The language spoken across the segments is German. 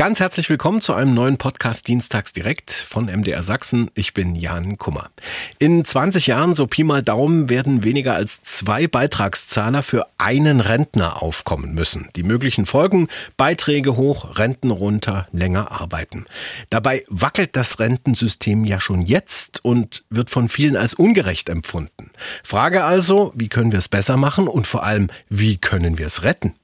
Ganz herzlich willkommen zu einem neuen Podcast Dienstags direkt von MDR Sachsen. Ich bin Jan Kummer. In 20 Jahren, so Pi mal Daumen, werden weniger als zwei Beitragszahler für einen Rentner aufkommen müssen. Die möglichen Folgen, Beiträge hoch, Renten runter, länger arbeiten. Dabei wackelt das Rentensystem ja schon jetzt und wird von vielen als ungerecht empfunden. Frage also, wie können wir es besser machen und vor allem, wie können wir es retten?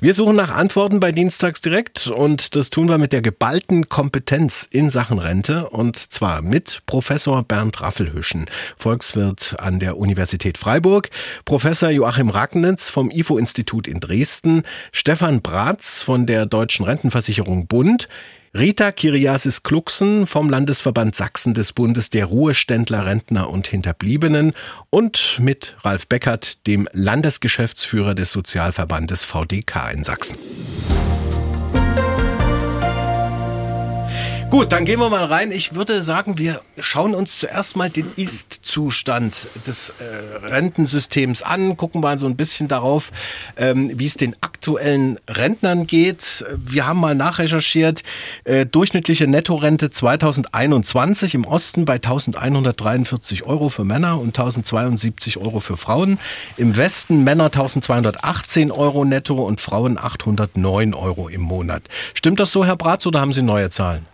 Wir suchen nach Antworten bei Dienstags direkt und das tun wir mit der geballten Kompetenz in Sachen Rente und zwar mit Professor Bernd Raffelhüschen, Volkswirt an der Universität Freiburg, Professor Joachim Ragnitz vom IFO-Institut in Dresden, Stefan Bratz von der Deutschen Rentenversicherung Bund, Rita Kiriasis Kluxen vom Landesverband Sachsen des Bundes der Ruheständler, Rentner und Hinterbliebenen und mit Ralf Beckert, dem Landesgeschäftsführer des Sozialverbandes VDK in Sachsen. Gut, dann gehen wir mal rein. Ich würde sagen, wir schauen uns zuerst mal den Ist-Zustand des äh, Rentensystems an, gucken mal so ein bisschen darauf, ähm, wie es den aktuellen Rentnern geht. Wir haben mal nachrecherchiert, äh, durchschnittliche Nettorente 2021 im Osten bei 1143 Euro für Männer und 1072 Euro für Frauen. Im Westen Männer 1218 Euro netto und Frauen 809 Euro im Monat. Stimmt das so, Herr Bratz, oder haben Sie neue Zahlen?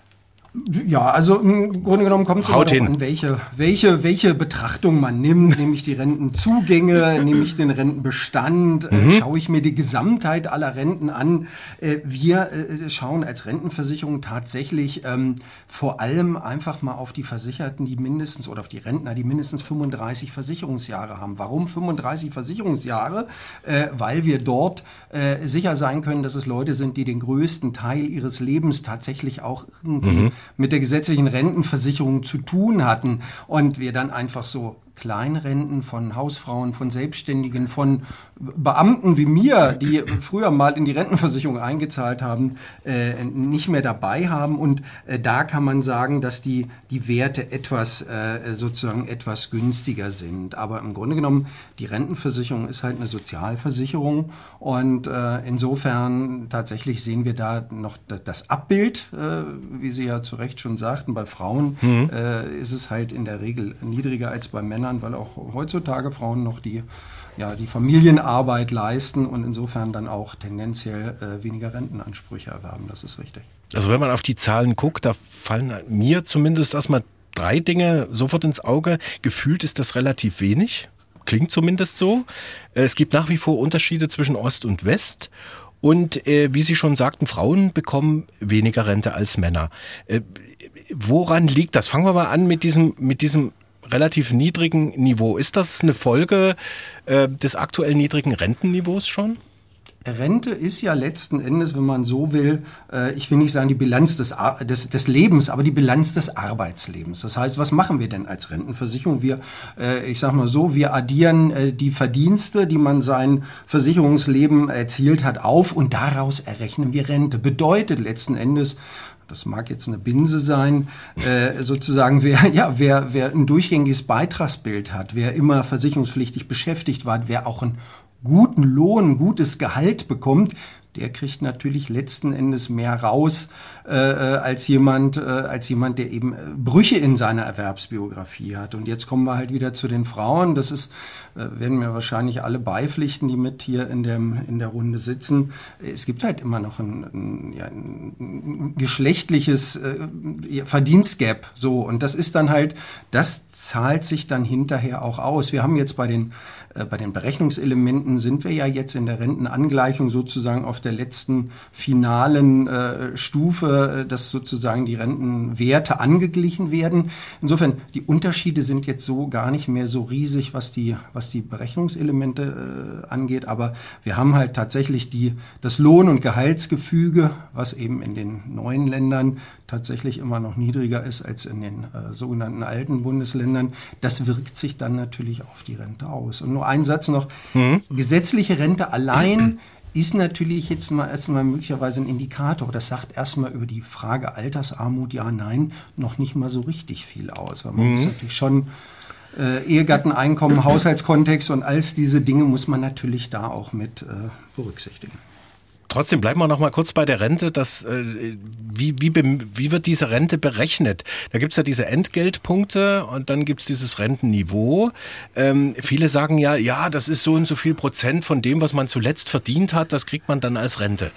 Ja, also im Grunde genommen kommt es immer darauf an, welche, welche, welche Betrachtung man nimmt. Nehme ich die Rentenzugänge, nehme ich den Rentenbestand, äh, mhm. äh, schaue ich mir die Gesamtheit aller Renten an. Äh, wir äh, schauen als Rentenversicherung tatsächlich ähm, vor allem einfach mal auf die Versicherten, die mindestens, oder auf die Rentner, die mindestens 35 Versicherungsjahre haben. Warum 35 Versicherungsjahre? Äh, weil wir dort äh, sicher sein können, dass es Leute sind, die den größten Teil ihres Lebens tatsächlich auch irgendwie mhm mit der gesetzlichen Rentenversicherung zu tun hatten und wir dann einfach so Kleinrenten von Hausfrauen, von Selbstständigen, von Beamten wie mir, die früher mal in die Rentenversicherung eingezahlt haben, äh, nicht mehr dabei haben. Und äh, da kann man sagen, dass die, die Werte etwas, äh, sozusagen etwas günstiger sind. Aber im Grunde genommen, die Rentenversicherung ist halt eine Sozialversicherung. Und äh, insofern tatsächlich sehen wir da noch das Abbild, äh, wie Sie ja zu Recht schon sagten. Bei Frauen mhm. äh, ist es halt in der Regel niedriger als bei Männern, weil auch heutzutage Frauen noch die ja, die Familienarbeit leisten und insofern dann auch tendenziell äh, weniger Rentenansprüche erwerben. Das ist richtig. Also wenn man auf die Zahlen guckt, da fallen mir zumindest erstmal drei Dinge sofort ins Auge. Gefühlt ist das relativ wenig. Klingt zumindest so. Äh, es gibt nach wie vor Unterschiede zwischen Ost und West. Und äh, wie Sie schon sagten, Frauen bekommen weniger Rente als Männer. Äh, woran liegt das? Fangen wir mal an mit diesem, mit diesem relativ niedrigen Niveau. Ist das eine Folge äh, des aktuell niedrigen Rentenniveaus schon? Rente ist ja letzten Endes, wenn man so will, äh, ich will nicht sagen die Bilanz des, des, des Lebens, aber die Bilanz des Arbeitslebens. Das heißt, was machen wir denn als Rentenversicherung? Wir, äh, ich sag mal so, wir addieren äh, die Verdienste, die man sein Versicherungsleben erzielt hat, auf und daraus errechnen wir Rente. Bedeutet letzten Endes, das mag jetzt eine Binse sein, sozusagen, wer, ja, wer, wer ein durchgängiges Beitragsbild hat, wer immer versicherungspflichtig beschäftigt war, wer auch einen guten Lohn, gutes Gehalt bekommt, der kriegt natürlich letzten Endes mehr raus äh, äh, als jemand, äh, als jemand, der eben äh, Brüche in seiner Erwerbsbiografie hat. Und jetzt kommen wir halt wieder zu den Frauen. Das ist, äh, werden mir wahrscheinlich alle beipflichten, die mit hier in dem in der Runde sitzen. Es gibt halt immer noch ein, ein, ja, ein geschlechtliches Verdienstgap. So und das ist dann halt, das zahlt sich dann hinterher auch aus. Wir haben jetzt bei den bei den Berechnungselementen sind wir ja jetzt in der Rentenangleichung sozusagen auf der letzten finalen äh, Stufe, äh, dass sozusagen die Rentenwerte angeglichen werden. Insofern, die Unterschiede sind jetzt so gar nicht mehr so riesig, was die, was die Berechnungselemente äh, angeht. Aber wir haben halt tatsächlich die, das Lohn- und Gehaltsgefüge, was eben in den neuen Ländern tatsächlich immer noch niedriger ist als in den äh, sogenannten alten Bundesländern. Das wirkt sich dann natürlich auf die Rente aus. Und nur ein Satz noch. Mhm. Gesetzliche Rente allein ist natürlich jetzt mal erstmal möglicherweise ein Indikator. Das sagt erstmal über die Frage Altersarmut, ja, nein, noch nicht mal so richtig viel aus. Weil man mhm. muss natürlich schon äh, Ehegatteneinkommen, Haushaltskontext und all diese Dinge muss man natürlich da auch mit äh, berücksichtigen. Trotzdem bleiben wir noch mal kurz bei der Rente. Das, äh, wie, wie, wie wird diese Rente berechnet? Da gibt es ja diese Entgeltpunkte und dann gibt es dieses Rentenniveau. Ähm, viele sagen ja, ja, das ist so und so viel Prozent von dem, was man zuletzt verdient hat, das kriegt man dann als Rente.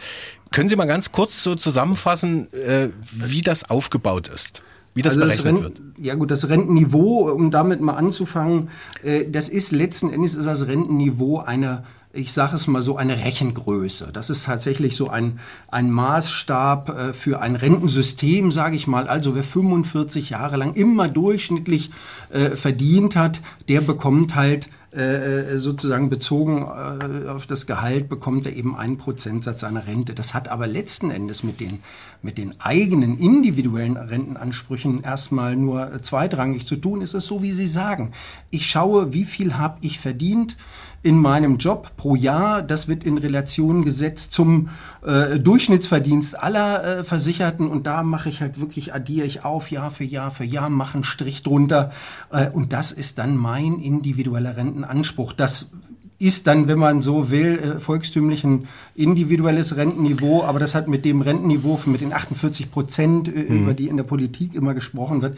Können Sie mal ganz kurz so zusammenfassen, äh, wie das aufgebaut ist? Wie das also berechnet das wird? Ja gut, das Rentenniveau, um damit mal anzufangen, äh, das ist letzten Endes ist das Rentenniveau eine ich sage es mal so, eine Rechengröße. Das ist tatsächlich so ein, ein Maßstab äh, für ein Rentensystem, sage ich mal. Also wer 45 Jahre lang immer durchschnittlich äh, verdient hat, der bekommt halt äh, sozusagen bezogen äh, auf das Gehalt bekommt er eben einen Prozentsatz seiner Rente. Das hat aber letzten Endes mit den, mit den eigenen individuellen Rentenansprüchen erstmal nur zweitrangig zu tun. Ist es so, wie Sie sagen. Ich schaue, wie viel habe ich verdient, in meinem Job pro Jahr. Das wird in Relation gesetzt zum äh, Durchschnittsverdienst aller äh, Versicherten und da mache ich halt wirklich, addiere ich auf Jahr für Jahr für Jahr, mache einen Strich drunter äh, und das ist dann mein individueller Rentenanspruch. Das ist dann, wenn man so will, äh, volkstümlich ein individuelles Rentenniveau, aber das hat mit dem Rentenniveau mit den 48 Prozent, äh, mhm. über die in der Politik immer gesprochen wird,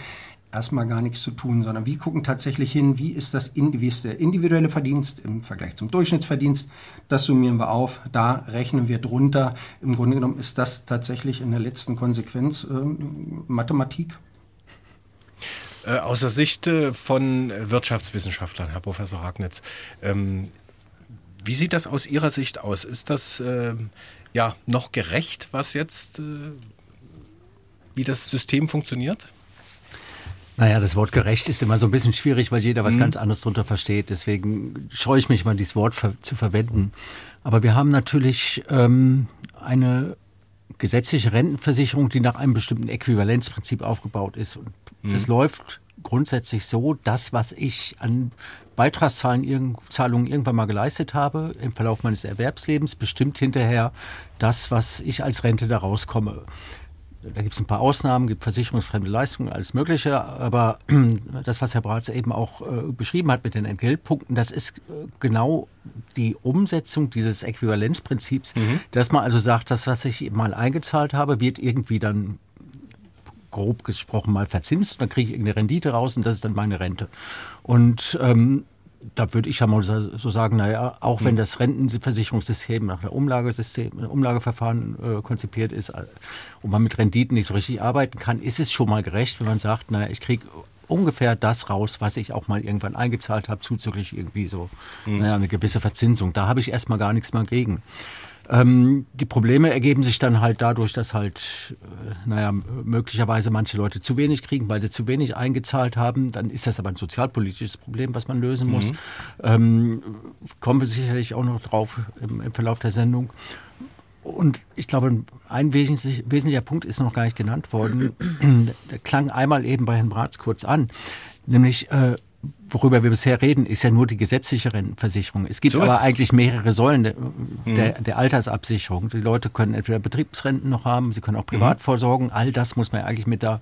erstmal gar nichts zu tun, sondern wir gucken tatsächlich hin, wie ist, das, wie ist der individuelle Verdienst im Vergleich zum Durchschnittsverdienst. Das summieren wir auf, da rechnen wir drunter. Im Grunde genommen ist das tatsächlich in der letzten Konsequenz ähm, Mathematik. Äh, aus der Sicht äh, von Wirtschaftswissenschaftlern, Herr Professor Ragnitz, ähm, wie sieht das aus Ihrer Sicht aus? Ist das äh, ja noch gerecht, was jetzt, äh, wie das System funktioniert? Naja, das Wort gerecht ist immer so ein bisschen schwierig, weil jeder was mhm. ganz anderes drunter versteht. Deswegen scheue ich mich mal, dieses Wort zu verwenden. Aber wir haben natürlich ähm, eine gesetzliche Rentenversicherung, die nach einem bestimmten Äquivalenzprinzip aufgebaut ist. Und mhm. das läuft grundsätzlich so, das, was ich an Beitragszahlungen irgendwann mal geleistet habe im Verlauf meines Erwerbslebens, bestimmt hinterher das, was ich als Rente da rauskomme. Da gibt es ein paar Ausnahmen, gibt versicherungsfremde Leistungen, alles Mögliche. Aber das, was Herr Bratz eben auch äh, beschrieben hat mit den Entgeltpunkten, das ist äh, genau die Umsetzung dieses Äquivalenzprinzips, mhm. dass man also sagt, das, was ich mal eingezahlt habe, wird irgendwie dann grob gesprochen mal verzinst, dann kriege ich irgendeine Rendite raus und das ist dann meine Rente. Und ähm, da würde ich ja mal so sagen, naja, auch wenn hm. das Rentenversicherungssystem nach der Umlagesystem, Umlageverfahren äh, konzipiert ist äh, und man mit Renditen nicht so richtig arbeiten kann, ist es schon mal gerecht, wenn man sagt, naja, ich kriege ungefähr das raus, was ich auch mal irgendwann eingezahlt habe, zuzüglich irgendwie so mhm. naja, eine gewisse Verzinsung. Da habe ich erstmal gar nichts mehr gegen. Ähm, die Probleme ergeben sich dann halt dadurch, dass halt, äh, naja, möglicherweise manche Leute zu wenig kriegen, weil sie zu wenig eingezahlt haben. Dann ist das aber ein sozialpolitisches Problem, was man lösen muss. Mhm. Ähm, kommen wir sicherlich auch noch drauf im, im Verlauf der Sendung. Und ich glaube, ein wesentlich, wesentlicher Punkt ist noch gar nicht genannt worden. Der klang einmal eben bei Herrn Bratz kurz an, nämlich äh, worüber wir bisher reden, ist ja nur die gesetzliche Rentenversicherung. Es gibt so aber eigentlich mehrere Säulen der, mhm. der, der, Altersabsicherung. Die Leute können entweder Betriebsrenten noch haben, sie können auch privat mhm. vorsorgen. All das muss man eigentlich mit da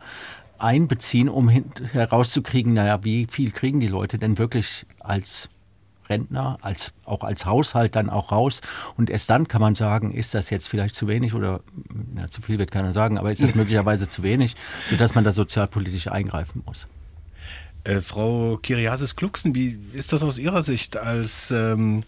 einbeziehen, um herauszukriegen, naja, wie viel kriegen die Leute denn wirklich als Rentner, als, auch als Haushalt dann auch raus. Und erst dann kann man sagen, ist das jetzt vielleicht zu wenig oder na, zu viel wird keiner sagen, aber ist das möglicherweise zu wenig, sodass man da sozialpolitisch eingreifen muss. Äh, Frau Kiriasis-Kluxen, wie ist das aus Ihrer Sicht als ähm,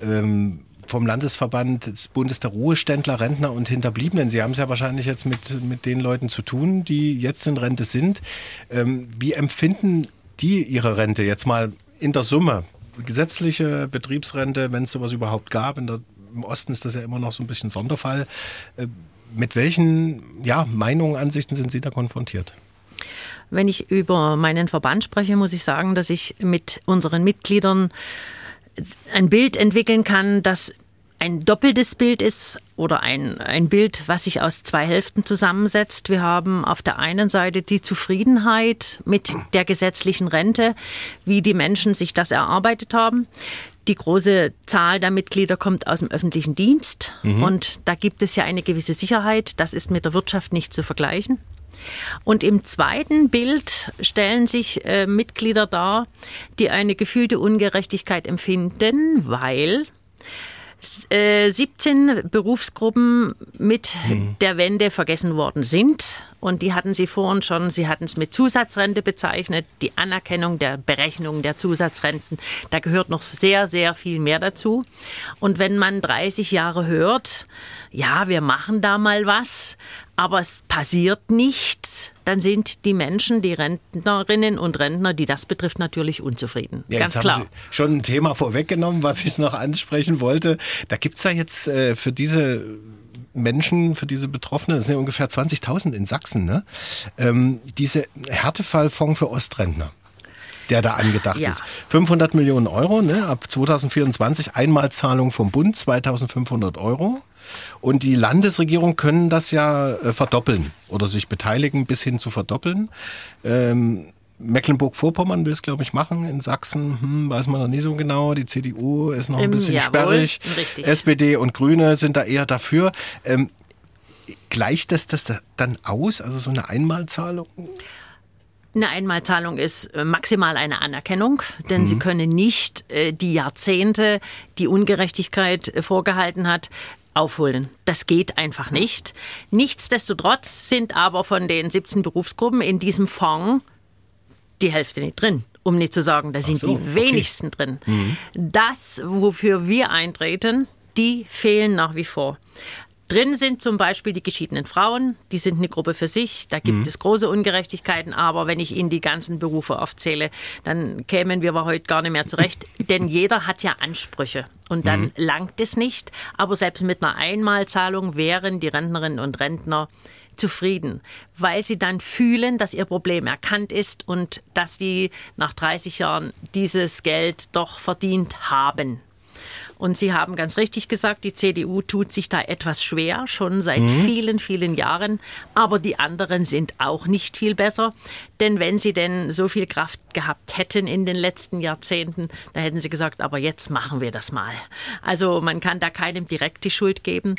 ähm, vom Landesverband des Bundes der Ruheständler, Rentner und Hinterbliebenen? Sie haben es ja wahrscheinlich jetzt mit, mit den Leuten zu tun, die jetzt in Rente sind. Ähm, wie empfinden die ihre Rente jetzt mal in der Summe? Gesetzliche Betriebsrente, wenn es sowas überhaupt gab. Der, Im Osten ist das ja immer noch so ein bisschen Sonderfall. Äh, mit welchen ja, Meinungen, Ansichten sind Sie da konfrontiert? Wenn ich über meinen Verband spreche, muss ich sagen, dass ich mit unseren Mitgliedern ein Bild entwickeln kann, das ein doppeltes Bild ist oder ein, ein Bild, was sich aus zwei Hälften zusammensetzt. Wir haben auf der einen Seite die Zufriedenheit mit der gesetzlichen Rente, wie die Menschen sich das erarbeitet haben. Die große Zahl der Mitglieder kommt aus dem öffentlichen Dienst mhm. und da gibt es ja eine gewisse Sicherheit. Das ist mit der Wirtschaft nicht zu vergleichen. Und im zweiten Bild stellen sich äh, Mitglieder dar, die eine gefühlte Ungerechtigkeit empfinden, weil 17 äh, Berufsgruppen mit mhm. der Wende vergessen worden sind. Und die hatten Sie vorhin schon, Sie hatten es mit Zusatzrente bezeichnet, die Anerkennung der Berechnung der Zusatzrenten. Da gehört noch sehr, sehr viel mehr dazu. Und wenn man 30 Jahre hört, ja, wir machen da mal was, aber es passiert nichts, dann sind die Menschen, die Rentnerinnen und Rentner, die das betrifft, natürlich unzufrieden. Ja, Ganz klar. Haben Sie schon ein Thema vorweggenommen, was ich noch ansprechen wollte. Da gibt es ja jetzt äh, für diese Menschen, für diese Betroffenen, das sind ja ungefähr 20.000 in Sachsen, ne? ähm, diese Härtefallfonds für Ostrentner der da angedacht ja. ist. 500 Millionen Euro, ne, ab 2024 Einmalzahlung vom Bund, 2500 Euro. Und die Landesregierung können das ja äh, verdoppeln oder sich beteiligen bis hin zu verdoppeln. Ähm, Mecklenburg-Vorpommern will es, glaube ich, machen. In Sachsen hm, weiß man noch nie so genau. Die CDU ist noch ein bisschen Jawohl, sperrig. Richtig. SPD und Grüne sind da eher dafür. Ähm, gleicht das das dann aus? Also so eine Einmalzahlung? Eine Einmalzahlung ist äh, maximal eine Anerkennung, denn mhm. sie können nicht äh, die Jahrzehnte, die Ungerechtigkeit vorgehalten hat, aufholen. Das geht einfach nicht. Nichtsdestotrotz sind aber von den 17 Berufsgruppen in diesem Fonds die Hälfte nicht drin. Um nicht zu sagen, da sind so, die wenigsten okay. drin. Mhm. Das, wofür wir eintreten, die fehlen nach wie vor. Drin sind zum Beispiel die geschiedenen Frauen, die sind eine Gruppe für sich, da gibt mhm. es große Ungerechtigkeiten, aber wenn ich Ihnen die ganzen Berufe aufzähle, dann kämen wir heute gar nicht mehr zurecht, denn jeder hat ja Ansprüche und dann mhm. langt es nicht, aber selbst mit einer Einmalzahlung wären die Rentnerinnen und Rentner zufrieden, weil sie dann fühlen, dass ihr Problem erkannt ist und dass sie nach 30 Jahren dieses Geld doch verdient haben. Und Sie haben ganz richtig gesagt, die CDU tut sich da etwas schwer, schon seit mhm. vielen, vielen Jahren. Aber die anderen sind auch nicht viel besser. Denn wenn sie denn so viel Kraft gehabt hätten in den letzten Jahrzehnten, dann hätten sie gesagt, aber jetzt machen wir das mal. Also man kann da keinem direkt die Schuld geben.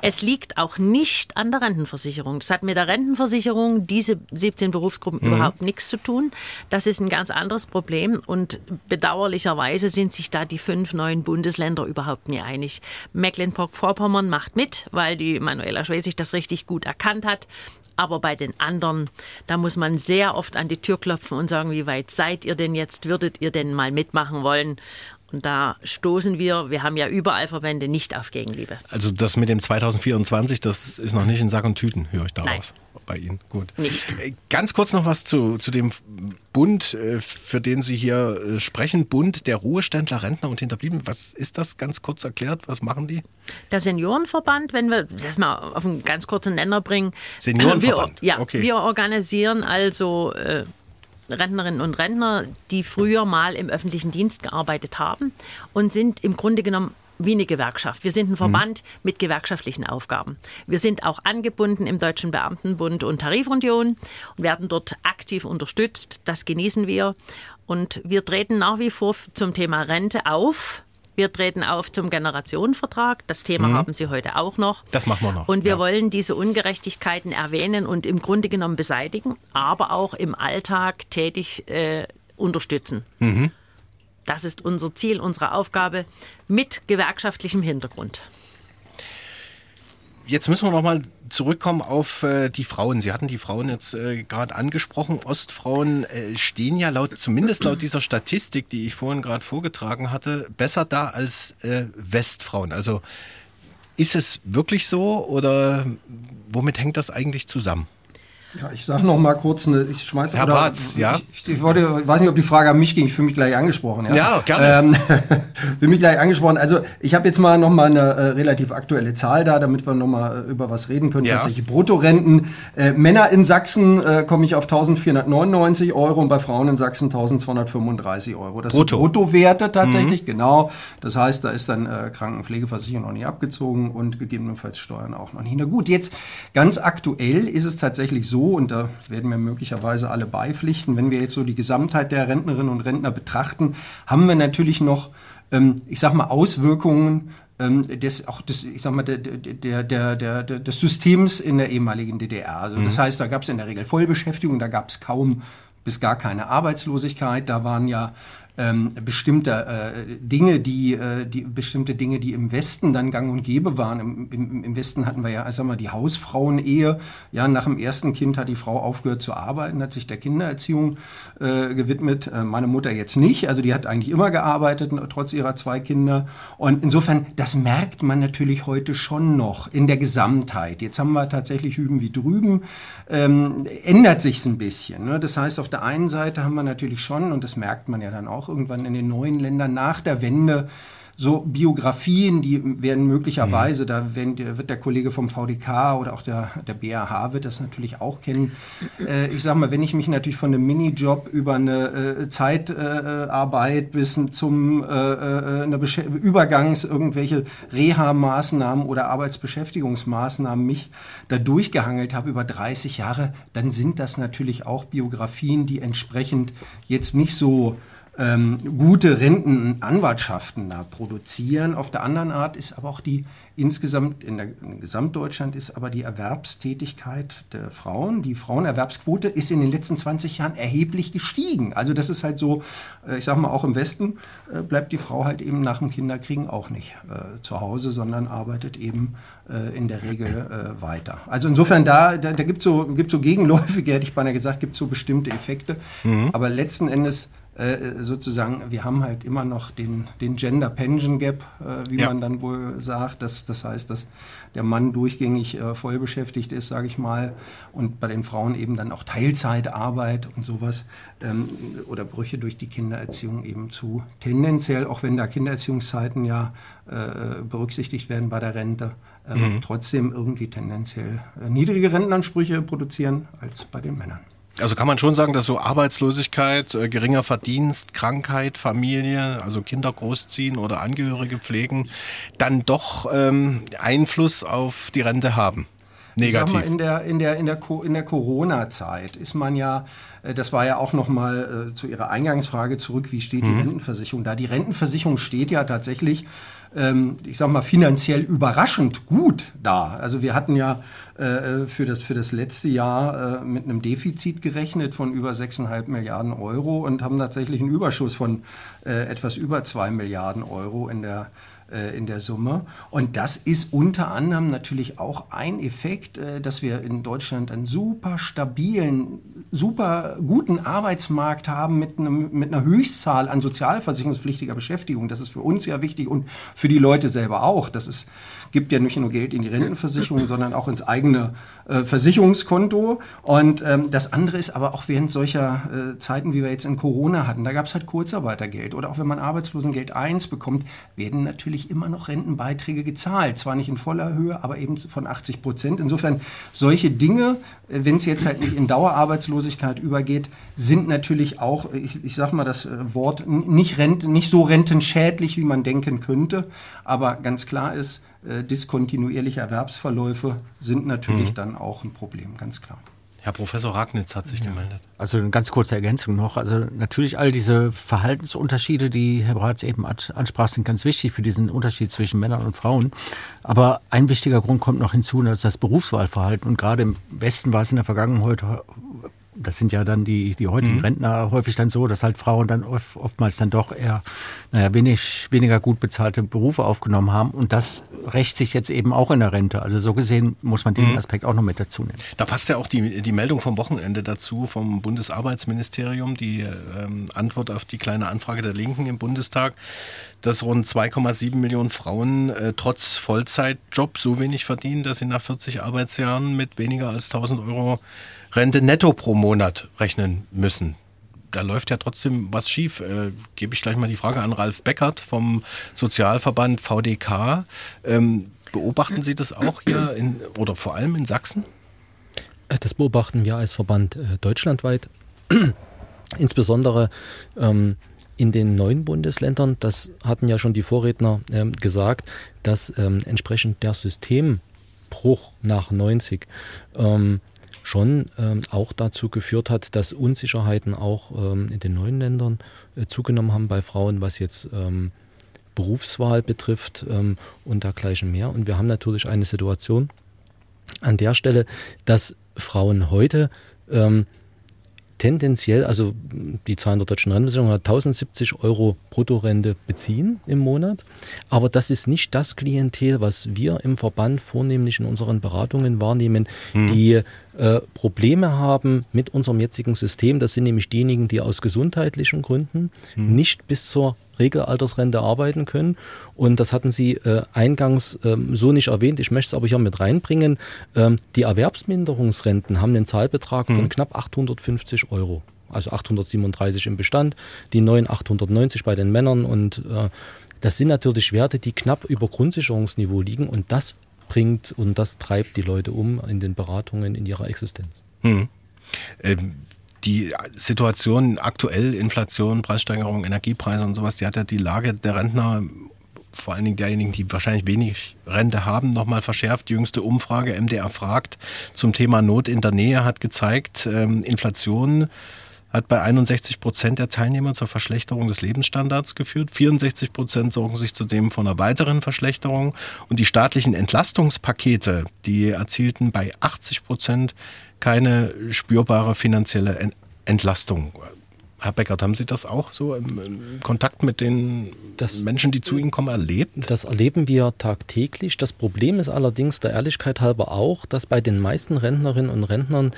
Es liegt auch nicht an der Rentenversicherung. Das hat mit der Rentenversicherung, diese 17 Berufsgruppen, mhm. überhaupt nichts zu tun. Das ist ein ganz anderes Problem. Und bedauerlicherweise sind sich da die fünf neuen Bundesländer überhaupt nie einig. Mecklenburg-Vorpommern macht mit, weil die Manuela Schwesig das richtig gut erkannt hat. Aber bei den anderen, da muss man sehr oft an die Tür klopfen und sagen, wie weit seid ihr denn jetzt? Würdet ihr denn mal mitmachen wollen? Und da stoßen wir, wir haben ja überall Verbände, nicht auf Gegenliebe. Also das mit dem 2024, das ist noch nicht in Sack und Tüten, höre ich daraus. Nein bei Ihnen. Gut. Nicht. Äh, ganz kurz noch was zu, zu dem Bund, äh, für den Sie hier äh, sprechen. Bund der Ruheständler, Rentner und Hinterblieben. Was ist das ganz kurz erklärt? Was machen die? Der Seniorenverband, wenn wir das mal auf einen ganz kurzen Nenner bringen. Seniorenverband? Wir, ja, okay. wir organisieren also äh, Rentnerinnen und Rentner, die früher mal im öffentlichen Dienst gearbeitet haben und sind im Grunde genommen wie eine Gewerkschaft. Wir sind ein Verband mhm. mit gewerkschaftlichen Aufgaben. Wir sind auch angebunden im Deutschen Beamtenbund und Tarifunion und werden dort aktiv unterstützt. Das genießen wir. Und wir treten nach wie vor zum Thema Rente auf. Wir treten auf zum Generationenvertrag. Das Thema mhm. haben Sie heute auch noch. Das machen wir noch. Und wir ja. wollen diese Ungerechtigkeiten erwähnen und im Grunde genommen beseitigen, aber auch im Alltag tätig äh, unterstützen. Mhm. Das ist unser Ziel, unsere Aufgabe mit gewerkschaftlichem Hintergrund. Jetzt müssen wir noch mal zurückkommen auf äh, die Frauen. Sie hatten die Frauen jetzt äh, gerade angesprochen. Ostfrauen äh, stehen ja laut, zumindest laut dieser Statistik, die ich vorhin gerade vorgetragen hatte, besser da als äh, Westfrauen. Also ist es wirklich so oder womit hängt das eigentlich zusammen? Ja, ich sage noch mal kurz, eine, ich schmeiße. Herr Bartz, ja. Ich, ich, wollte, weiß nicht, ob die Frage an mich ging. Ich fühle mich gleich angesprochen. Ja, ja gerne. Ähm, fühle mich gleich angesprochen. Also ich habe jetzt mal noch mal eine äh, relativ aktuelle Zahl da, damit wir noch mal äh, über was reden können. Ja. Tatsächlich Bruttorenten. Äh, Männer in Sachsen äh, komme ich auf 1499 Euro und bei Frauen in Sachsen 1235 Euro. Das Brutto. sind Bruttowerte tatsächlich, mhm. genau. Das heißt, da ist dann äh, Krankenpflegeversicherung noch nicht abgezogen und gegebenenfalls Steuern auch noch nicht. Na gut, jetzt ganz aktuell ist es tatsächlich so, und da werden wir möglicherweise alle beipflichten, wenn wir jetzt so die Gesamtheit der Rentnerinnen und Rentner betrachten, haben wir natürlich noch, ähm, ich sag mal, Auswirkungen ähm, des, auch des, ich sag mal, der, der, der, der, des Systems in der ehemaligen DDR. Also das mhm. heißt, da gab es in der Regel Vollbeschäftigung, da gab es kaum bis gar keine Arbeitslosigkeit. Da waren ja ähm, bestimmte äh, Dinge, die, äh, die bestimmte Dinge, die im Westen dann gang und gäbe waren. Im, im, im Westen hatten wir ja, sag mal, die Hausfrauen-Ehe. Ja, nach dem ersten Kind hat die Frau aufgehört zu arbeiten, hat sich der Kindererziehung äh, gewidmet. Äh, meine Mutter jetzt nicht, also die hat eigentlich immer gearbeitet, trotz ihrer zwei Kinder. Und insofern, das merkt man natürlich heute schon noch in der Gesamtheit. Jetzt haben wir tatsächlich hüben wie drüben, ähm, ändert sich's ein bisschen. Ne? Das heißt, auf der einen Seite haben wir natürlich schon, und das merkt man ja dann auch irgendwann in den neuen Ländern nach der Wende, so Biografien, die werden möglicherweise, mhm. da wird der Kollege vom VDK oder auch der, der BAH wird das natürlich auch kennen. Äh, ich sag mal, wenn ich mich natürlich von einem Minijob über eine äh, Zeitarbeit äh, bis zum äh, äh, eine Übergangs irgendwelche Reha-Maßnahmen oder Arbeitsbeschäftigungsmaßnahmen mich da durchgehangelt habe über 30 Jahre, dann sind das natürlich auch Biografien, die entsprechend jetzt nicht so ähm, gute Rentenanwartschaften da produzieren. Auf der anderen Art ist aber auch die insgesamt in, der, in Gesamtdeutschland ist aber die Erwerbstätigkeit der Frauen, die Frauenerwerbsquote ist in den letzten 20 Jahren erheblich gestiegen. Also das ist halt so, äh, ich sag mal, auch im Westen äh, bleibt die Frau halt eben nach dem Kinderkriegen auch nicht äh, zu Hause, sondern arbeitet eben äh, in der Regel äh, weiter. Also insofern da, da, da gibt es so, gibt so Gegenläufige, hätte ich beinahe gesagt, gibt so bestimmte Effekte. Mhm. Aber letzten Endes sozusagen, wir haben halt immer noch den, den Gender Pension Gap, äh, wie ja. man dann wohl sagt. Das, das heißt, dass der Mann durchgängig äh, voll beschäftigt ist, sage ich mal, und bei den Frauen eben dann auch Teilzeitarbeit und sowas ähm, oder Brüche durch die Kindererziehung eben zu tendenziell, auch wenn da Kindererziehungszeiten ja äh, berücksichtigt werden bei der Rente, ähm, mhm. trotzdem irgendwie tendenziell äh, niedrige Rentenansprüche produzieren als bei den Männern. Also kann man schon sagen, dass so Arbeitslosigkeit, äh, geringer Verdienst, Krankheit, Familie, also Kinder großziehen oder Angehörige pflegen, dann doch ähm, Einfluss auf die Rente haben. Negativ. Ich sag mal, in der, in der, in der, in der Corona-Zeit ist man ja, äh, das war ja auch nochmal äh, zu Ihrer Eingangsfrage zurück, wie steht die mhm. Rentenversicherung da? Die Rentenversicherung steht ja tatsächlich ähm, ich sag mal, finanziell überraschend gut da. Also wir hatten ja äh, für, das, für das letzte Jahr äh, mit einem Defizit gerechnet von über 6,5 Milliarden Euro und haben tatsächlich einen Überschuss von äh, etwas über 2 Milliarden Euro in der äh, in der Summe. Und das ist unter anderem natürlich auch ein Effekt, äh, dass wir in Deutschland einen super stabilen, super guten Arbeitsmarkt haben mit, einem, mit einer Höchstzahl an sozialversicherungspflichtiger Beschäftigung. Das ist für uns ja wichtig und für die Leute selber auch. Das ist gibt ja nicht nur Geld in die Rentenversicherung, sondern auch ins eigene äh, Versicherungskonto. Und ähm, das andere ist aber auch während solcher äh, Zeiten, wie wir jetzt in Corona hatten, da gab es halt Kurzarbeitergeld. Oder auch wenn man Arbeitslosengeld 1 bekommt, werden natürlich immer noch Rentenbeiträge gezahlt. Zwar nicht in voller Höhe, aber eben von 80 Prozent. Insofern solche Dinge, äh, wenn es jetzt halt nicht in Dauerarbeitslosigkeit übergeht, sind natürlich auch, ich, ich sag mal das äh, Wort, nicht, rent, nicht so rentenschädlich, wie man denken könnte. Aber ganz klar ist, äh, diskontinuierliche Erwerbsverläufe sind natürlich mhm. dann auch ein Problem, ganz klar. Herr Professor Ragnitz hat sich ja. gemeldet. Also eine ganz kurze Ergänzung noch. Also natürlich all diese Verhaltensunterschiede, die Herr Bratz eben ansprach, sind ganz wichtig für diesen Unterschied zwischen Männern und Frauen. Aber ein wichtiger Grund kommt noch hinzu, das ist das Berufswahlverhalten. Und gerade im Westen war es in der Vergangenheit das sind ja dann die, die heutigen mhm. Rentner häufig dann so, dass halt Frauen dann oft, oftmals dann doch eher, naja, wenig, weniger gut bezahlte Berufe aufgenommen haben. Und das rächt sich jetzt eben auch in der Rente. Also so gesehen muss man diesen mhm. Aspekt auch noch mit dazu nehmen. Da passt ja auch die, die Meldung vom Wochenende dazu, vom Bundesarbeitsministerium, die ähm, Antwort auf die kleine Anfrage der Linken im Bundestag, dass rund 2,7 Millionen Frauen äh, trotz Vollzeitjob so wenig verdienen, dass sie nach 40 Arbeitsjahren mit weniger als 1000 Euro Rente netto pro Monat rechnen müssen. Da läuft ja trotzdem was schief. Äh, Gebe ich gleich mal die Frage an Ralf Beckert vom Sozialverband VDK. Ähm, beobachten Sie das auch hier in, oder vor allem in Sachsen? Äh, das beobachten wir als Verband äh, deutschlandweit. Insbesondere ähm, in den neuen Bundesländern, das hatten ja schon die Vorredner ähm, gesagt, dass ähm, entsprechend der Systembruch nach 90 ähm, schon ähm, auch dazu geführt hat, dass Unsicherheiten auch ähm, in den neuen Ländern äh, zugenommen haben bei Frauen, was jetzt ähm, Berufswahl betrifft ähm, und dergleichen mehr. Und wir haben natürlich eine Situation an der Stelle, dass Frauen heute ähm, tendenziell, also die Zahlen der deutschen Rentenversicherung hat 1070 Euro Bruttorente beziehen im Monat. Aber das ist nicht das Klientel, was wir im Verband vornehmlich in unseren Beratungen wahrnehmen, mhm. die äh, Probleme haben mit unserem jetzigen System. Das sind nämlich diejenigen, die aus gesundheitlichen Gründen mhm. nicht bis zur Regelaltersrente arbeiten können. Und das hatten Sie äh, eingangs ähm, so nicht erwähnt. Ich möchte es aber hier mit reinbringen. Ähm, die Erwerbsminderungsrenten haben einen Zahlbetrag mhm. von knapp 850 Euro. Also 837 im Bestand, die neuen 890 bei den Männern. Und äh, das sind natürlich Werte, die knapp über Grundsicherungsniveau liegen. Und das bringt und das treibt die Leute um in den Beratungen in ihrer Existenz. Hm. Ähm, die Situation aktuell, Inflation, Preissteigerung, Energiepreise und sowas, die hat ja die Lage der Rentner, vor allen Dingen derjenigen, die wahrscheinlich wenig Rente haben, nochmal verschärft. Die jüngste Umfrage, MDR fragt, zum Thema Not in der Nähe hat gezeigt, ähm, Inflation hat bei 61 Prozent der Teilnehmer zur Verschlechterung des Lebensstandards geführt. 64 Prozent sorgen sich zudem vor einer weiteren Verschlechterung. Und die staatlichen Entlastungspakete, die erzielten bei 80 Prozent keine spürbare finanzielle Entlastung. Herr Beckert, haben Sie das auch so im, Kontakt mit den das, Menschen, die zu Ihnen kommen, erlebt? Das erleben wir tagtäglich. Das Problem ist allerdings der Ehrlichkeit halber auch, dass bei den meisten Rentnerinnen und Rentnern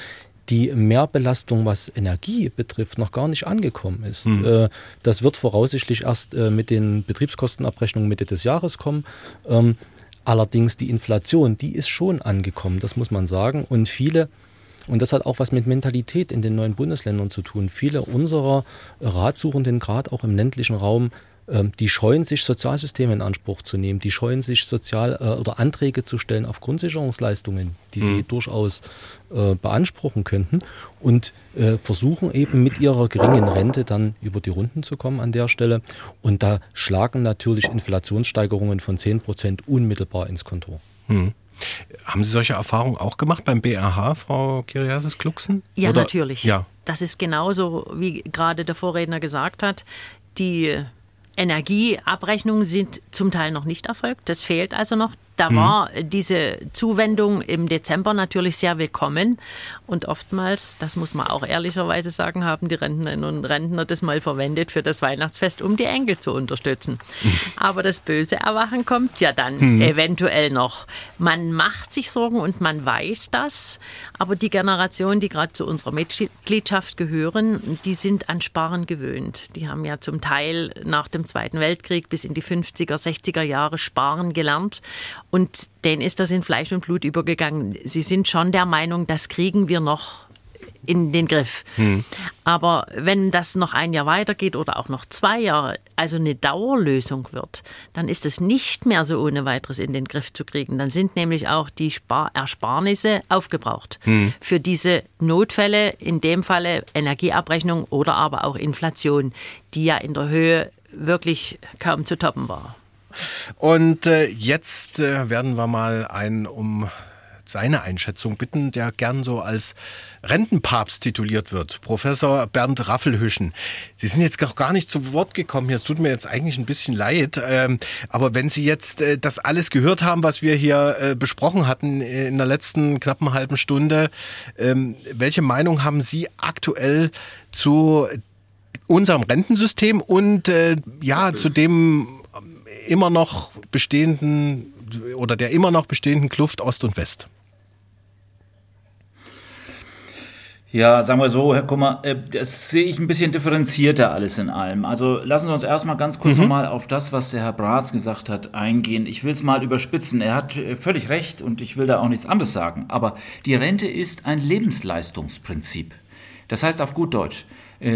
die Mehrbelastung, was Energie betrifft, noch gar nicht angekommen ist. Mhm. Das wird voraussichtlich erst äh, mit den Betriebskostenabrechnungen Mitte des Jahres kommen. Ähm, allerdings die Inflation, die ist schon angekommen, das muss man sagen. Und viele und das hat auch was mit Mentalität in den neuen Bundesländern zu tun. Viele unserer Ratsuchenden, gerade auch im ländlichen Raum, die scheuen sich, Sozialsysteme in Anspruch zu nehmen, die scheuen sich, Sozial- äh, oder Anträge zu stellen auf Grundsicherungsleistungen, die mhm. sie durchaus äh, beanspruchen könnten und äh, versuchen eben mit ihrer geringen Rente dann über die Runden zu kommen an der Stelle. Und da schlagen natürlich Inflationssteigerungen von 10 Prozent unmittelbar ins Kontor. Mhm. Haben Sie solche Erfahrungen auch gemacht beim BRH, Frau Kiriasis-Kluxen? Ja, Oder? natürlich. Ja. Das ist genauso, wie gerade der Vorredner gesagt hat. Die Energieabrechnungen sind zum Teil noch nicht erfolgt. Das fehlt also noch. Da mhm. war diese Zuwendung im Dezember natürlich sehr willkommen. Und oftmals, das muss man auch ehrlicherweise sagen, haben die Rentnerinnen und Rentner das mal verwendet für das Weihnachtsfest, um die Enkel zu unterstützen. Aber das böse Erwachen kommt ja dann mhm. eventuell noch. Man macht sich Sorgen und man weiß das. Aber die Generationen, die gerade zu unserer Mitgliedschaft gehören, die sind an Sparen gewöhnt. Die haben ja zum Teil nach dem Zweiten Weltkrieg bis in die 50er, 60er Jahre Sparen gelernt. Und denen ist das in Fleisch und Blut übergegangen. Sie sind schon der Meinung, das kriegen wir noch in den Griff. Hm. Aber wenn das noch ein Jahr weitergeht oder auch noch zwei Jahre, also eine Dauerlösung wird, dann ist es nicht mehr so ohne weiteres in den Griff zu kriegen. Dann sind nämlich auch die Spar Ersparnisse aufgebraucht hm. für diese Notfälle, in dem Falle Energieabrechnung oder aber auch Inflation, die ja in der Höhe wirklich kaum zu toppen war. Und äh, jetzt äh, werden wir mal einen um seine Einschätzung bitten, der gern so als Rentenpapst tituliert wird. Professor Bernd Raffelhüschen. Sie sind jetzt noch gar nicht zu Wort gekommen. Es tut mir jetzt eigentlich ein bisschen leid. Ähm, aber wenn Sie jetzt äh, das alles gehört haben, was wir hier äh, besprochen hatten in der letzten knappen halben Stunde, ähm, welche Meinung haben Sie aktuell zu unserem Rentensystem und äh, ja, zu dem immer noch bestehenden oder der immer noch bestehenden Kluft Ost und West? Ja, sagen wir so, Herr Kummer, äh, das sehe ich ein bisschen differenzierter alles in allem. Also lassen Sie uns erstmal ganz kurz mhm. nochmal auf das, was der Herr Bratz gesagt hat, eingehen. Ich will es mal überspitzen. Er hat äh, völlig recht und ich will da auch nichts anderes sagen. Aber die Rente ist ein Lebensleistungsprinzip. Das heißt auf gut Deutsch,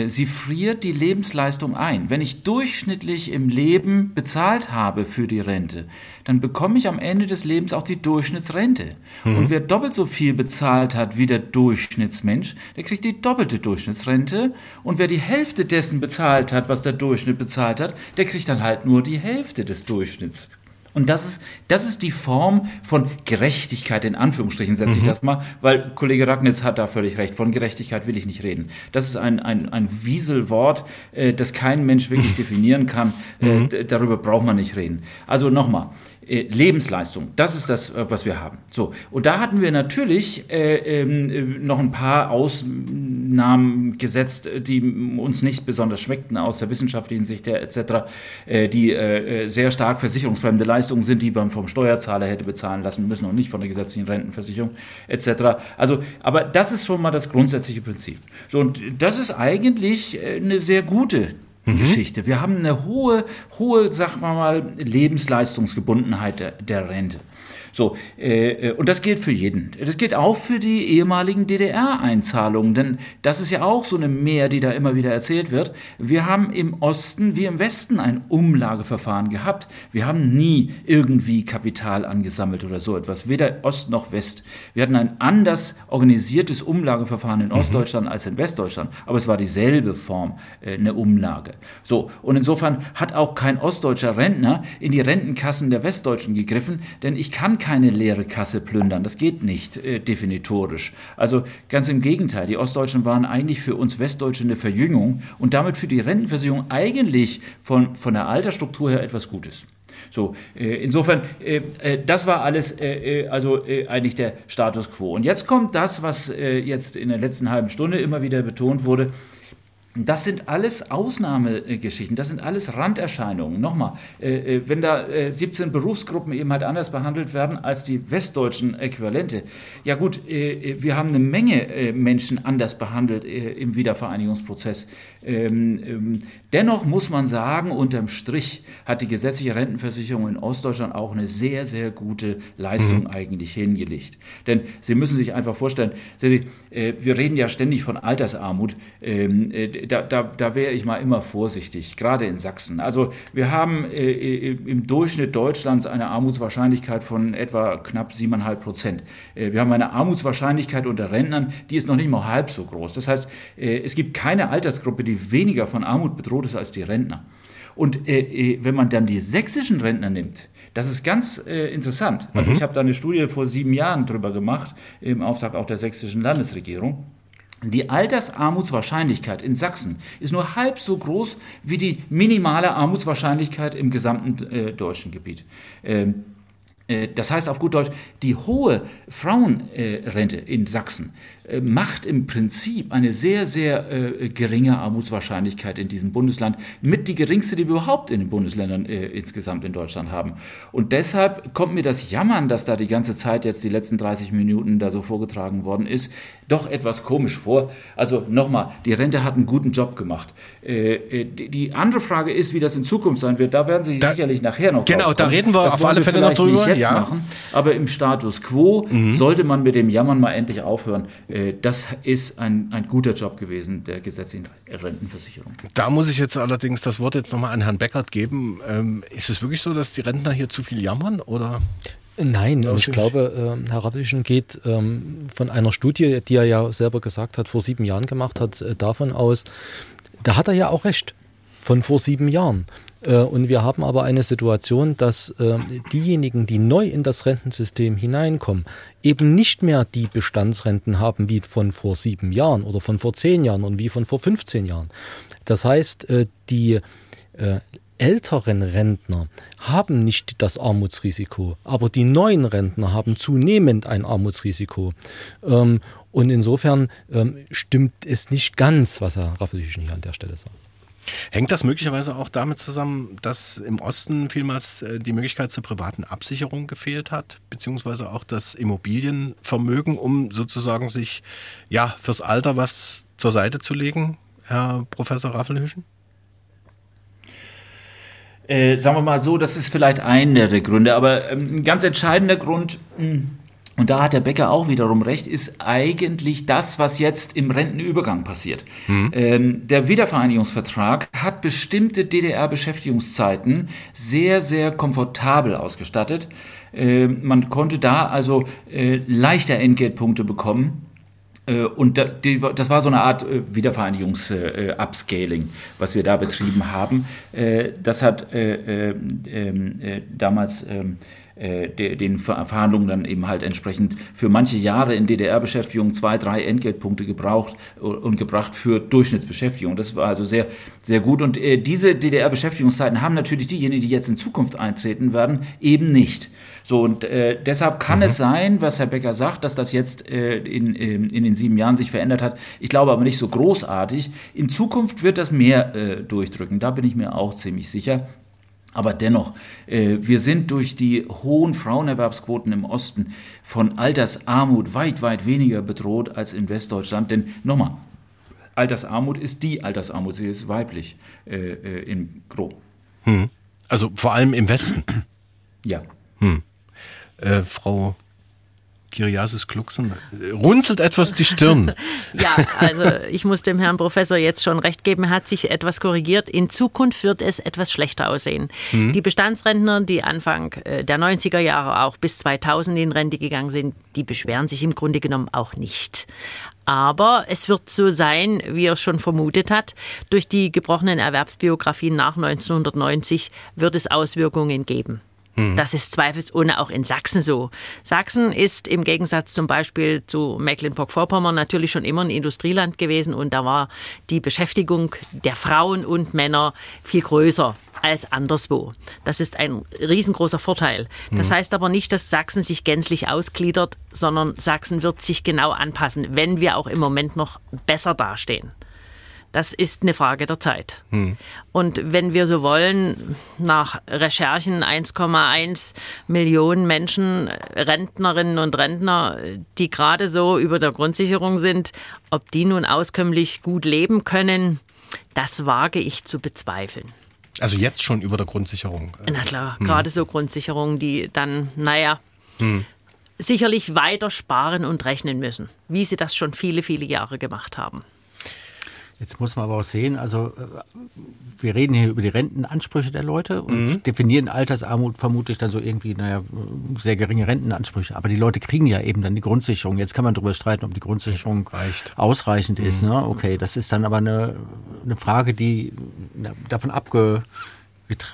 sie friert die Lebensleistung ein. Wenn ich durchschnittlich im Leben bezahlt habe für die Rente, dann bekomme ich am Ende des Lebens auch die Durchschnittsrente. Mhm. Und wer doppelt so viel bezahlt hat wie der Durchschnittsmensch, der kriegt die doppelte Durchschnittsrente. Und wer die Hälfte dessen bezahlt hat, was der Durchschnitt bezahlt hat, der kriegt dann halt nur die Hälfte des Durchschnitts. Und das ist, das ist die Form von Gerechtigkeit, in Anführungsstrichen setze ich mhm. das mal, weil Kollege Ragnitz hat da völlig recht. Von Gerechtigkeit will ich nicht reden. Das ist ein, ein, ein Wieselwort, äh, das kein Mensch wirklich definieren kann. Äh, mhm. darüber braucht man nicht reden. Also nochmal. Äh, Lebensleistung, das ist das, äh, was wir haben. So, und da hatten wir natürlich äh, ähm, noch ein paar Aus Namen gesetzt, die uns nicht besonders schmeckten aus der wissenschaftlichen Sicht her etc., äh, die äh, sehr stark versicherungsfremde Leistungen sind, die man vom Steuerzahler hätte bezahlen lassen müssen und nicht von der gesetzlichen Rentenversicherung etc. Also, aber das ist schon mal das grundsätzliche Prinzip. So, und das ist eigentlich eine sehr gute mhm. Geschichte. Wir haben eine hohe, hohe, sagen wir mal, Lebensleistungsgebundenheit der, der Rente. So, äh, äh, und das gilt für jeden. Das gilt auch für die ehemaligen DDR-Einzahlungen, denn das ist ja auch so eine Mehr, die da immer wieder erzählt wird. Wir haben im Osten wie im Westen ein Umlageverfahren gehabt. Wir haben nie irgendwie Kapital angesammelt oder so etwas, weder Ost noch West. Wir hatten ein anders organisiertes Umlageverfahren in mhm. Ostdeutschland mhm. als in Westdeutschland, aber es war dieselbe Form, äh, eine Umlage. So, und insofern hat auch kein ostdeutscher Rentner in die Rentenkassen der Westdeutschen gegriffen, denn ich kann keine leere Kasse plündern. Das geht nicht äh, definitorisch. Also ganz im Gegenteil. Die Ostdeutschen waren eigentlich für uns Westdeutsche eine Verjüngung und damit für die Rentenversicherung eigentlich von, von der Altersstruktur her etwas Gutes. So, äh, insofern, äh, äh das war alles äh, äh, also eigentlich der Status quo. Und jetzt kommt das, was jetzt in der letzten halben Stunde immer wieder betont wurde. Das sind alles Ausnahmegeschichten, das sind alles Randerscheinungen. Nochmal, äh, äh wenn da äh, 17 Berufsgruppen eben halt anders behandelt werden als die westdeutschen Äquivalente, ja gut, äh, äh wir haben eine Menge äh, Menschen anders behandelt im Wiedervereinigungsprozess. Ähm, ähm, dennoch muss man sagen, unterm Strich hat die gesetzliche Rentenversicherung in Ostdeutschland auch eine sehr, sehr gute Leistung mhm. eigentlich hingelegt. Denn Sie müssen sich einfach vorstellen, Sie, wir reden ja ständig von Altersarmut. Ähm, da, da, da wäre ich mal immer vorsichtig, gerade in Sachsen. Also wir haben äh, äh, im Durchschnitt Deutschlands eine Armutswahrscheinlichkeit von etwa knapp 7,5 Prozent. Äh, wir haben eine Armutswahrscheinlichkeit unter Rentnern, die ist noch nicht mal halb so groß. Das heißt, äh, es gibt keine Altersgruppe, die weniger von Armut bedroht ist als die Rentner. Und äh, äh, wenn man dann die sächsischen Rentner nimmt, das ist ganz interessant. Also mhm. ich habe da eine Studie vor sieben Jahren drüber gemacht, im Auftrag auch der sächsischen Landesregierung. Die Altersarmutswahrscheinlichkeit in Sachsen ist nur halb so groß wie die minimale Armutswahrscheinlichkeit im gesamten äh, deutschen Gebiet. Ähm, äh, das heißt auf gut Deutsch, die hohe Frauenrente in Sachsen äh, macht im Prinzip eine sehr, sehr äh, geringe Armutswahrscheinlichkeit in diesem Bundesland, mit die geringste, die wir überhaupt in den Bundesländern äh, insgesamt in Deutschland haben. Und deshalb kommt mir das Jammern, dass da die ganze Zeit jetzt die letzten 30 Minuten da so vorgetragen worden ist, doch etwas komisch vor. Also nochmal, die Rente hat einen guten Job gemacht. Äh, äh die, andere Frage ist, wie das in Zukunft sein wird. Da werden Sie da, sicherlich nachher noch Genau, da reden wir auf alle Fälle noch drüber. Ja. Machen, aber im Status quo mhm. sollte man mit dem Jammern mal endlich aufhören. Äh, das ist ein, ein guter Job gewesen, der gesetzlichen Rentenversicherung. Da muss ich jetzt allerdings das Wort jetzt nochmal an Herrn Beckert geben. Ähm, ist es wirklich so, dass die Rentner hier zu viel jammern oder? Nein, ich glaube, äh, Herr Ravischen geht ähm, von einer Studie, die er ja selber gesagt hat, vor sieben Jahren gemacht hat, äh, davon aus, da hat er ja auch recht, von vor sieben Jahren. Äh, und wir haben aber eine Situation, dass äh, diejenigen, die neu in das Rentensystem hineinkommen, eben nicht mehr die Bestandsrenten haben wie von vor sieben Jahren oder von vor zehn Jahren und wie von vor 15 Jahren. Das heißt, äh, die älteren Rentner haben nicht das Armutsrisiko, aber die neuen Rentner haben zunehmend ein Armutsrisiko. Ähm, und insofern ähm, stimmt es nicht ganz, was Herr Raffelischen hier an der Stelle sagt. Hängt das möglicherweise auch damit zusammen, dass im Osten vielmals äh, die Möglichkeit zur privaten Absicherung gefehlt hat, beziehungsweise auch das Immobilienvermögen, um sozusagen sich ja fürs Alter was zur Seite zu legen, Herr Professor Raffelhüschen? Äh, sagen wir mal so, das ist vielleicht einer der Gründe, aber ähm, ein ganz entscheidender Grund, hm, und da hat der Bäcker auch wiederum recht, ist eigentlich das, was jetzt im Rentenübergang passiert. Mhm. Ähm, der Wiedervereinigungsvertrag hat bestimmte DDR-Beschäftigungszeiten sehr, sehr komfortabel ausgestattet. Äh, man konnte da also äh, leichter Entgeltpunkte bekommen. Äh, und das war so eine Art äh, Wiedervereinigungs-Upscaling, was wir da betrieben haben. Das hat ähm, damals ähm, äh, den Verhandlungen dann eben halt entsprechend für manche Jahre in DDR-Beschäftigung zwei, drei Entgeltpunkte gebraucht und gebracht für Durchschnittsbeschäftigung. Das war also sehr, sehr gut. Und äh, diese DDR-Beschäftigungszeiten haben natürlich diejenigen, die jetzt in Zukunft eintreten werden, eben nicht. So, und äh, deshalb kann mhm. es sein, was Herr Becker sagt, dass das jetzt äh, in, in, in, den sieben Jahren sich verändert hat. Ich glaube aber nicht so großartig. In Zukunft wird das mehr äh, durchdrücken. Da bin ich mir auch ziemlich sicher. Aber dennoch, äh, wir sind durch die hohen Frauenerwerbsquoten im Osten von Altersarmut weit, weit weniger bedroht als in Westdeutschland. Denn nochmal, Altersarmut ist die Altersarmut, sie ist weiblich äh, äh, in Gro. Hm. Also vor allem im Westen. Ja. Hm. Äh, Frau Kiriasis Kluxen runzelt etwas die Stirn. ja, also ich muss dem Herrn Professor jetzt schon recht geben, er hat sich etwas korrigiert. In Zukunft wird es etwas schlechter aussehen. Mhm. Die Bestandsrentner, die Anfang äh, der 90er Jahre auch bis 2000 in Rente gegangen sind, die beschweren sich im Grunde genommen auch nicht. Aber es wird so sein, wie er schon vermutet hat. Durch die gebrochenen Erwerbsbiografien nach 1990 wird es Auswirkungen geben. Mhm. Das ist zweifelsohne auch in Sachsen so. Sachsen ist im Gegensatz zum Beispiel zu Mecklenburg-Vorpommern natürlich schon immer ein Industrieland gewesen und da war die Beschäftigung der Frauen und Männer viel größer als anderswo. Das ist ein riesengroßer Vorteil. Das mhm. heißt aber nicht, dass Sachsen sich gänzlich ausgliedert, sondern Sachsen wird sich genau anpassen, wenn wir auch im Moment noch besser dastehen. Das ist eine Frage der Zeit. Hm. Und wenn wir so wollen, nach Recherchen 1,1 Millionen Menschen, Rentnerinnen und Rentner, die gerade so über der Grundsicherung sind, ob die nun auskömmlich gut leben können, das wage ich zu bezweifeln. Also jetzt schon über der Grundsicherung? Na klar, hm. gerade so Grundsicherungen, die dann, naja, hm. sicherlich weiter sparen und rechnen müssen, wie sie das schon viele, viele Jahre gemacht haben. Jetzt muss man aber auch sehen, also äh, wir reden hier über die Rentenansprüche der Leute und mhm. definieren Altersarmut vermutlich dann so irgendwie, naja, sehr geringe Rentenansprüche. Aber die Leute kriegen ja eben dann die Grundsicherung. Jetzt kann man darüber streiten, ob die Grundsicherung Reicht. ausreichend mhm. ist. Ne? Okay, das ist dann aber eine, eine Frage, die davon abge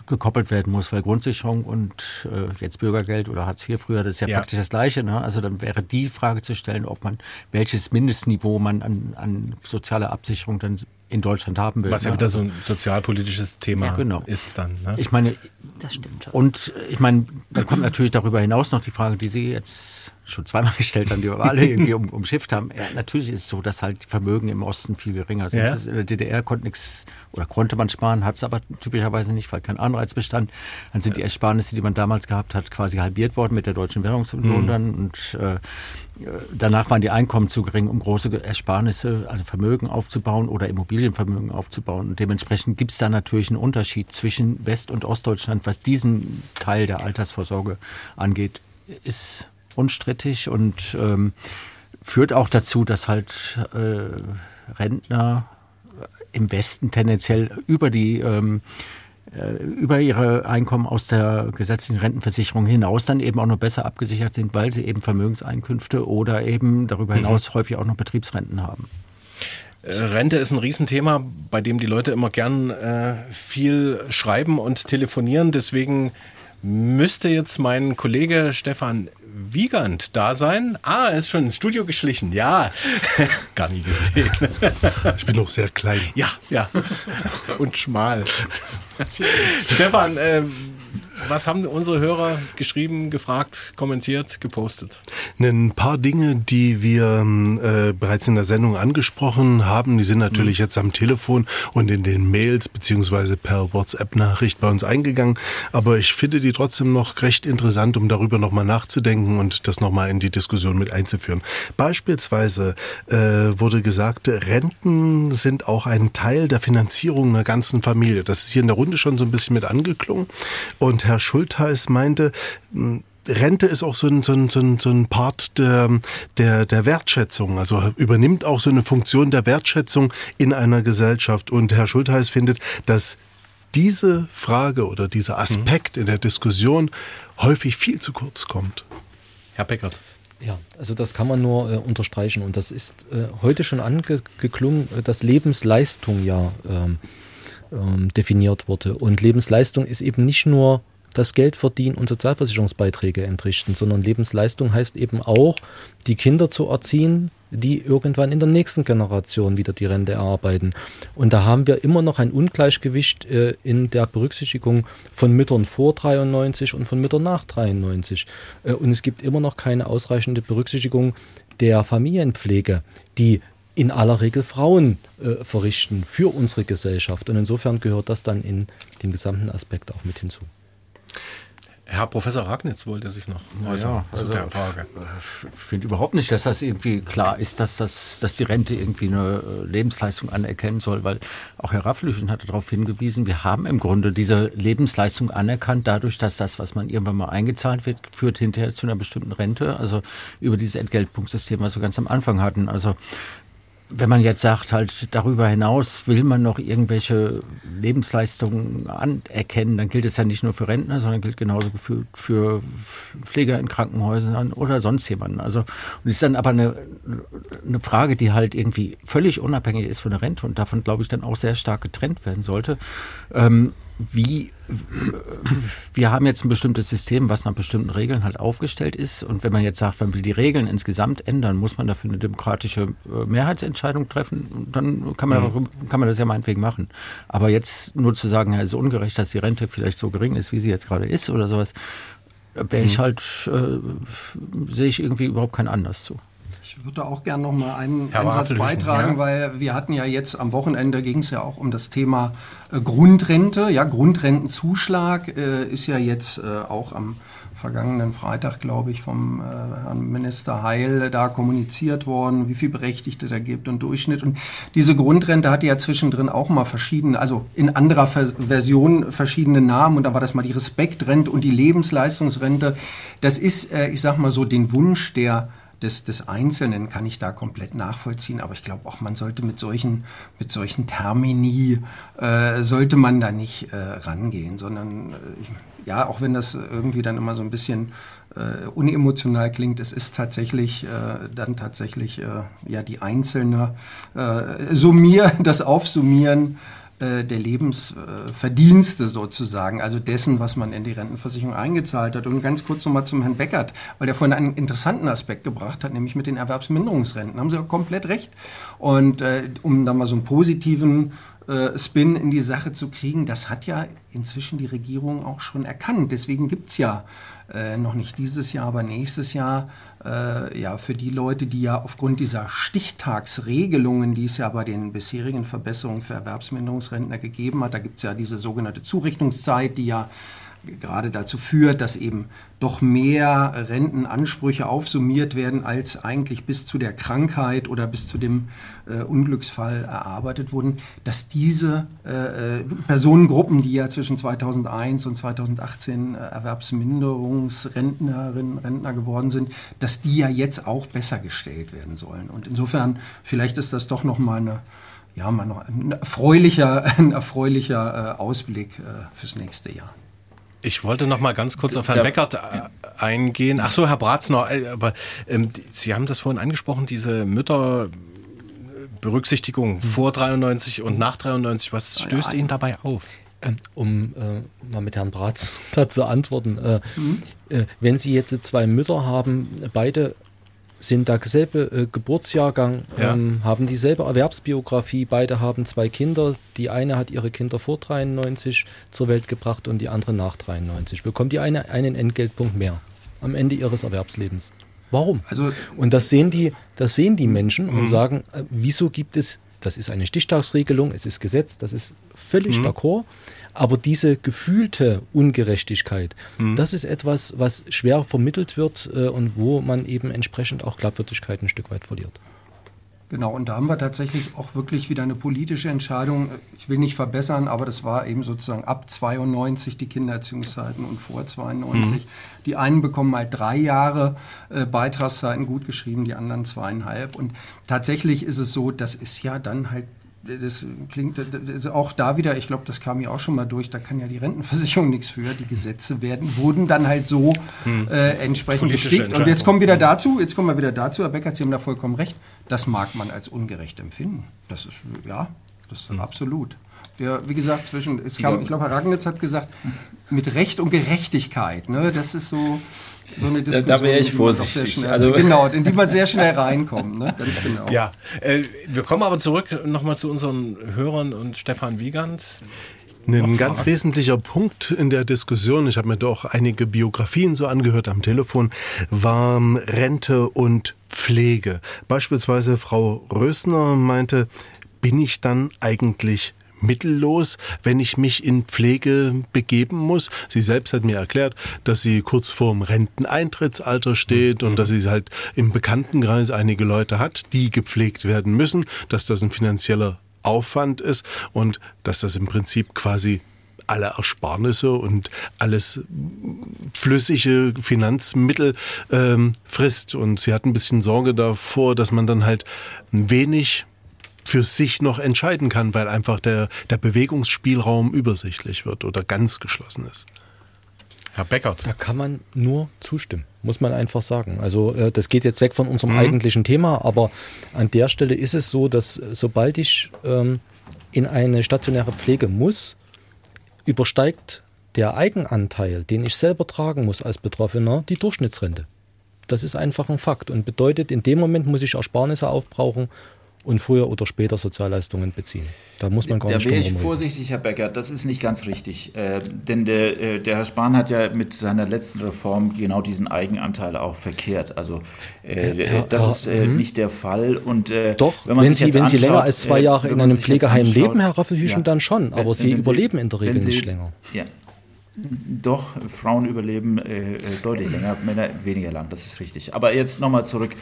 gekoppelt werden muss, weil Grundsicherung und äh, jetzt Bürgergeld oder Hartz IV früher, das ist ja, ja. praktisch das Gleiche. Ne? Also dann wäre die Frage zu stellen, ob man welches Mindestniveau man an, an sozialer Absicherung dann in Deutschland haben will. Was ja ne? wieder so ein sozialpolitisches Thema ja, genau. ist dann. Ne? Ich meine, das stimmt schon. Und ich meine, dann kommt natürlich darüber hinaus noch die Frage, die Sie jetzt schon zweimal gestellt haben, die wir alle irgendwie um, umschifft haben. Ja, natürlich ist es so, dass halt die Vermögen im Osten viel geringer sind. Ja. In der DDR konnte nichts oder konnte man sparen, hat es aber typischerweise nicht, weil kein Anreiz bestand. Dann sind die Ersparnisse, die man damals gehabt hat, quasi halbiert worden mit der deutschen Währungsunion mhm. dann. Und äh, danach waren die Einkommen zu gering, um große Ersparnisse, also Vermögen aufzubauen oder Immobilienvermögen aufzubauen. Und dementsprechend gibt es da natürlich einen Unterschied zwischen West- und Ostdeutschland, was diesen Teil der Altersvorsorge angeht, ist unstrittig und ähm, führt auch dazu, dass halt äh, Rentner im Westen tendenziell über die ähm, äh, über ihre Einkommen aus der gesetzlichen Rentenversicherung hinaus dann eben auch noch besser abgesichert sind, weil sie eben Vermögenseinkünfte oder eben darüber mhm. hinaus häufig auch noch Betriebsrenten haben. Äh, Rente ist ein Riesenthema, bei dem die Leute immer gern äh, viel schreiben und telefonieren. Deswegen müsste jetzt mein Kollege Stefan Wiegand da sein. Ah, er ist schon ins Studio geschlichen. Ja, gar nie gesehen. Ich bin noch sehr klein. Ja, ja. Und schmal. Stefan, äh, was haben unsere Hörer geschrieben, gefragt, kommentiert, gepostet? Ein paar Dinge, die wir äh, bereits in der Sendung angesprochen haben, die sind natürlich mhm. jetzt am Telefon und in den Mails beziehungsweise per WhatsApp-Nachricht bei uns eingegangen. Aber ich finde die trotzdem noch recht interessant, um darüber nochmal nachzudenken und das nochmal in die Diskussion mit einzuführen. Beispielsweise äh, wurde gesagt, Renten sind auch ein Teil der Finanzierung einer ganzen Familie. Das ist hier in der Runde schon so ein bisschen mit angeklungen. Und Herr Schultheiß meinte, hm, Rente ist auch so ein, so ein, so ein, so ein Part der, der, der Wertschätzung, also übernimmt auch so eine Funktion der Wertschätzung in einer Gesellschaft. Und Herr Schultheiß findet, dass diese Frage oder dieser Aspekt mhm. in der Diskussion häufig viel zu kurz kommt. Herr Beckert. Ja, also das kann man nur äh, unterstreichen und das ist äh, heute schon angeklungen, äh, dass Lebensleistung ja ähm, ähm, definiert wurde. Und Lebensleistung ist eben nicht nur das Geld verdienen und Sozialversicherungsbeiträge entrichten, sondern Lebensleistung heißt eben auch, die Kinder zu erziehen, die irgendwann in der nächsten Generation wieder die Rente erarbeiten. Und da haben wir immer noch ein Ungleichgewicht äh, in der Berücksichtigung von Müttern vor 93 und von Müttern nach 93. Äh, und es gibt immer noch keine ausreichende Berücksichtigung der Familienpflege, die in aller Regel Frauen äh, verrichten für unsere Gesellschaft. Und insofern gehört das dann in den gesamten Aspekt auch mit hinzu. Herr Professor Ragnitz wollte sich noch äußern ja, also, zu der Frage. Ich finde überhaupt nicht, dass das irgendwie klar ist, dass, das, dass die Rente irgendwie eine äh, Lebensleistung anerkennen soll, weil auch Herr Rafflüchen hatte darauf hingewiesen, wir haben im Grunde diese Lebensleistung anerkannt, dadurch, dass das, was man irgendwann mal eingezahlt wird, führt hinterher zu einer bestimmten Rente, also über dieses Entgeltpunktsystem, was wir ganz am Anfang hatten. Also wenn man jetzt sagt, halt darüber hinaus will man noch irgendwelche Lebensleistungen anerkennen, dann gilt es ja nicht nur für Rentner, sondern gilt genauso für, für Pfleger in Krankenhäusern oder sonst jemanden. Also, und ist dann aber eine, eine Frage, die halt irgendwie völlig unabhängig ist von der Rente und davon, glaube ich, dann auch sehr stark getrennt werden sollte. Ähm, wie wir haben jetzt ein bestimmtes System, was nach bestimmten Regeln halt aufgestellt ist. Und wenn man jetzt sagt, man will die Regeln insgesamt ändern, muss man dafür eine demokratische äh, Mehrheitsentscheidung treffen. Dann kann man, mhm. kann man das ja meinetwegen machen. Aber jetzt nur zu sagen, ja, es ist ungerecht, dass die Rente vielleicht so gering ist, wie sie jetzt gerade ist oder sowas, wäre ich mhm. halt, äh, sehe ich irgendwie überhaupt keinen Anlass zu. Ich würde auch gerne noch mal einen Herr Einsatz beitragen, ja. weil wir hatten ja jetzt am Wochenende ging es ja auch um das Thema äh, Grundrente. Ja, Grundrentenzuschlag äh, ist ja jetzt äh, auch am vergangenen Freitag, glaube ich, vom äh, Herrn Minister Heil da kommuniziert worden, wie viel Berechtigte da gibt und Durchschnitt. Und diese Grundrente hatte ja zwischendrin auch mal verschiedene, also in anderer Ver Version verschiedene Namen. Und da war das mal die Respektrente und die Lebensleistungsrente. Das ist, äh, ich sag mal so, den Wunsch der des, des Einzelnen kann ich da komplett nachvollziehen, aber ich glaube auch, man sollte mit solchen, mit solchen Termini, äh, sollte man da nicht äh, rangehen, sondern äh, ja, auch wenn das irgendwie dann immer so ein bisschen äh, unemotional klingt, es ist tatsächlich äh, dann tatsächlich äh, ja die einzelne äh, Summier, das Aufsummieren der Lebensverdienste sozusagen, also dessen, was man in die Rentenversicherung eingezahlt hat. Und ganz kurz nochmal zum Herrn Beckert, weil der vorhin einen interessanten Aspekt gebracht hat, nämlich mit den Erwerbsminderungsrenten. Haben Sie auch komplett recht. Und äh, um da mal so einen positiven äh, Spin in die Sache zu kriegen, das hat ja inzwischen die Regierung auch schon erkannt. Deswegen gibt's ja äh, noch nicht dieses Jahr, aber nächstes Jahr, äh, ja, für die Leute, die ja aufgrund dieser Stichtagsregelungen, die es ja bei den bisherigen Verbesserungen für Erwerbsminderungsrentner gegeben hat, da gibt es ja diese sogenannte Zurechnungszeit, die ja gerade dazu führt, dass eben doch mehr Rentenansprüche aufsummiert werden, als eigentlich bis zu der Krankheit oder bis zu dem äh, Unglücksfall erarbeitet wurden, dass diese äh, äh Personengruppen, die ja zwischen 2001 und 2018 äh, Erwerbsminderungsrentnerinnen, Rentner geworden sind, dass die ja jetzt auch besser gestellt werden sollen. Und insofern, vielleicht ist das doch noch mal eine ja, mal noch ein erfreulicher, ein erfreulicher äh, Ausblick äh, fürs nächste Jahr. Ich wollte noch mal ganz kurz auf Herrn Beckert äh, eingehen. Ach so, Herr Bratzner, äh, aber ähm, Sie haben das vorhin angesprochen, diese Mütterberücksichtigung hm. vor 93 und nach 93. Was stößt Ihnen dabei auf? Ähm, um äh, mal mit Herrn Bratz dazu antworten. Äh, mhm. äh, wenn Sie jetzt zwei Mütter haben, beide sind da selbe äh, Geburtsjahrgang, ja. ähm, haben dieselbe Erwerbsbiografie, beide haben zwei Kinder. Die eine hat ihre Kinder vor 93 zur Welt gebracht und die andere nach 93. Bekommt die eine einen Entgeltpunkt mehr am Ende ihres Erwerbslebens. Warum? Also, und das sehen die, das sehen die Menschen und mhm. sagen, äh, wieso gibt es, das ist eine Stichtagsregelung, es ist Gesetz, das ist völlig mhm. d'accord. Aber diese gefühlte Ungerechtigkeit, mhm. das ist etwas, was schwer vermittelt wird äh, und wo man eben entsprechend auch Glaubwürdigkeit ein Stück weit verliert. Genau, und da haben wir tatsächlich auch wirklich wieder eine politische Entscheidung. Ich will nicht verbessern, aber das war eben sozusagen ab 92 die Kindererziehungszeiten und vor 92. Mhm. Die einen bekommen halt drei Jahre äh, Beitragszeiten gut geschrieben, die anderen zweieinhalb. Und tatsächlich ist es so, das ist ja dann halt das klingt das auch da wieder, ich glaube, das kam ja auch schon mal durch, da kann ja die Rentenversicherung nichts für. Die Gesetze werden, wurden dann halt so hm. äh, entsprechend gestickt. Und jetzt kommen wir wieder dazu, jetzt kommen wir wieder dazu, Herr Becker, Sie haben da vollkommen recht, das mag man als ungerecht empfinden. Das ist, ja, Das mhm. absolut. Ja, wie gesagt, zwischen, es kam, ich glaube, Herr Ragnitz hat gesagt, mit Recht und Gerechtigkeit. Ne? Das ist so, so eine Diskussion. Da, da wäre ich vorsichtig. Schnell, also, genau, in die man sehr schnell reinkommt. Ne? Ganz genau. Ja, äh, wir kommen aber zurück nochmal zu unseren Hörern und Stefan Wiegand. Ein ganz wesentlicher Punkt in der Diskussion, ich habe mir doch einige Biografien so angehört am Telefon, war Rente und Pflege. Beispielsweise Frau Rösner meinte, bin ich dann eigentlich mittellos, wenn ich mich in Pflege begeben muss. Sie selbst hat mir erklärt, dass sie kurz vorm Renteneintrittsalter steht und dass sie halt im Bekanntenkreis einige Leute hat, die gepflegt werden müssen, dass das ein finanzieller Aufwand ist und dass das im Prinzip quasi alle Ersparnisse und alles flüssige Finanzmittel ähm, frisst. Und sie hat ein bisschen Sorge davor, dass man dann halt wenig für sich noch entscheiden kann, weil einfach der, der Bewegungsspielraum übersichtlich wird oder ganz geschlossen ist. Herr Beckert. Da kann man nur zustimmen, muss man einfach sagen. Also äh, das geht jetzt weg von unserem mhm. eigentlichen Thema, aber an der Stelle ist es so, dass äh, sobald ich ähm, in eine stationäre Pflege muss, übersteigt der Eigenanteil, den ich selber tragen muss als Betroffener, die Durchschnittsrente. Das ist einfach ein Fakt und bedeutet, in dem Moment muss ich Ersparnisse aufbrauchen und früher oder später Sozialleistungen beziehen. Da muss man gar nicht Da bin ich vorsichtig, Herr Becker, das ist nicht ganz richtig. Äh, denn der, äh, der, Herr Spahn hat ja mit seiner letzten Reform genau diesen Eigenanteil auch verkehrt. Also äh, ja, das ja, ist äh, mhm. nicht der Fall. Und, äh, Doch, wenn, wenn Sie, wenn Sie länger als zwei äh, Jahre in einem Pflegeheim leben, Herr Raffelhüschen, ja. dann schon. Aber wenn, Sie wenn überleben Sie, in der Regel Sie, nicht länger. Ja, doch, Frauen überleben äh, äh, deutlich länger, Männer weniger lang, das ist richtig. Aber jetzt nochmal zurück.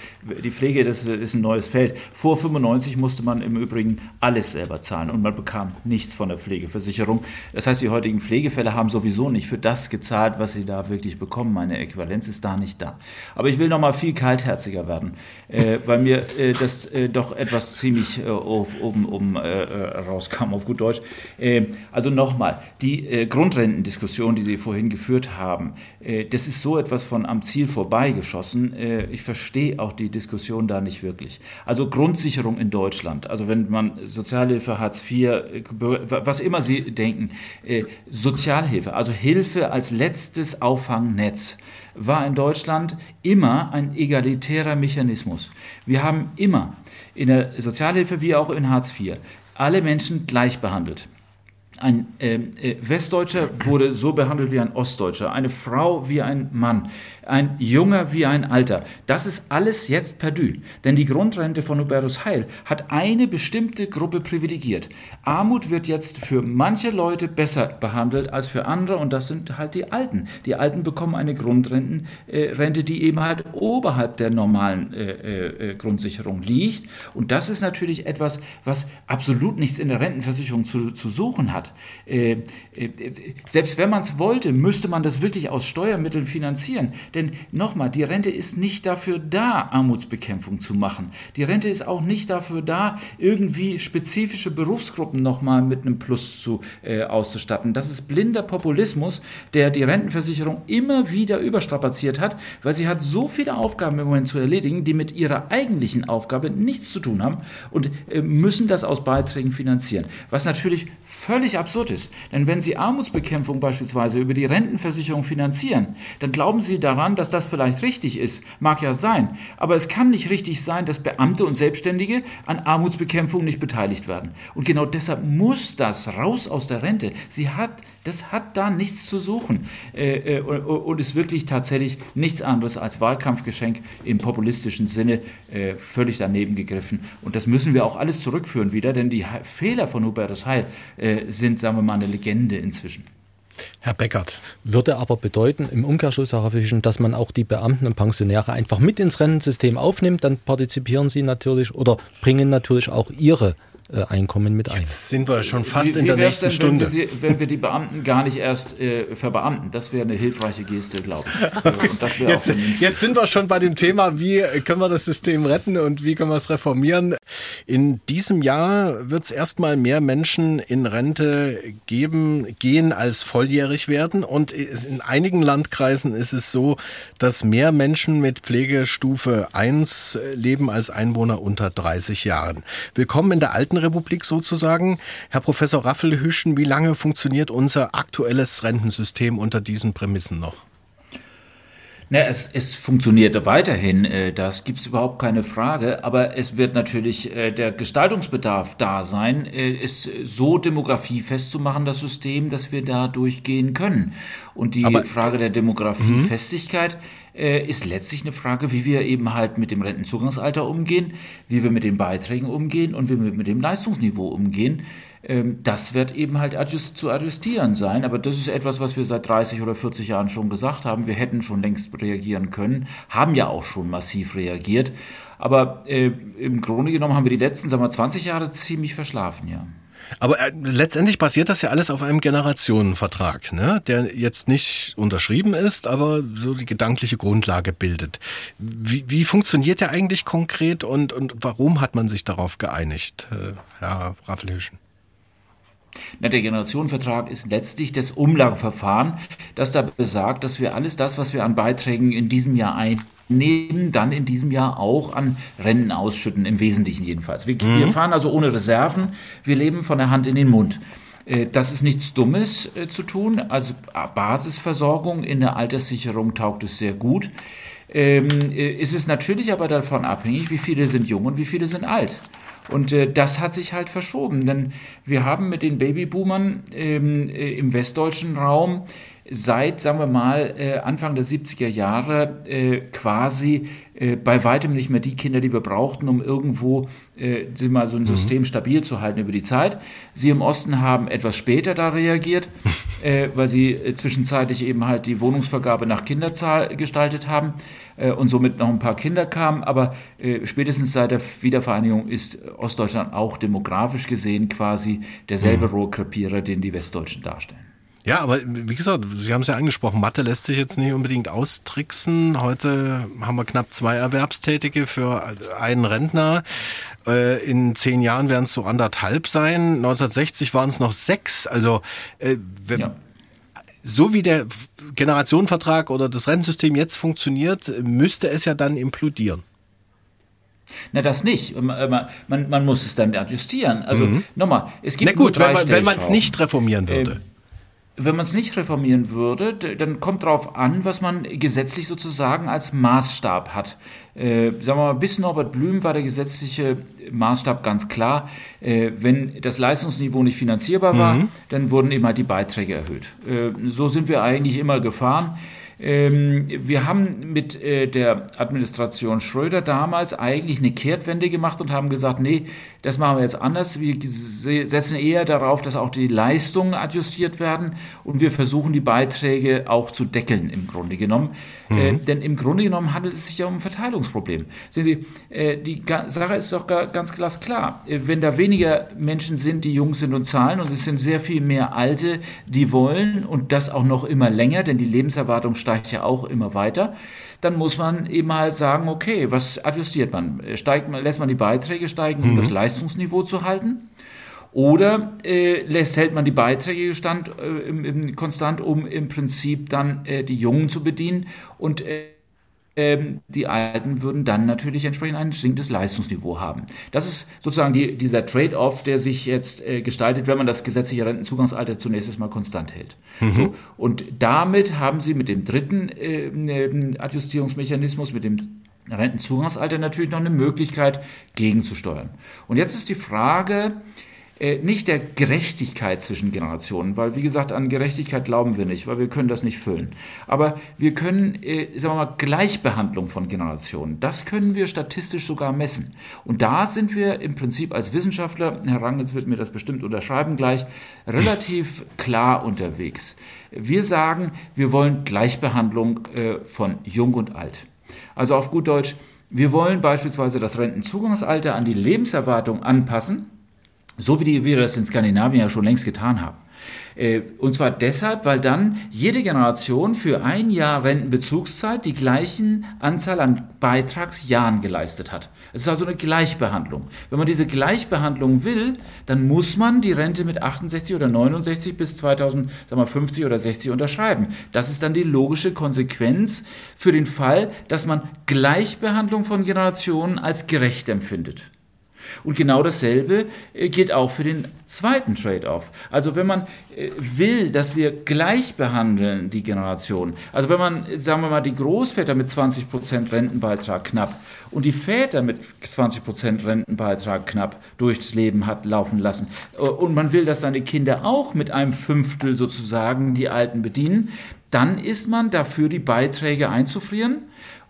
Die Pflege, das ist ein neues Feld. Vor 95 musste man im Übrigen alles selber zahlen und man bekam nichts von der Pflegeversicherung. Das heißt, die heutigen Pflegefälle haben sowieso nicht für das gezahlt, was sie da wirklich bekommen. Meine Äquivalenz ist da nicht da. Aber ich will nochmal viel kaltherziger werden, äh, weil mir äh, das äh, doch etwas ziemlich äh, oben, oben rauskam, auf gut Deutsch. also nochmal, die Grundrentendiskussion Diskussion, die Sie vorhin geführt haben, äh, das ist so etwas von am Ziel vorbeigeschossen. Äh, ich verstehe auch die Diskussion da nicht wirklich. Also Grundsicherung in Deutschland, also wenn man Sozialhilfe, Hartz IV, äh, was immer Sie denken, Sozialhilfe, also Hilfe als letztes Auffangnetz war in Deutschland immer ein egalitärer Mechanismus. Wir haben immer in der Sozialhilfe wie auch in Hartz IV alle Menschen gleich behandelt. Ein äh, äh, Westdeutscher wurde so behandelt wie ein Ostdeutscher, eine Frau wie ein Mann, ein Junger wie ein Alter. Das ist alles jetzt perdu. Denn die Grundrente von Hubertus Heil hat eine bestimmte Gruppe privilegiert. Armut wird jetzt für manche Leute besser behandelt als für andere und das sind halt die Alten. Die Alten bekommen eine Grundrente, äh, die eben halt oberhalb der normalen äh, äh, äh, Grundsicherung liegt. Und das ist natürlich etwas, was absolut nichts in der Rentenversicherung zu, zu suchen hat. Äh, äh, selbst wenn man es wollte, müsste man das wirklich aus Steuermitteln finanzieren. Denn nochmal, die Rente ist nicht dafür da, Armutsbekämpfung zu machen. Die Rente ist auch nicht dafür da, irgendwie spezifische Berufsgruppen nochmal mit einem Plus zu, äh, auszustatten. Das ist blinder Populismus, der die Rentenversicherung immer wieder überstrapaziert hat, weil sie hat so viele Aufgaben im Moment zu erledigen, die mit ihrer eigentlichen Aufgabe nichts zu tun haben und äh, müssen das aus Beiträgen finanzieren. Was natürlich völlig absurd ist. Denn wenn Sie Armutsbekämpfung beispielsweise über die Rentenversicherung finanzieren, dann glauben Sie daran, daran, dass das vielleicht richtig ist. Mag ja sein. Aber es kann nicht richtig sein, dass Beamte und Selbstständige an Armutsbekämpfung nicht beteiligt werden. Und genau deshalb muss das raus aus der Rente. Sie hat, das hat da nichts zu suchen. Äh, äh, und ist wirklich tatsächlich nichts anderes als Wahlkampfgeschenk im populistischen Sinne äh, völlig daneben gegriffen. Und das müssen wir auch alles zurückführen wieder, denn die Fehler von Hubertus Heil sind, sagen wir mal, eine Legende inzwischen. Herr Beckert. Würde aber bedeuten, im Umkehrschluss, Herr Fischen, dass man auch die Beamten und Pensionäre einfach mit ins Rentensystem aufnimmt, dann partizipieren sie natürlich oder bringen natürlich auch ihre Einkommen mit ein. Jetzt sind wir schon fast wie, in der nächsten denn, Stunde. Wenn wir, wenn wir, die Beamten gar nicht erst äh, verbeamten, das wäre eine hilfreiche Geste, glaube ich. Äh, jetzt, jetzt, sind wir schon bei dem Thema, wie können wir das System retten und wie können wir es reformieren. In diesem Jahr wird es erstmal mehr Menschen in Rente geben, gehen als volljährig werden. Und in einigen Landkreisen ist es so, dass mehr Menschen mit Pflegestufe 1 leben als Einwohner unter 30 Jahren. Willkommen in der alten Rentenrepublik sozusagen. Herr Professor Raffelhüschen, wie lange funktioniert unser aktuelles Rentensystem unter diesen Prämissen noch? Na, es, es funktioniert weiterhin, äh, das gibt es überhaupt keine Frage, aber es wird natürlich äh, der Gestaltungsbedarf da sein, äh, es so Demografie festzumachen, das System, dass wir da durchgehen können. Und die aber, Frage der Demografiefestigkeit äh, ist letztlich eine Frage, wie wir eben halt mit dem Rentenzugangsalter umgehen, wie wir mit den Beiträgen umgehen und wie wir mit dem Leistungsniveau umgehen. Ähm, das wird eben halt adjust, zu adjustieren sein. Aber das ist etwas, was wir seit 30 oder 40 Jahren schon gesagt haben. Wir hätten schon längst reagieren können, haben ja auch schon massiv reagiert. Aber äh, im Grunde genommen haben wir die letzten, sagen wir, 20 Jahre ziemlich verschlafen, ja. Aber äh, letztendlich basiert das ja alles auf einem Generationenvertrag, ne? der jetzt nicht unterschrieben ist, aber so die gedankliche Grundlage bildet. Wie, wie funktioniert der eigentlich konkret und, und warum hat man sich darauf geeinigt, äh, Herr Raffelhüschen? Na, der Generationenvertrag ist letztlich das Umlageverfahren, das da besagt, dass wir alles das, was wir an Beiträgen in diesem Jahr einnehmen, dann in diesem Jahr auch an Renten ausschütten, im Wesentlichen jedenfalls. Wir, mhm. wir fahren also ohne Reserven, wir leben von der Hand in den Mund. Äh, das ist nichts Dummes äh, zu tun. Also Basisversorgung in der Alterssicherung taugt es sehr gut. Ähm, äh, ist es natürlich aber davon abhängig, wie viele sind jung und wie viele sind alt. Und äh, das hat sich halt verschoben, denn wir haben mit den Babyboomern ähm, äh, im westdeutschen Raum seit, sagen wir mal, äh, Anfang der 70er Jahre äh, quasi äh, bei weitem nicht mehr die Kinder, die wir brauchten, um irgendwo äh, mal so ein mhm. System mhm. stabil zu halten über die Zeit. Sie im Osten haben etwas später da reagiert, äh, weil sie äh, zwischenzeitlich eben halt die Wohnungsvergabe nach Kinderzahl gestaltet haben äh, und somit noch ein paar Kinder kamen. Aber äh, spätestens seit der Wiedervereinigung ist Ostdeutschland auch demografisch gesehen quasi derselbe mhm. Rohrkrepierer, den die Westdeutschen darstellen. Ja, aber wie gesagt, Sie haben es ja angesprochen, Mathe lässt sich jetzt nicht unbedingt austricksen. Heute haben wir knapp zwei Erwerbstätige für einen Rentner. Äh, in zehn Jahren werden es so anderthalb sein. 1960 waren es noch sechs. Also äh, wenn, ja. so wie der Generationenvertrag oder das Rentensystem jetzt funktioniert, müsste es ja dann implodieren. Na, das nicht. Man, man, man muss es dann adjustieren. Also mhm. nochmal, es gibt Na gut, wenn man es nicht reformieren würde. Ähm, wenn man es nicht reformieren würde, dann kommt darauf an, was man gesetzlich sozusagen als Maßstab hat. Äh, sagen wir mal, bis Norbert Blüm war der gesetzliche Maßstab ganz klar. Äh, wenn das Leistungsniveau nicht finanzierbar war, mhm. dann wurden eben halt die Beiträge erhöht. Äh, so sind wir eigentlich immer gefahren. Ähm, wir haben mit äh, der Administration Schröder damals eigentlich eine Kehrtwende gemacht und haben gesagt, nee, das machen wir jetzt anders. Wir setzen eher darauf, dass auch die Leistungen adjustiert werden und wir versuchen die Beiträge auch zu deckeln im Grunde genommen. Mhm. Äh, denn im Grunde genommen handelt es sich ja um ein Verteilungsproblem. Sehen Sie, äh, die Sache ist doch ganz glasklar. Äh, wenn da weniger Menschen sind, die jung sind und zahlen und es sind sehr viel mehr Alte, die wollen und das auch noch immer länger, denn die Lebenserwartung steigt ja auch immer weiter, dann muss man eben halt sagen, okay, was adjustiert man? Steigt, lässt man die Beiträge steigen, um mhm. das Leistungsniveau zu halten? Oder äh, lässt, hält man die Beiträge stand, äh, im, im, konstant, um im Prinzip dann äh, die Jungen zu bedienen und äh, ähm, die Alten würden dann natürlich entsprechend ein sinktes Leistungsniveau haben. Das ist sozusagen die, dieser Trade-off, der sich jetzt äh, gestaltet, wenn man das gesetzliche Rentenzugangsalter zunächst mal konstant hält. Mhm. So, und damit haben Sie mit dem dritten äh, Adjustierungsmechanismus, mit dem Rentenzugangsalter natürlich noch eine Möglichkeit gegenzusteuern. Und jetzt ist die Frage, nicht der Gerechtigkeit zwischen Generationen, weil wie gesagt, an Gerechtigkeit glauben wir nicht, weil wir können das nicht füllen. Aber wir können, äh, sagen wir mal, Gleichbehandlung von Generationen, das können wir statistisch sogar messen. Und da sind wir im Prinzip als Wissenschaftler, Herr Rangels wird mir das bestimmt unterschreiben gleich, relativ klar unterwegs. Wir sagen, wir wollen Gleichbehandlung äh, von Jung und Alt. Also auf gut Deutsch, wir wollen beispielsweise das Rentenzugangsalter an die Lebenserwartung anpassen so wie wir das in Skandinavien ja schon längst getan haben. Äh, und zwar deshalb, weil dann jede Generation für ein Jahr Rentenbezugszeit die gleichen Anzahl an Beitragsjahren geleistet hat. Es ist also eine Gleichbehandlung. Wenn man diese Gleichbehandlung will, dann muss man die Rente mit 68 oder 69 bis 2050 oder 60 unterschreiben. Das ist dann die logische Konsequenz für den Fall, dass man Gleichbehandlung von Generationen als gerecht empfindet. Und genau dasselbe äh, gilt auch für den zweiten Trade-off. Also wenn man äh, will, dass wir gleich behandeln die Generation, also wenn man, sagen wir mal, die Großväter mit 20 Prozent Rentenbeitrag knapp und die Väter mit 20 Prozent Rentenbeitrag knapp durchs Leben hat laufen lassen äh, und man will, dass seine Kinder auch mit einem Fünftel sozusagen die Alten bedienen, dann ist man dafür, die Beiträge einzufrieren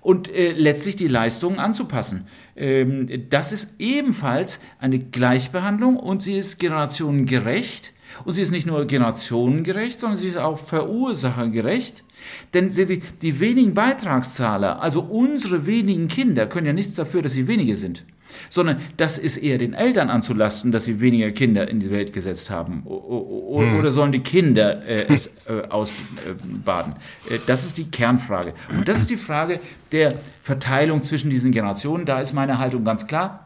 und äh, letztlich die Leistungen anzupassen. Ähm, das ist ebenfalls eine Gleichbehandlung und sie ist generationengerecht. Und sie ist nicht nur generationengerecht, sondern sie ist auch verursachergerecht. Denn sehen Sie, die wenigen Beitragszahler, also unsere wenigen Kinder, können ja nichts dafür, dass sie wenige sind sondern das ist eher den Eltern anzulasten, dass sie weniger Kinder in die Welt gesetzt haben. O hm. Oder sollen die Kinder äh, es äh, ausbaden? Äh, das ist die Kernfrage. Und das ist die Frage der Verteilung zwischen diesen Generationen. Da ist meine Haltung ganz klar.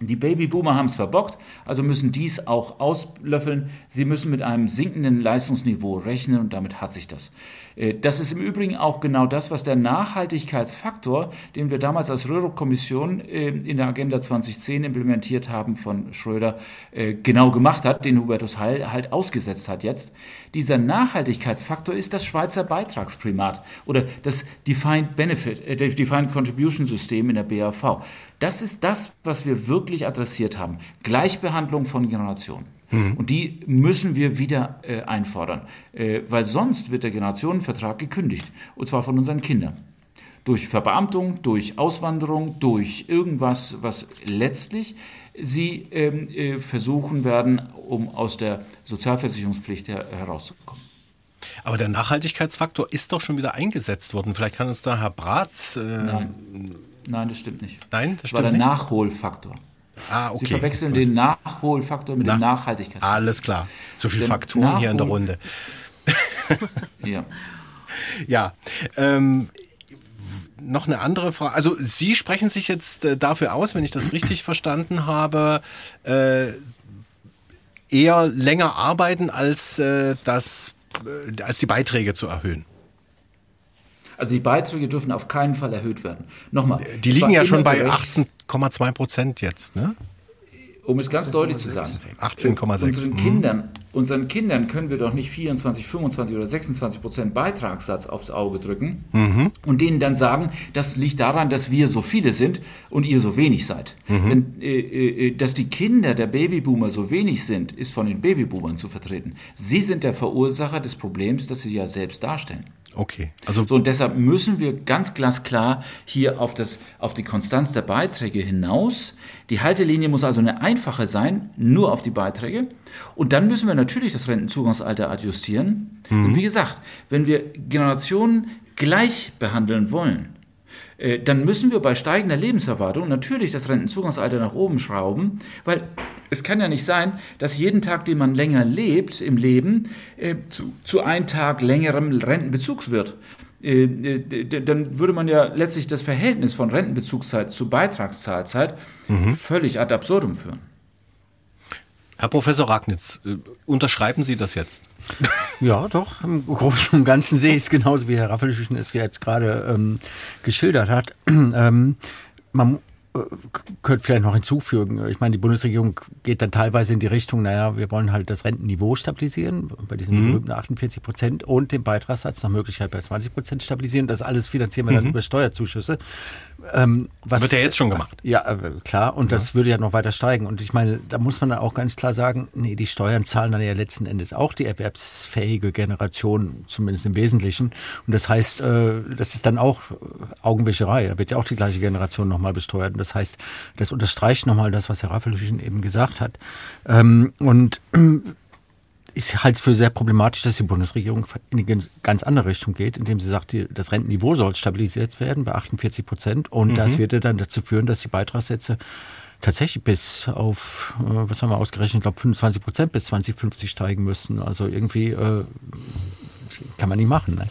Die Babyboomer haben es verbockt, also müssen dies auch auslöffeln. Sie müssen mit einem sinkenden Leistungsniveau rechnen und damit hat sich das. Äh, das ist im Übrigen auch genau das, was der Nachhaltigkeitsfaktor, den wir damals als Röhrup-Kommission äh, in der Agenda 2010 implementiert haben von Schröder, äh, genau gemacht hat, den Hubertus Heil halt ausgesetzt hat jetzt. Dieser Nachhaltigkeitsfaktor ist das Schweizer Beitragsprimat oder das Defined Benefit, äh, Defined Contribution System in der BAV. Das ist das, was wir wirklich adressiert haben. Gleichbehandlung von Generationen. Mhm. Und die müssen wir wieder äh, einfordern, äh, weil sonst wird der Generationenvertrag gekündigt, und zwar von unseren Kindern. Durch Verbeamtung, durch Auswanderung, durch irgendwas, was letztlich sie ähm, äh, versuchen werden, um aus der Sozialversicherungspflicht her herauszukommen. Aber der Nachhaltigkeitsfaktor ist doch schon wieder eingesetzt worden. Vielleicht kann uns da Herr Bratz. Äh, Nein. Nein, das stimmt nicht. Nein, das, das war der nicht? Nachholfaktor. Ah, okay. Sie verwechseln Gut. den Nachholfaktor mit Nach dem Nachhaltigkeitsfaktor. Alles klar. So viele Faktoren Nachhol hier in der Runde. ja. Ja. Ähm, noch eine andere Frage. Also Sie sprechen sich jetzt äh, dafür aus, wenn ich das richtig verstanden habe, äh, eher länger arbeiten als äh, das, äh, als die Beiträge zu erhöhen. Also die Beiträge dürfen auf keinen Fall erhöht werden. Nochmal. Die liegen ja schon bei 18,2 Prozent jetzt, ne? Um es ganz deutlich zu sagen. 18,6. Unseren, mhm. Kindern, unseren Kindern können wir doch nicht 24, 25 oder 26 Prozent Beitragssatz aufs Auge drücken mhm. und denen dann sagen, das liegt daran, dass wir so viele sind und ihr so wenig seid. Mhm. Denn äh, äh, dass die Kinder der Babyboomer so wenig sind, ist von den Babyboomern zu vertreten. Sie sind der Verursacher des Problems, das sie ja selbst darstellen. Okay. Also so, und deshalb müssen wir ganz glasklar hier auf, das, auf die Konstanz der Beiträge hinaus. Die Haltelinie muss also eine einfache sein, nur auf die Beiträge. Und dann müssen wir natürlich das Rentenzugangsalter adjustieren. Mhm. Und wie gesagt, wenn wir Generationen gleich behandeln wollen, dann müssen wir bei steigender Lebenserwartung natürlich das Rentenzugangsalter nach oben schrauben, weil es kann ja nicht sein, dass jeden Tag, den man länger lebt im Leben, äh, zu, zu einem Tag längerem Rentenbezugs wird. Äh, dann würde man ja letztlich das Verhältnis von Rentenbezugszeit zu Beitragszahlzeit mhm. völlig ad absurdum führen. Herr Professor Ragnitz, unterschreiben Sie das jetzt? Ja, doch. Im Großen und Ganzen sehe ich es genauso, wie Herr Raffelschüchen es jetzt gerade ähm, geschildert hat. ähm, man äh, könnte vielleicht noch hinzufügen. Ich meine, die Bundesregierung geht dann teilweise in die Richtung, naja, wir wollen halt das Rentenniveau stabilisieren, bei diesen mhm. berühmten 48 Prozent und den Beitragssatz nach Möglichkeit bei 20 Prozent stabilisieren. Das alles finanzieren wir mhm. dann über Steuerzuschüsse. Ähm, was, Wird ja jetzt schon gemacht. Ja, äh, klar. Und ja. das würde ja noch weiter steigen. Und ich meine, da muss man dann auch ganz klar sagen, nee, die Steuern zahlen dann ja letzten Endes auch die erwerbsfähige Generation, zumindest im Wesentlichen. Und das heißt, äh, das ist dann auch Augenwischerei. Da wird ja auch die gleiche Generation nochmal besteuert. Und das heißt, das unterstreicht nochmal das, was Herr Raffelüchen eben gesagt hat. Ähm, und ich halte es für sehr problematisch, dass die Bundesregierung in eine ganz andere Richtung geht, indem sie sagt, das Rentenniveau soll stabilisiert werden bei 48 Prozent und mhm. das würde dann dazu führen, dass die Beitragssätze tatsächlich bis auf, äh, was haben wir ausgerechnet, ich glaube 25 Prozent bis 2050 steigen müssen. Also irgendwie äh, kann man nicht machen. Ne?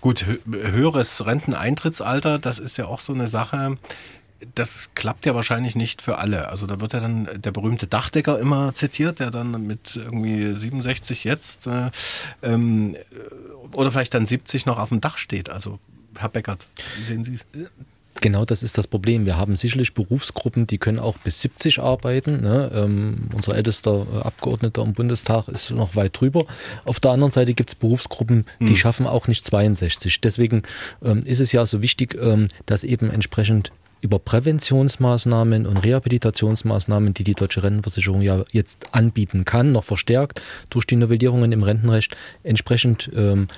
Gut, höheres Renteneintrittsalter, das ist ja auch so eine Sache das klappt ja wahrscheinlich nicht für alle. Also da wird ja dann der berühmte Dachdecker immer zitiert, der dann mit irgendwie 67 jetzt äh, ähm, oder vielleicht dann 70 noch auf dem Dach steht. Also Herr Beckert, wie sehen Sie es? genau das ist das Problem. Wir haben sicherlich Berufsgruppen, die können auch bis 70 arbeiten. Ne? Ähm, unser ältester äh, Abgeordneter im Bundestag ist noch weit drüber. Auf der anderen Seite gibt es Berufsgruppen, die hm. schaffen auch nicht 62. Deswegen ähm, ist es ja so wichtig, ähm, dass eben entsprechend über Präventionsmaßnahmen und Rehabilitationsmaßnahmen, die die Deutsche Rentenversicherung ja jetzt anbieten kann, noch verstärkt durch die Novellierungen im Rentenrecht, entsprechend ähm,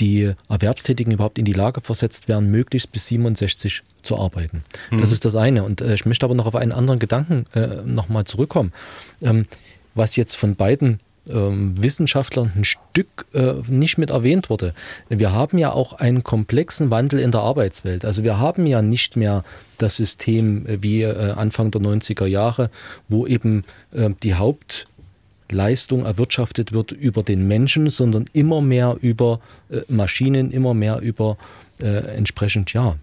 die Erwerbstätigen überhaupt in die Lage versetzt werden, möglichst bis 67 zu arbeiten. Mhm. Das ist das eine. Und äh, ich möchte aber noch auf einen anderen Gedanken äh, nochmal zurückkommen. Ähm, was jetzt von beiden Wissenschaftlern ein Stück äh, nicht mit erwähnt wurde. Wir haben ja auch einen komplexen Wandel in der Arbeitswelt. Also wir haben ja nicht mehr das System äh, wie äh, Anfang der 90er Jahre, wo eben äh, die Haupt Leistung erwirtschaftet wird über den Menschen, sondern immer mehr über äh, Maschinen, immer mehr über äh, entsprechend, ja,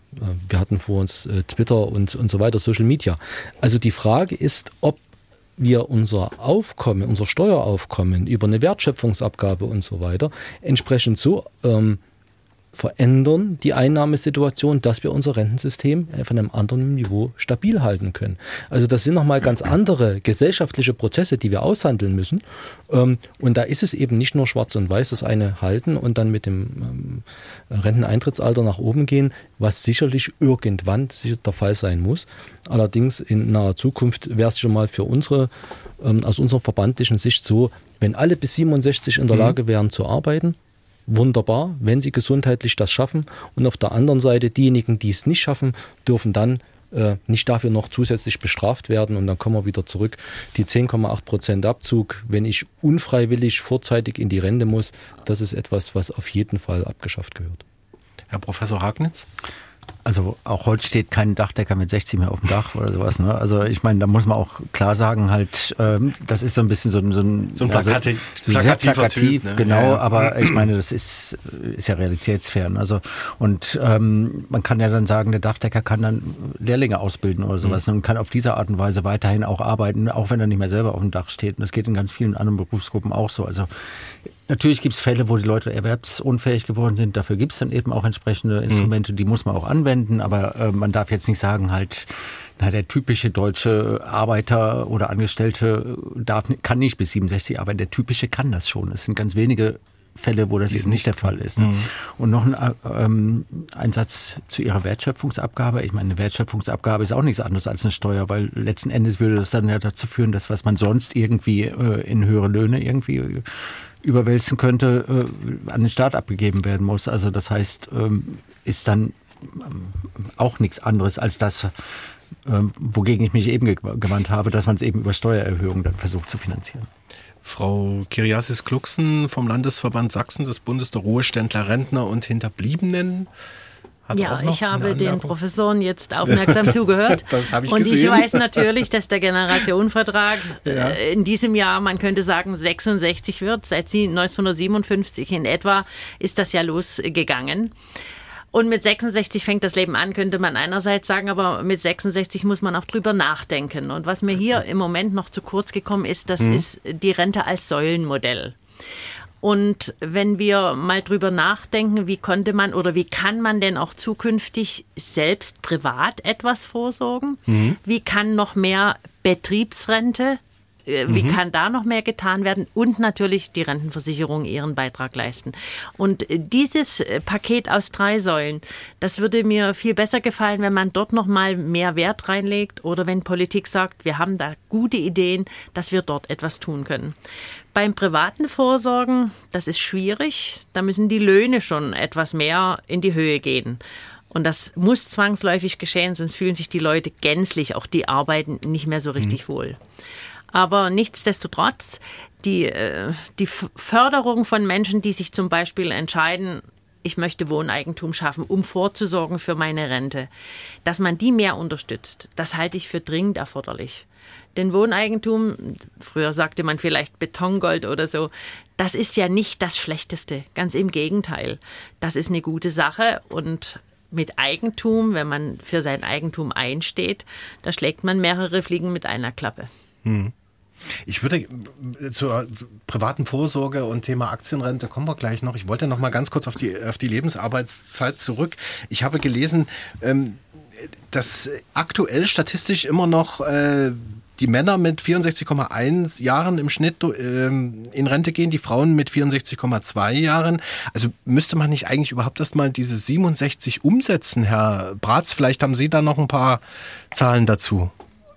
wir hatten vor uns Twitter und, und so weiter, Social Media. Also die Frage ist, ob wir unser Aufkommen, unser Steueraufkommen über eine Wertschöpfungsabgabe und so weiter entsprechend so ähm, verändern die Einnahmesituation, dass wir unser Rentensystem von einem anderen Niveau stabil halten können. Also das sind nochmal ganz andere gesellschaftliche Prozesse, die wir aushandeln müssen. Ähm, und da ist es eben nicht nur schwarz und weiß, das eine halten und dann mit dem ähm, Renteneintrittsalter nach oben gehen, was sicherlich irgendwann der Fall sein muss. Allerdings in naher Zukunft wäre es schon mal für unsere, ähm, aus unserer verbandlichen Sicht so, wenn alle bis 67 in der mhm. Lage wären zu arbeiten, wunderbar, wenn sie gesundheitlich das schaffen. Und auf der anderen Seite, diejenigen, die es nicht schaffen, dürfen dann äh, nicht dafür noch zusätzlich bestraft werden. Und dann kommen wir wieder zurück. Die 10,8 Prozent Abzug, wenn ich unfreiwillig vorzeitig in die Rente muss, das ist etwas, was auf jeden Fall abgeschafft gehört. Herr Professor Hagnitz? Also auch heute steht kein Dachdecker mit 60 mehr auf dem Dach oder sowas. Ne? Also ich meine, da muss man auch klar sagen, halt, ähm, das ist so ein bisschen so, so ein, so ein Plakati also, plakativer plakativ, typ, ne? genau. Ja, ja. Aber ich meine, das ist ist ja realitätsfern. Also und ähm, man kann ja dann sagen, der Dachdecker kann dann Lehrlinge ausbilden oder sowas mhm. und kann auf diese Art und Weise weiterhin auch arbeiten, auch wenn er nicht mehr selber auf dem Dach steht. Und das geht in ganz vielen anderen Berufsgruppen auch so. Also Natürlich gibt es Fälle, wo die Leute erwerbsunfähig geworden sind. Dafür gibt es dann eben auch entsprechende mhm. Instrumente, die muss man auch anwenden. Aber äh, man darf jetzt nicht sagen, halt, na, der typische deutsche Arbeiter oder Angestellte darf, kann nicht bis 67 arbeiten. Der typische kann das schon. Es sind ganz wenige Fälle, wo das eben nicht der Fall ist. Ne? Mhm. Und noch ein, äh, ähm, ein Satz zu Ihrer Wertschöpfungsabgabe. Ich meine, eine Wertschöpfungsabgabe ist auch nichts anderes als eine Steuer, weil letzten Endes würde das dann ja dazu führen, dass was man sonst irgendwie äh, in höhere Löhne irgendwie überwälzen könnte, äh, an den Staat abgegeben werden muss. Also das heißt, ähm, ist dann ähm, auch nichts anderes als das, ähm, wogegen ich mich eben gewandt habe, dass man es eben über Steuererhöhungen dann versucht zu finanzieren. Frau Kiriasis Kluxen vom Landesverband Sachsen des Bundes der Ruheständler, Rentner und Hinterbliebenen hat ja, ich habe den Professoren jetzt aufmerksam zugehört. das habe ich Und gesehen. ich weiß natürlich, dass der Generationenvertrag ja. Äh, in diesem Jahr, man könnte sagen, 66 wird. Seit 1957 in etwa ist das ja losgegangen. Und mit 66 fängt das Leben an, könnte man einerseits sagen, aber mit 66 muss man auch drüber nachdenken. Und was mir hier im Moment noch zu kurz gekommen ist, das mhm. ist die Rente als Säulenmodell. Und wenn wir mal drüber nachdenken, wie konnte man oder wie kann man denn auch zukünftig selbst privat etwas vorsorgen? Mhm. Wie kann noch mehr Betriebsrente äh, wie mhm. kann da noch mehr getan werden? Und natürlich die Rentenversicherung ihren Beitrag leisten. Und äh, dieses äh, Paket aus drei Säulen, das würde mir viel besser gefallen, wenn man dort noch mal mehr Wert reinlegt oder wenn Politik sagt, wir haben da gute Ideen, dass wir dort etwas tun können. Beim privaten Vorsorgen, das ist schwierig. Da müssen die Löhne schon etwas mehr in die Höhe gehen. Und das muss zwangsläufig geschehen, sonst fühlen sich die Leute gänzlich, auch die arbeiten, nicht mehr so richtig mhm. wohl. Aber nichtsdestotrotz, die, äh, die Förderung von Menschen, die sich zum Beispiel entscheiden, ich möchte Wohneigentum schaffen, um vorzusorgen für meine Rente, dass man die mehr unterstützt, das halte ich für dringend erforderlich. Denn Wohneigentum, früher sagte man vielleicht Betongold oder so, das ist ja nicht das Schlechteste. Ganz im Gegenteil. Das ist eine gute Sache und mit Eigentum, wenn man für sein Eigentum einsteht, da schlägt man mehrere Fliegen mit einer Klappe. Hm. Ich würde äh, zur privaten Vorsorge und Thema Aktienrente kommen wir gleich noch. Ich wollte noch mal ganz kurz auf die, auf die Lebensarbeitszeit zurück. Ich habe gelesen, ähm, dass aktuell statistisch immer noch äh, die Männer mit 64,1 Jahren im Schnitt äh, in Rente gehen, die Frauen mit 64,2 Jahren. Also müsste man nicht eigentlich überhaupt erst mal diese 67 umsetzen, Herr Bratz? Vielleicht haben Sie da noch ein paar Zahlen dazu.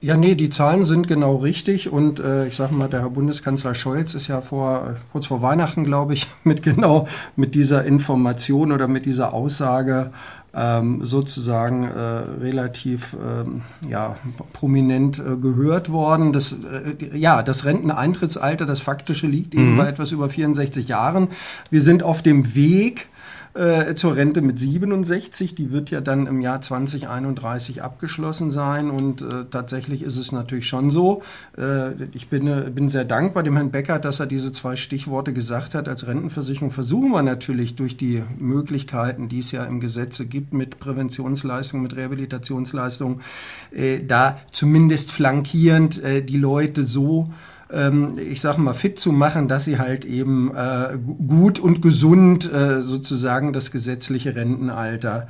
Ja, nee, die Zahlen sind genau richtig und äh, ich sage mal, der Herr Bundeskanzler Scholz ist ja vor kurz vor Weihnachten, glaube ich, mit genau mit dieser Information oder mit dieser Aussage ähm, sozusagen äh, relativ ähm, ja, prominent äh, gehört worden. Das, äh, ja, das Renteneintrittsalter, das faktische liegt mhm. eben bei etwas über 64 Jahren. Wir sind auf dem Weg, äh, zur Rente mit 67. Die wird ja dann im Jahr 2031 abgeschlossen sein. Und äh, tatsächlich ist es natürlich schon so. Äh, ich bin, äh, bin sehr dankbar dem Herrn Becker, dass er diese zwei Stichworte gesagt hat. Als Rentenversicherung versuchen wir natürlich durch die Möglichkeiten, die es ja im Gesetze gibt, mit Präventionsleistungen, mit Rehabilitationsleistungen, äh, da zumindest flankierend äh, die Leute so ähm, ich sage mal, fit zu machen, dass sie halt eben äh, gut und gesund äh, sozusagen das gesetzliche Rentenalter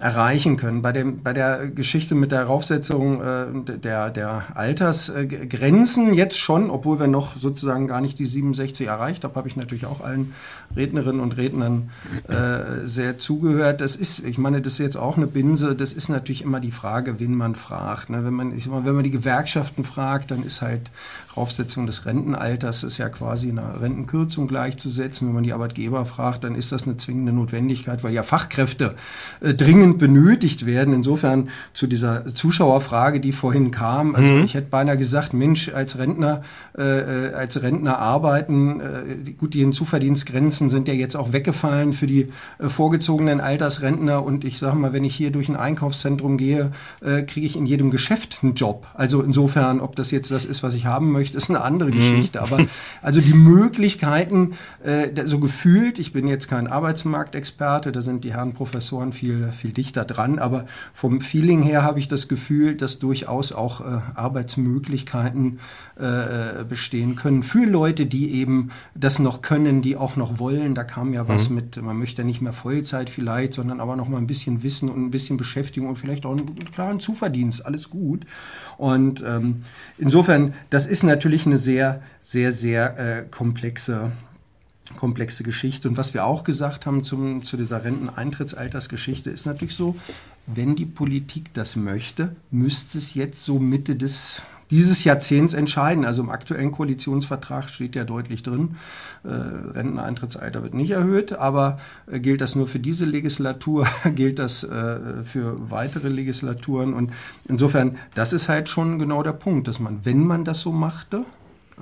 erreichen können. Bei, dem, bei der Geschichte mit der Raufsetzung äh, der, der Altersgrenzen jetzt schon, obwohl wir noch sozusagen gar nicht die 67 erreicht haben, habe ich natürlich auch allen Rednerinnen und Rednern äh, sehr zugehört. Das ist, ich meine, das ist jetzt auch eine Binse, das ist natürlich immer die Frage, wen man fragt. Ne? Wenn, man, ich meine, wenn man die Gewerkschaften fragt, dann ist halt Raufsetzung des Rentenalters ist ja quasi einer Rentenkürzung gleichzusetzen. Wenn man die Arbeitgeber fragt, dann ist das eine zwingende Notwendigkeit, weil ja Fachkräfte äh, dringend benötigt werden. Insofern zu dieser Zuschauerfrage, die vorhin kam. Also mhm. ich hätte beinahe gesagt, Mensch, als Rentner, äh, als Rentner arbeiten, äh, gut, die Hinzuverdienstgrenzen sind ja jetzt auch weggefallen für die äh, vorgezogenen Altersrentner. Und ich sage mal, wenn ich hier durch ein Einkaufszentrum gehe, äh, kriege ich in jedem Geschäft einen Job. Also insofern, ob das jetzt das ist, was ich haben möchte, möchte, ist eine andere mhm. Geschichte. Mhm. Aber also die Möglichkeiten, äh, so gefühlt, ich bin jetzt kein Arbeitsmarktexperte, da sind die Herren Professoren viel, viel dichter dran, aber vom Feeling her habe ich das Gefühl, dass durchaus auch äh, Arbeitsmöglichkeiten äh, bestehen können für Leute, die eben das noch können, die auch noch wollen. Da kam ja was mhm. mit, man möchte nicht mehr Vollzeit vielleicht, sondern aber noch mal ein bisschen Wissen und ein bisschen Beschäftigung und vielleicht auch einen klaren Zuverdienst. Alles gut. Und ähm, insofern, das ist natürlich eine sehr, sehr, sehr äh, komplexe komplexe Geschichte. Und was wir auch gesagt haben zum, zu dieser Renteneintrittsaltersgeschichte ist natürlich so, wenn die Politik das möchte, müsste es jetzt so Mitte des dieses Jahrzehnts entscheiden. Also im aktuellen Koalitionsvertrag steht ja deutlich drin, äh, Renteneintrittsalter wird nicht erhöht, aber äh, gilt das nur für diese Legislatur, gilt das äh, für weitere Legislaturen. Und insofern, das ist halt schon genau der Punkt, dass man, wenn man das so machte,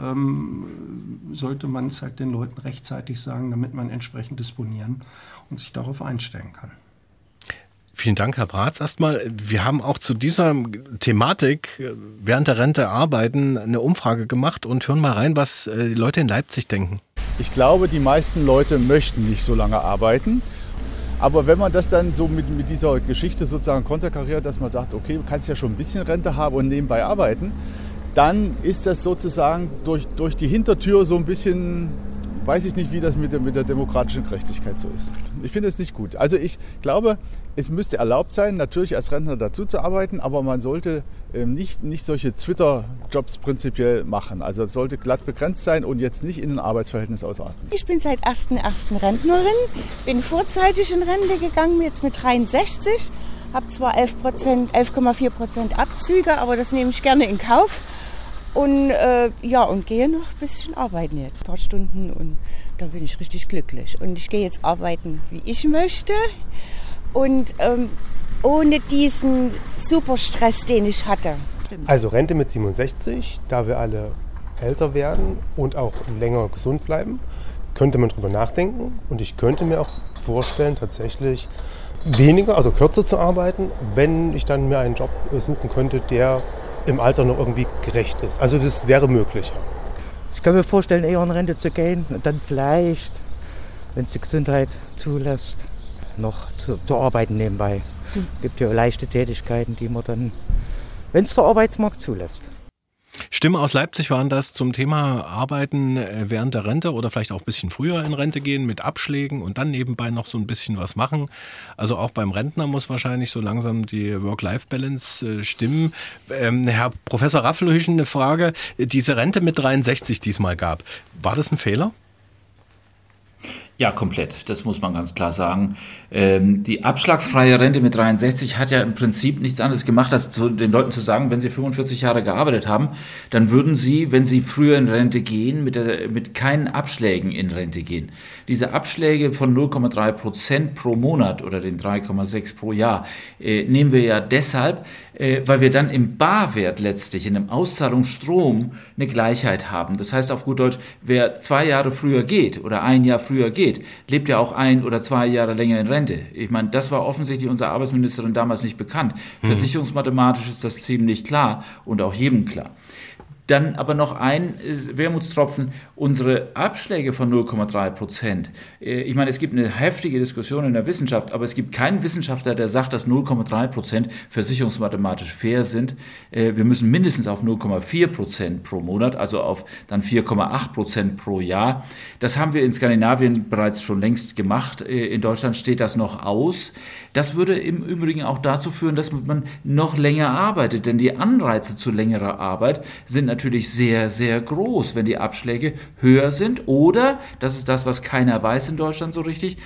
ähm, sollte man es halt den Leuten rechtzeitig sagen, damit man entsprechend disponieren und sich darauf einstellen kann. Vielen Dank, Herr Bratz. Erstmal, wir haben auch zu dieser Thematik äh, während der Rente arbeiten eine Umfrage gemacht und hören mal rein, was äh, die Leute in Leipzig denken. Ich glaube, die meisten Leute möchten nicht so lange arbeiten. Aber wenn man das dann so mit, mit dieser Geschichte sozusagen konterkariert, dass man sagt, okay, du kannst ja schon ein bisschen Rente haben und nebenbei arbeiten, dann ist das sozusagen durch, durch die Hintertür so ein bisschen weiß ich nicht, wie das mit der, mit der demokratischen Gerechtigkeit so ist. Ich finde es nicht gut. Also ich glaube, es müsste erlaubt sein, natürlich als Rentner dazu zu arbeiten, aber man sollte ähm, nicht, nicht solche Twitter-Jobs prinzipiell machen. Also es sollte glatt begrenzt sein und jetzt nicht in ein Arbeitsverhältnis ausarten. Ich bin seit 1.1. Rentnerin, bin vorzeitig in Rente gegangen, jetzt mit 63, habe zwar 11,4 11 Abzüge, aber das nehme ich gerne in Kauf. Und äh, ja, und gehe noch ein bisschen arbeiten jetzt, ein paar Stunden und da bin ich richtig glücklich. Und ich gehe jetzt arbeiten, wie ich möchte und ähm, ohne diesen super Stress, den ich hatte. Also Rente mit 67, da wir alle älter werden und auch länger gesund bleiben, könnte man darüber nachdenken. Und ich könnte mir auch vorstellen, tatsächlich weniger, also kürzer zu arbeiten, wenn ich dann mir einen Job suchen könnte, der im Alter noch irgendwie gerecht ist. Also das wäre möglich. Ich kann mir vorstellen, eher in Rente zu gehen und dann vielleicht, wenn es die Gesundheit zulässt, noch zu, zu arbeiten nebenbei. Es gibt ja leichte Tätigkeiten, die man dann, wenn es der Arbeitsmarkt zulässt. Stimmen aus Leipzig waren das zum Thema Arbeiten äh, während der Rente oder vielleicht auch ein bisschen früher in Rente gehen mit Abschlägen und dann nebenbei noch so ein bisschen was machen. Also auch beim Rentner muss wahrscheinlich so langsam die Work-Life-Balance äh, stimmen. Ähm, Herr Professor Raffelhüschen, eine Frage. Diese Rente mit 63, die es mal gab, war das ein Fehler? Ja, komplett. Das muss man ganz klar sagen. Ähm, die abschlagsfreie Rente mit 63 hat ja im Prinzip nichts anderes gemacht, als zu, den Leuten zu sagen, wenn sie 45 Jahre gearbeitet haben, dann würden sie, wenn sie früher in Rente gehen, mit, der, mit keinen Abschlägen in Rente gehen. Diese Abschläge von 0,3 Prozent pro Monat oder den 3,6 pro Jahr äh, nehmen wir ja deshalb, äh, weil wir dann im Barwert letztlich, in einem Auszahlungsstrom, eine Gleichheit haben. Das heißt auf gut Deutsch, wer zwei Jahre früher geht oder ein Jahr früher geht, lebt ja auch ein oder zwei Jahre länger in Rente. Ich meine, das war offensichtlich unserer Arbeitsministerin damals nicht bekannt. Mhm. Versicherungsmathematisch ist das ziemlich klar und auch jedem klar. Dann aber noch ein äh, Wermutstropfen, unsere Abschläge von 0,3 Prozent. Äh, ich meine, es gibt eine heftige Diskussion in der Wissenschaft, aber es gibt keinen Wissenschaftler, der sagt, dass 0,3 Prozent versicherungsmathematisch fair sind. Äh, wir müssen mindestens auf 0,4 Prozent pro Monat, also auf dann 4,8 Prozent pro Jahr. Das haben wir in Skandinavien bereits schon längst gemacht. In Deutschland steht das noch aus. Das würde im Übrigen auch dazu führen, dass man noch länger arbeitet, denn die Anreize zu längerer Arbeit sind natürlich sehr, sehr groß, wenn die Abschläge höher sind. Oder, das ist das, was keiner weiß in Deutschland so richtig,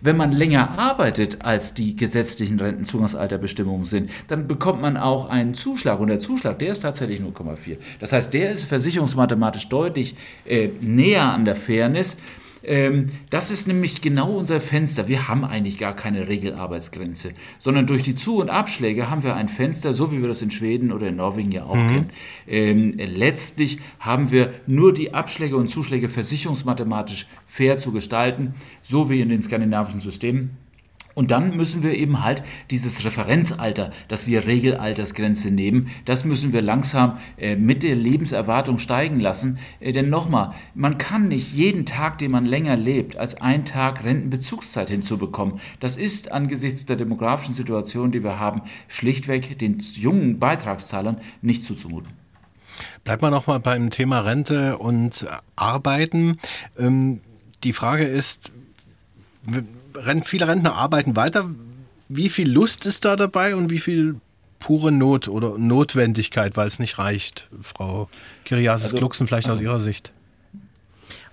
wenn man länger arbeitet, als die gesetzlichen Rentenzugangsalterbestimmungen sind, dann bekommt man auch einen Zuschlag. Und der Zuschlag, der ist tatsächlich 0,4. Das heißt, der ist versicherungsmathematisch deutlich äh, näher an der Fairness ähm, das ist nämlich genau unser Fenster. Wir haben eigentlich gar keine Regelarbeitsgrenze, sondern durch die Zu- und Abschläge haben wir ein Fenster, so wie wir das in Schweden oder in Norwegen ja auch mhm. kennen. Ähm, letztlich haben wir nur die Abschläge und Zuschläge versicherungsmathematisch fair zu gestalten, so wie in den skandinavischen Systemen. Und dann müssen wir eben halt dieses Referenzalter, das wir Regelaltersgrenze nehmen, das müssen wir langsam äh, mit der Lebenserwartung steigen lassen. Äh, denn nochmal, man kann nicht jeden Tag, den man länger lebt, als ein Tag Rentenbezugszeit hinzubekommen. Das ist angesichts der demografischen Situation, die wir haben, schlichtweg den jungen Beitragszahlern nicht zuzumuten. Bleibt man nochmal beim Thema Rente und Arbeiten. Ähm, die Frage ist, viele Rentner arbeiten weiter. Wie viel Lust ist da dabei und wie viel pure Not oder Notwendigkeit, weil es nicht reicht, Frau Kiriasis also, vielleicht aus Ihrer Sicht?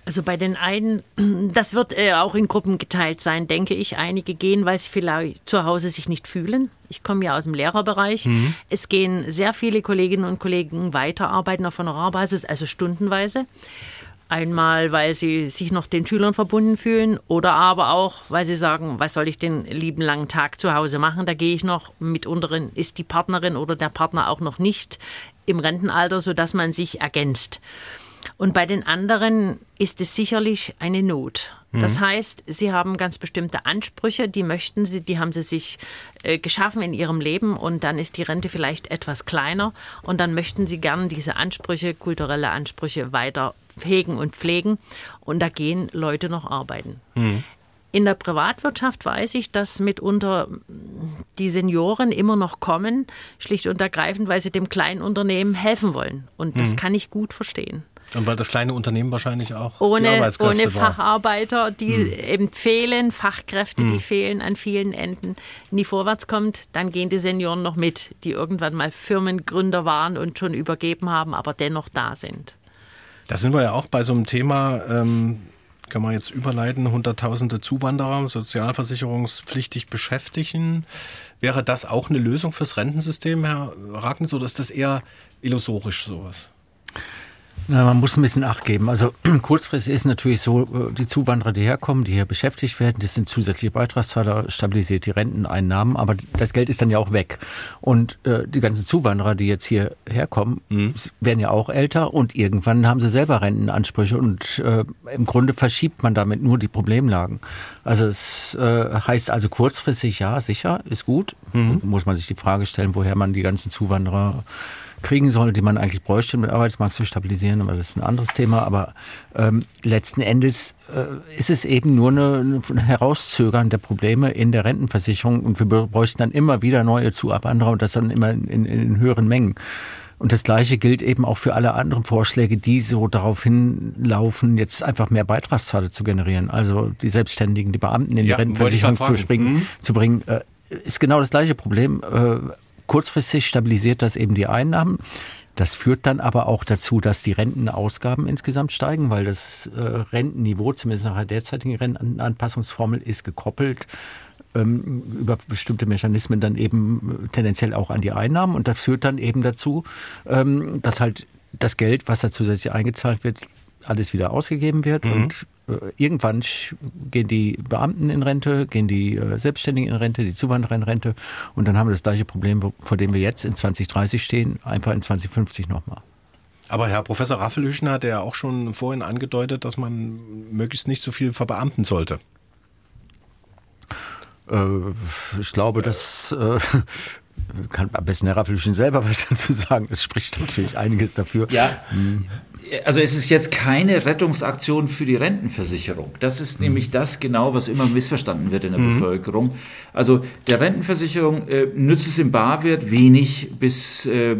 Also bei den einen, das wird äh, auch in Gruppen geteilt sein, denke ich. Einige gehen, weil sie vielleicht zu Hause sich nicht fühlen. Ich komme ja aus dem Lehrerbereich. Mhm. Es gehen sehr viele Kolleginnen und Kollegen weiterarbeiten auf Honorarbasis, also stundenweise. Einmal, weil sie sich noch den Schülern verbunden fühlen oder aber auch, weil sie sagen, was soll ich den lieben langen Tag zu Hause machen? Da gehe ich noch. Mitunter ist die Partnerin oder der Partner auch noch nicht im Rentenalter, sodass man sich ergänzt. Und bei den anderen ist es sicherlich eine Not. Das mhm. heißt, sie haben ganz bestimmte Ansprüche, die möchten sie, die haben sie sich äh, geschaffen in ihrem Leben und dann ist die Rente vielleicht etwas kleiner und dann möchten sie gern diese Ansprüche, kulturelle Ansprüche weiter hegen und pflegen. Und da gehen Leute noch arbeiten. Mhm. In der Privatwirtschaft weiß ich, dass mitunter die Senioren immer noch kommen, schlicht und ergreifend, weil sie dem kleinen Unternehmen helfen wollen. Und das mhm. kann ich gut verstehen. Und weil das kleine Unternehmen wahrscheinlich auch ohne, ohne Facharbeiter, die hm. eben fehlen, Fachkräfte, hm. die fehlen an vielen Enden, nie vorwärts kommt, dann gehen die Senioren noch mit, die irgendwann mal Firmengründer waren und schon übergeben haben, aber dennoch da sind. Da sind wir ja auch bei so einem Thema, ähm, kann man jetzt überleiten, Hunderttausende Zuwanderer sozialversicherungspflichtig beschäftigen. Wäre das auch eine Lösung fürs Rentensystem, Herr Ragnitz, oder ist das eher illusorisch sowas? Na, man muss ein bisschen Acht geben. Also kurzfristig ist natürlich so, äh, die Zuwanderer, die herkommen, die hier beschäftigt werden, das sind zusätzliche Beitragszahler, stabilisiert die Renteneinnahmen, aber das Geld ist dann ja auch weg. Und äh, die ganzen Zuwanderer, die jetzt hier herkommen, mhm. werden ja auch älter und irgendwann haben sie selber Rentenansprüche und äh, im Grunde verschiebt man damit nur die Problemlagen. Also es äh, heißt also kurzfristig ja, sicher, ist gut. Mhm. Muss man sich die Frage stellen, woher man die ganzen Zuwanderer kriegen soll, die man eigentlich bräuchte, um den Arbeitsmarkt zu stabilisieren, aber das ist ein anderes Thema. Aber ähm, letzten Endes äh, ist es eben nur eine, eine Herauszögern der Probleme in der Rentenversicherung und wir bräuchten dann immer wieder neue Zuwanderer und das dann immer in, in, in höheren Mengen. Und das Gleiche gilt eben auch für alle anderen Vorschläge, die so darauf hinlaufen, jetzt einfach mehr Beitragszahler zu generieren. Also die Selbstständigen, die Beamten in die Ja, Rentenversicherung zu, springen, Mhm. zu bringen, äh, ist genau das gleiche Problem. Äh, kurzfristig stabilisiert das eben die Einnahmen. Das führt dann aber auch dazu, dass die Rentenausgaben insgesamt steigen, weil das äh, Rentenniveau, zumindest nach der derzeitigen Rentenanpassungsformel, ist gekoppelt ähm, über bestimmte Mechanismen dann eben äh, tendenziell auch an die Einnahmen. Und das führt dann eben dazu, ähm, dass halt das Geld, was da zusätzlich eingezahlt wird, alles wieder ausgegeben wird Mhm. und irgendwann sch- gehen die Beamten in Rente, gehen die äh, Selbstständigen in Rente, die Zuwanderer in Rente und dann haben wir das gleiche Problem, vor dem wir jetzt in 2030 stehen, einfach in 2050 nochmal. Aber Herr Professor Raffelhüschen hat ja auch schon vorhin angedeutet, dass man möglichst nicht so viel verbeamten sollte. Äh, ich glaube, das äh, kann am besten Herr Raffelhüschen selber was dazu sagen. Es spricht natürlich einiges dafür. Ja, also es ist jetzt keine Rettungsaktion für die Rentenversicherung. Das ist nämlich das genau, was immer missverstanden wird in der Bevölkerung. Also der Rentenversicherung äh, nützt es im Barwert wenig bis, äh,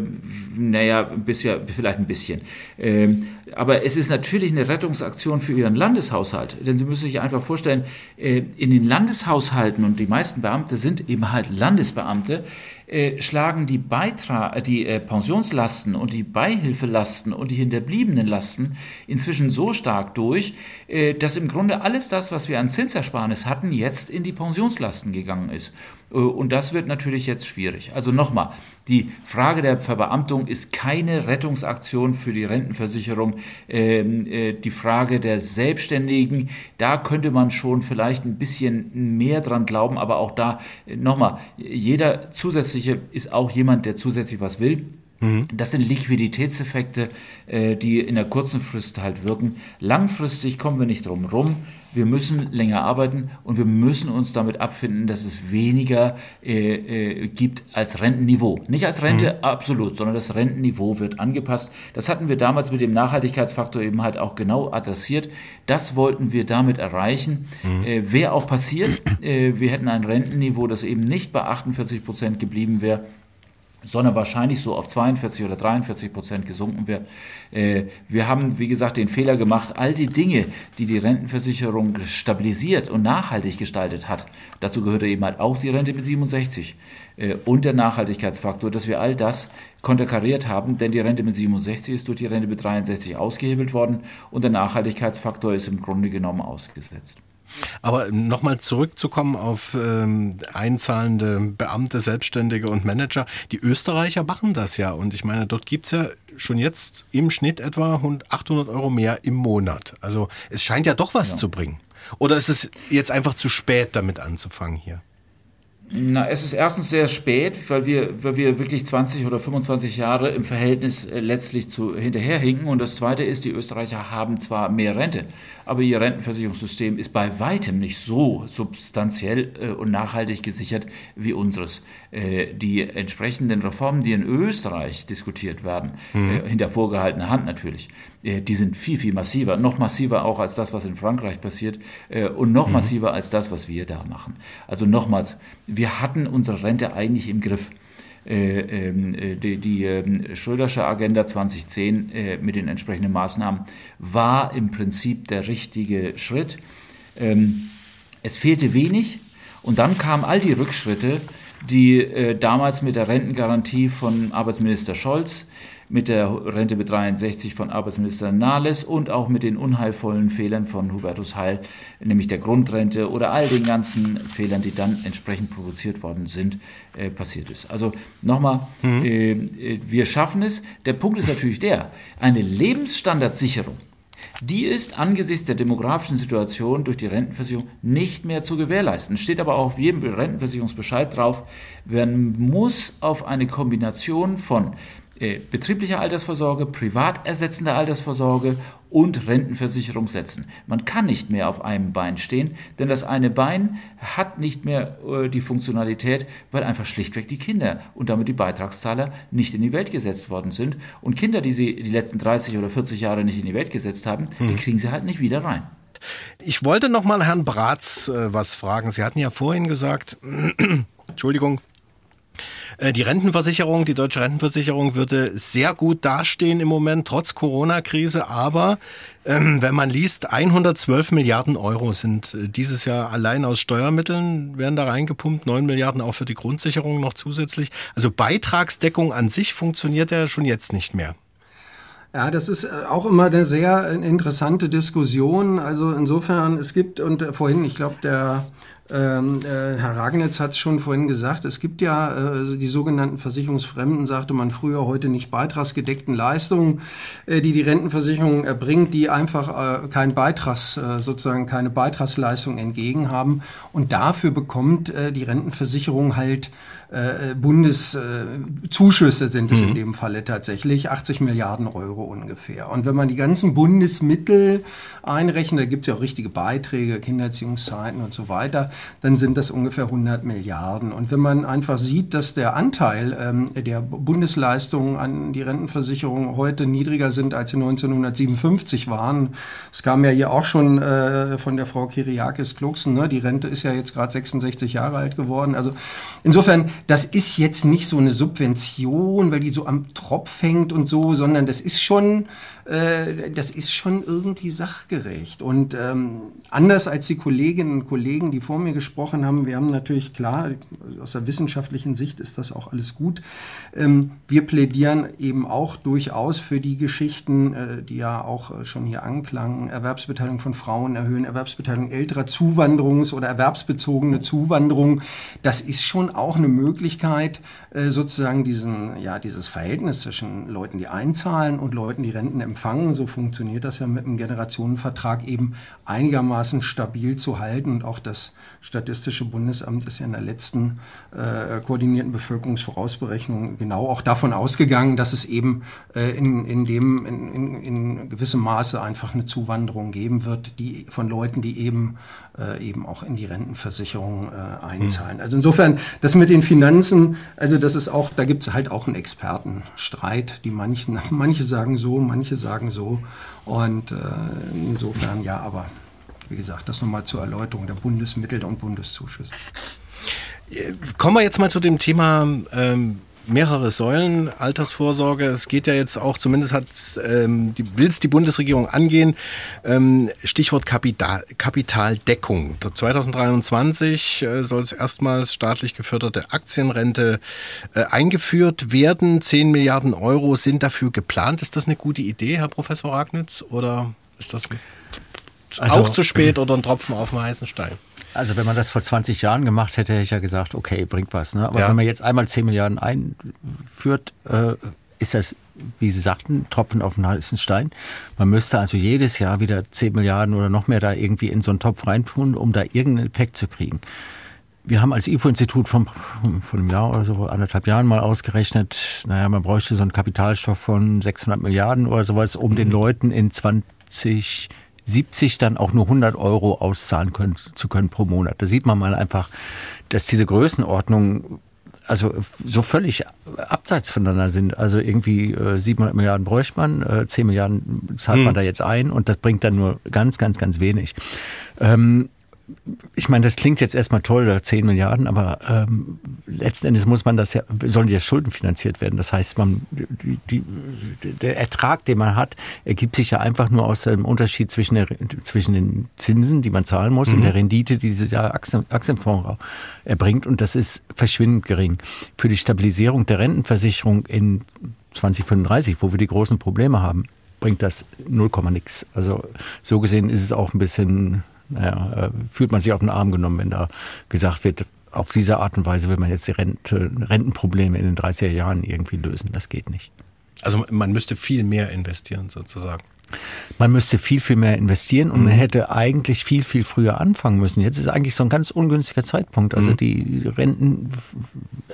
naja, bis ja, vielleicht ein bisschen. Ähm, aber es ist natürlich eine Rettungsaktion für Ihren Landeshaushalt. Denn Sie müssen sich einfach vorstellen, äh, in den Landeshaushalten, und die meisten Beamte sind eben halt Landesbeamte, äh, schlagen die Beitra die äh, Pensionslasten und die Beihilfelasten und die hinterbliebenen Lasten inzwischen so stark durch, äh, dass im Grunde alles das, was wir an Zinsersparnis hatten, jetzt in die Pensionslasten gegangen ist. Äh, und das wird natürlich jetzt schwierig. Also nochmal, die Frage der Verbeamtung ist keine Rettungsaktion für die Rentenversicherung. Ähm, äh, die Frage der Selbstständigen, da könnte man schon vielleicht ein bisschen mehr dran glauben, aber auch da äh, nochmal, jeder zusätzliche ist auch jemand, der zusätzlich was will. Das sind Liquiditätseffekte, äh, die in der kurzen Frist halt wirken. Langfristig kommen wir nicht drum rum. Wir müssen länger arbeiten und wir müssen uns damit abfinden, dass es weniger äh, äh, gibt als Rentenniveau. Nicht als Rente absolut, sondern das Rentenniveau wird angepasst. Das hatten wir damals mit dem Nachhaltigkeitsfaktor eben halt auch genau adressiert. Das wollten wir damit erreichen. Äh, Wäre auch passiert. Äh, wir hätten ein Rentenniveau, das eben nicht bei 48 Prozent geblieben wäre sondern wahrscheinlich so auf 42 oder 43 Prozent gesunken wäre. Äh, wir haben, wie gesagt, den Fehler gemacht, all die Dinge, die die Rentenversicherung stabilisiert und nachhaltig gestaltet hat, dazu gehörte eben halt auch die Rente mit 67 äh, und der Nachhaltigkeitsfaktor, dass wir all das konterkariert haben, denn die Rente mit 67 ist durch die Rente mit 63 ausgehebelt worden und der Nachhaltigkeitsfaktor ist im Grunde genommen ausgesetzt. Aber nochmal zurückzukommen auf ähm, einzahlende Beamte, Selbstständige und Manager. Die Österreicher machen das ja. Und ich meine, dort gibt's ja schon jetzt im Schnitt etwa 800 Euro mehr im Monat. Also es scheint ja doch was zu bringen. Oder ist es jetzt einfach zu spät, damit anzufangen hier? Na, es ist erstens sehr spät, weil wir, weil wir wirklich 20 oder 25 Jahre im Verhältnis äh, letztlich zu hinterherhinken. Und das Zweite ist, die Österreicher haben zwar mehr Rente, aber ihr Rentenversicherungssystem ist bei weitem nicht so substanziell äh, und nachhaltig gesichert wie unseres. Äh, die entsprechenden Reformen, die in Österreich diskutiert werden, äh, hinter vorgehaltener Hand natürlich, äh, die sind viel, viel massiver, noch massiver auch als das, was in Frankreich passiert und noch massiver als das, was wir da machen. Also nochmals, wir hatten unsere Rente eigentlich im Griff. Äh, ähm, äh, die, die ähm, Schrödersche Agenda 2010 äh, mit den entsprechenden Maßnahmen war im Prinzip der richtige Schritt. Ähm, es fehlte wenig und dann kamen all die Rückschritte, die äh, damals mit der Rentengarantie von Arbeitsminister Scholz, mit der Rente mit 63 von Arbeitsminister Nahles und auch mit den unheilvollen Fehlern von Hubertus Heil, nämlich der Grundrente oder all den ganzen Fehlern, die dann entsprechend provoziert worden sind, äh, passiert ist. Also nochmal, äh, äh, wir schaffen es. Der Punkt ist natürlich der, eine Lebensstandardsicherung, die ist angesichts der demografischen Situation durch die Rentenversicherung nicht mehr zu gewährleisten. Steht aber auch auf jedem Rentenversicherungsbescheid drauf, man muss auf eine Kombination von äh, betrieblicher Altersvorsorge, privat ersetzender Altersvorsorge und Rentenversicherung setzen. Man kann nicht mehr auf einem Bein stehen, denn das eine Bein hat nicht mehr äh, die Funktionalität, weil einfach schlichtweg die Kinder und damit die Beitragszahler nicht in die Welt gesetzt worden sind. Und Kinder, die sie die letzten 30 oder 40 Jahre nicht in die Welt gesetzt haben, die kriegen sie halt nicht wieder rein. Ich wollte noch mal Herrn Bratz äh, was fragen. Sie hatten ja vorhin gesagt, Entschuldigung, die Rentenversicherung, die deutsche Rentenversicherung würde sehr gut dastehen im Moment, trotz Corona-Krise. Aber ähm, wenn man liest, 112 Milliarden Euro sind äh, dieses Jahr allein aus Steuermitteln, werden da reingepumpt, 9 Milliarden auch für die Grundsicherung noch zusätzlich. Also Beitragsdeckung an sich funktioniert ja schon jetzt nicht mehr. Ja, das ist äh, auch immer eine sehr interessante Diskussion. Also insofern, es gibt, und vorhin, ich glaube, der ähm, äh, Herr Ragnitz hat es schon vorhin gesagt, es gibt ja äh, die sogenannten Versicherungsfremden, sagte man früher, heute nicht beitragsgedeckten Leistungen, äh, die die Rentenversicherung erbringt, die einfach äh, keinen Beitrags, äh, sozusagen keine Beitragsleistung entgegen haben. Und dafür bekommt die Rentenversicherung halt äh, Bundeszuschüsse sind es mhm. in dem Falle tatsächlich, 80 Milliarden Euro ungefähr. Und wenn man die ganzen Bundesmittel einrechnet, da gibt es ja auch richtige Beiträge, Kindererziehungszeiten und so weiter, dann sind das ungefähr 100 Milliarden. Und wenn man einfach sieht, dass der Anteil ähm, der Bundesleistungen an die Rentenversicherung heute niedriger sind, als sie 1957 waren, es kam ja hier auch schon äh, von der Frau Kiriakis-Kluxen, ne? die Rente ist ja jetzt gerade 66 Jahre alt geworden. Also insofern das ist jetzt nicht so eine Subvention, weil die so am Tropf hängt und so, sondern das ist schon äh, das ist schon irgendwie sachgerecht. Und ähm, anders als die Kolleginnen und Kollegen, die vor mir gesprochen haben, wir haben natürlich klar, aus der wissenschaftlichen Sicht ist das auch alles gut. Ähm, wir plädieren eben auch durchaus für die Geschichten, äh, die ja auch äh, schon hier anklangen, Erwerbsbeteiligung von Frauen erhöhen, Erwerbsbeteiligung älterer Zuwanderungs- oder erwerbsbezogene Zuwanderung. Das ist schon auch eine Möglichkeit, sozusagen diesen, ja, dieses Verhältnis zwischen Leuten, die einzahlen und Leuten, die Renten empfangen. So funktioniert das ja mit dem Generationenvertrag eben einigermaßen stabil zu halten. Und auch das Statistische Bundesamt ist ja in der letzten äh, koordinierten Bevölkerungsvorausberechnung genau auch davon ausgegangen, dass es eben äh, in, in dem in, in, in gewissem Maße einfach eine Zuwanderung geben wird, die von Leuten, die eben äh, eben auch in die Rentenversicherung äh, einzahlen. Mhm. Also insofern, das mit den Finanzen, also das ist auch, da gibt es halt auch einen Expertenstreit, die manchen, manche sagen so, manche sagen so. Und äh, insofern, ja, aber wie gesagt, das nochmal zur Erläuterung der Bundesmittel und Bundeszuschüsse. Kommen wir jetzt mal zu dem Thema ähm, mehrere Säulen Altersvorsorge. Es geht ja jetzt auch, zumindest hat ähm, die, will es die Bundesregierung angehen. Ähm, Stichwort Kapital, Kapitaldeckung. 2023 äh, soll es erstmals staatlich geförderte Aktienrente äh, eingeführt werden. 10 Milliarden Euro sind dafür geplant. Ist das eine gute Idee, Herr Professor Ragnitz? Oder ist das also, auch zu spät oder ein Tropfen auf dem heißen Stein? Also wenn man das vor 20 Jahren gemacht hätte, hätte ich ja gesagt, okay, bringt was. Ne? Aber ja. wenn man jetzt einmal 10 Milliarden einführt, äh, ist das, wie Sie sagten, Tropfen auf den heißen Stein. Man müsste also jedes Jahr wieder 10 Milliarden oder noch mehr da irgendwie in so einen Topf reintun, um da irgendeinen Effekt zu kriegen. Wir haben als IFO-Institut von, von einem Jahr oder so, anderthalb Jahren mal ausgerechnet, naja, man bräuchte so einen Kapitalstoff von 600 Milliarden oder sowas, um den mhm. Leuten in 20 70 dann auch nur 100 Euro auszahlen können, zu können pro Monat. Da sieht man mal einfach, dass diese Größenordnungen also so völlig abseits voneinander sind. Also irgendwie äh, 700 Milliarden bräuchte man, äh, 10 Milliarden zahlt hm. man da jetzt ein und das bringt dann nur ganz, ganz, ganz wenig. Ähm, ich meine, das klingt jetzt erstmal toll, 10 Milliarden, aber ähm, letzten Endes muss man das ja, sollen die ja schuldenfinanziert werden. Das heißt, man, die, die, der Ertrag, den man hat, ergibt sich ja einfach nur aus dem Unterschied zwischen, der, zwischen den Zinsen, die man zahlen muss, mhm. und der Rendite, die dieser Aktien, Aktienfonds erbringt. Und das ist verschwindend gering. Für die Stabilisierung der Rentenversicherung in 2035, wo wir die großen Probleme haben, bringt das 0, nix. Also so gesehen ist es auch ein bisschen naja, äh, fühlt man sich auf den Arm genommen, wenn da gesagt wird, auf diese Art und Weise will man jetzt die Rente, Rentenprobleme in den 30er Jahren irgendwie lösen. Das geht nicht. Also man müsste viel mehr investieren sozusagen. Man müsste viel, viel mehr investieren und mhm. man hätte eigentlich viel, viel früher anfangen müssen. Jetzt ist eigentlich so ein ganz ungünstiger Zeitpunkt. Also mhm. die Renten,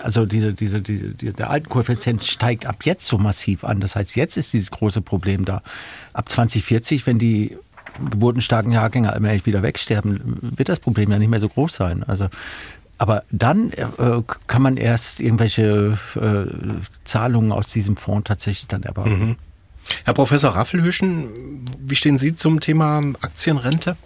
also diese, diese, diese, der Altenkoeffizient steigt ab jetzt so massiv an. Das heißt, jetzt ist dieses große Problem da. Ab 2040, wenn die geburtenstarken Jahrgänge allmählich wieder wegsterben, wird das Problem ja nicht mehr so groß sein. Also aber dann äh, kann man erst irgendwelche äh, Zahlungen aus diesem Fonds tatsächlich dann erwarten. Mhm. Herr Professor Raffelhüschen, wie stehen Sie zum Thema Aktienrente?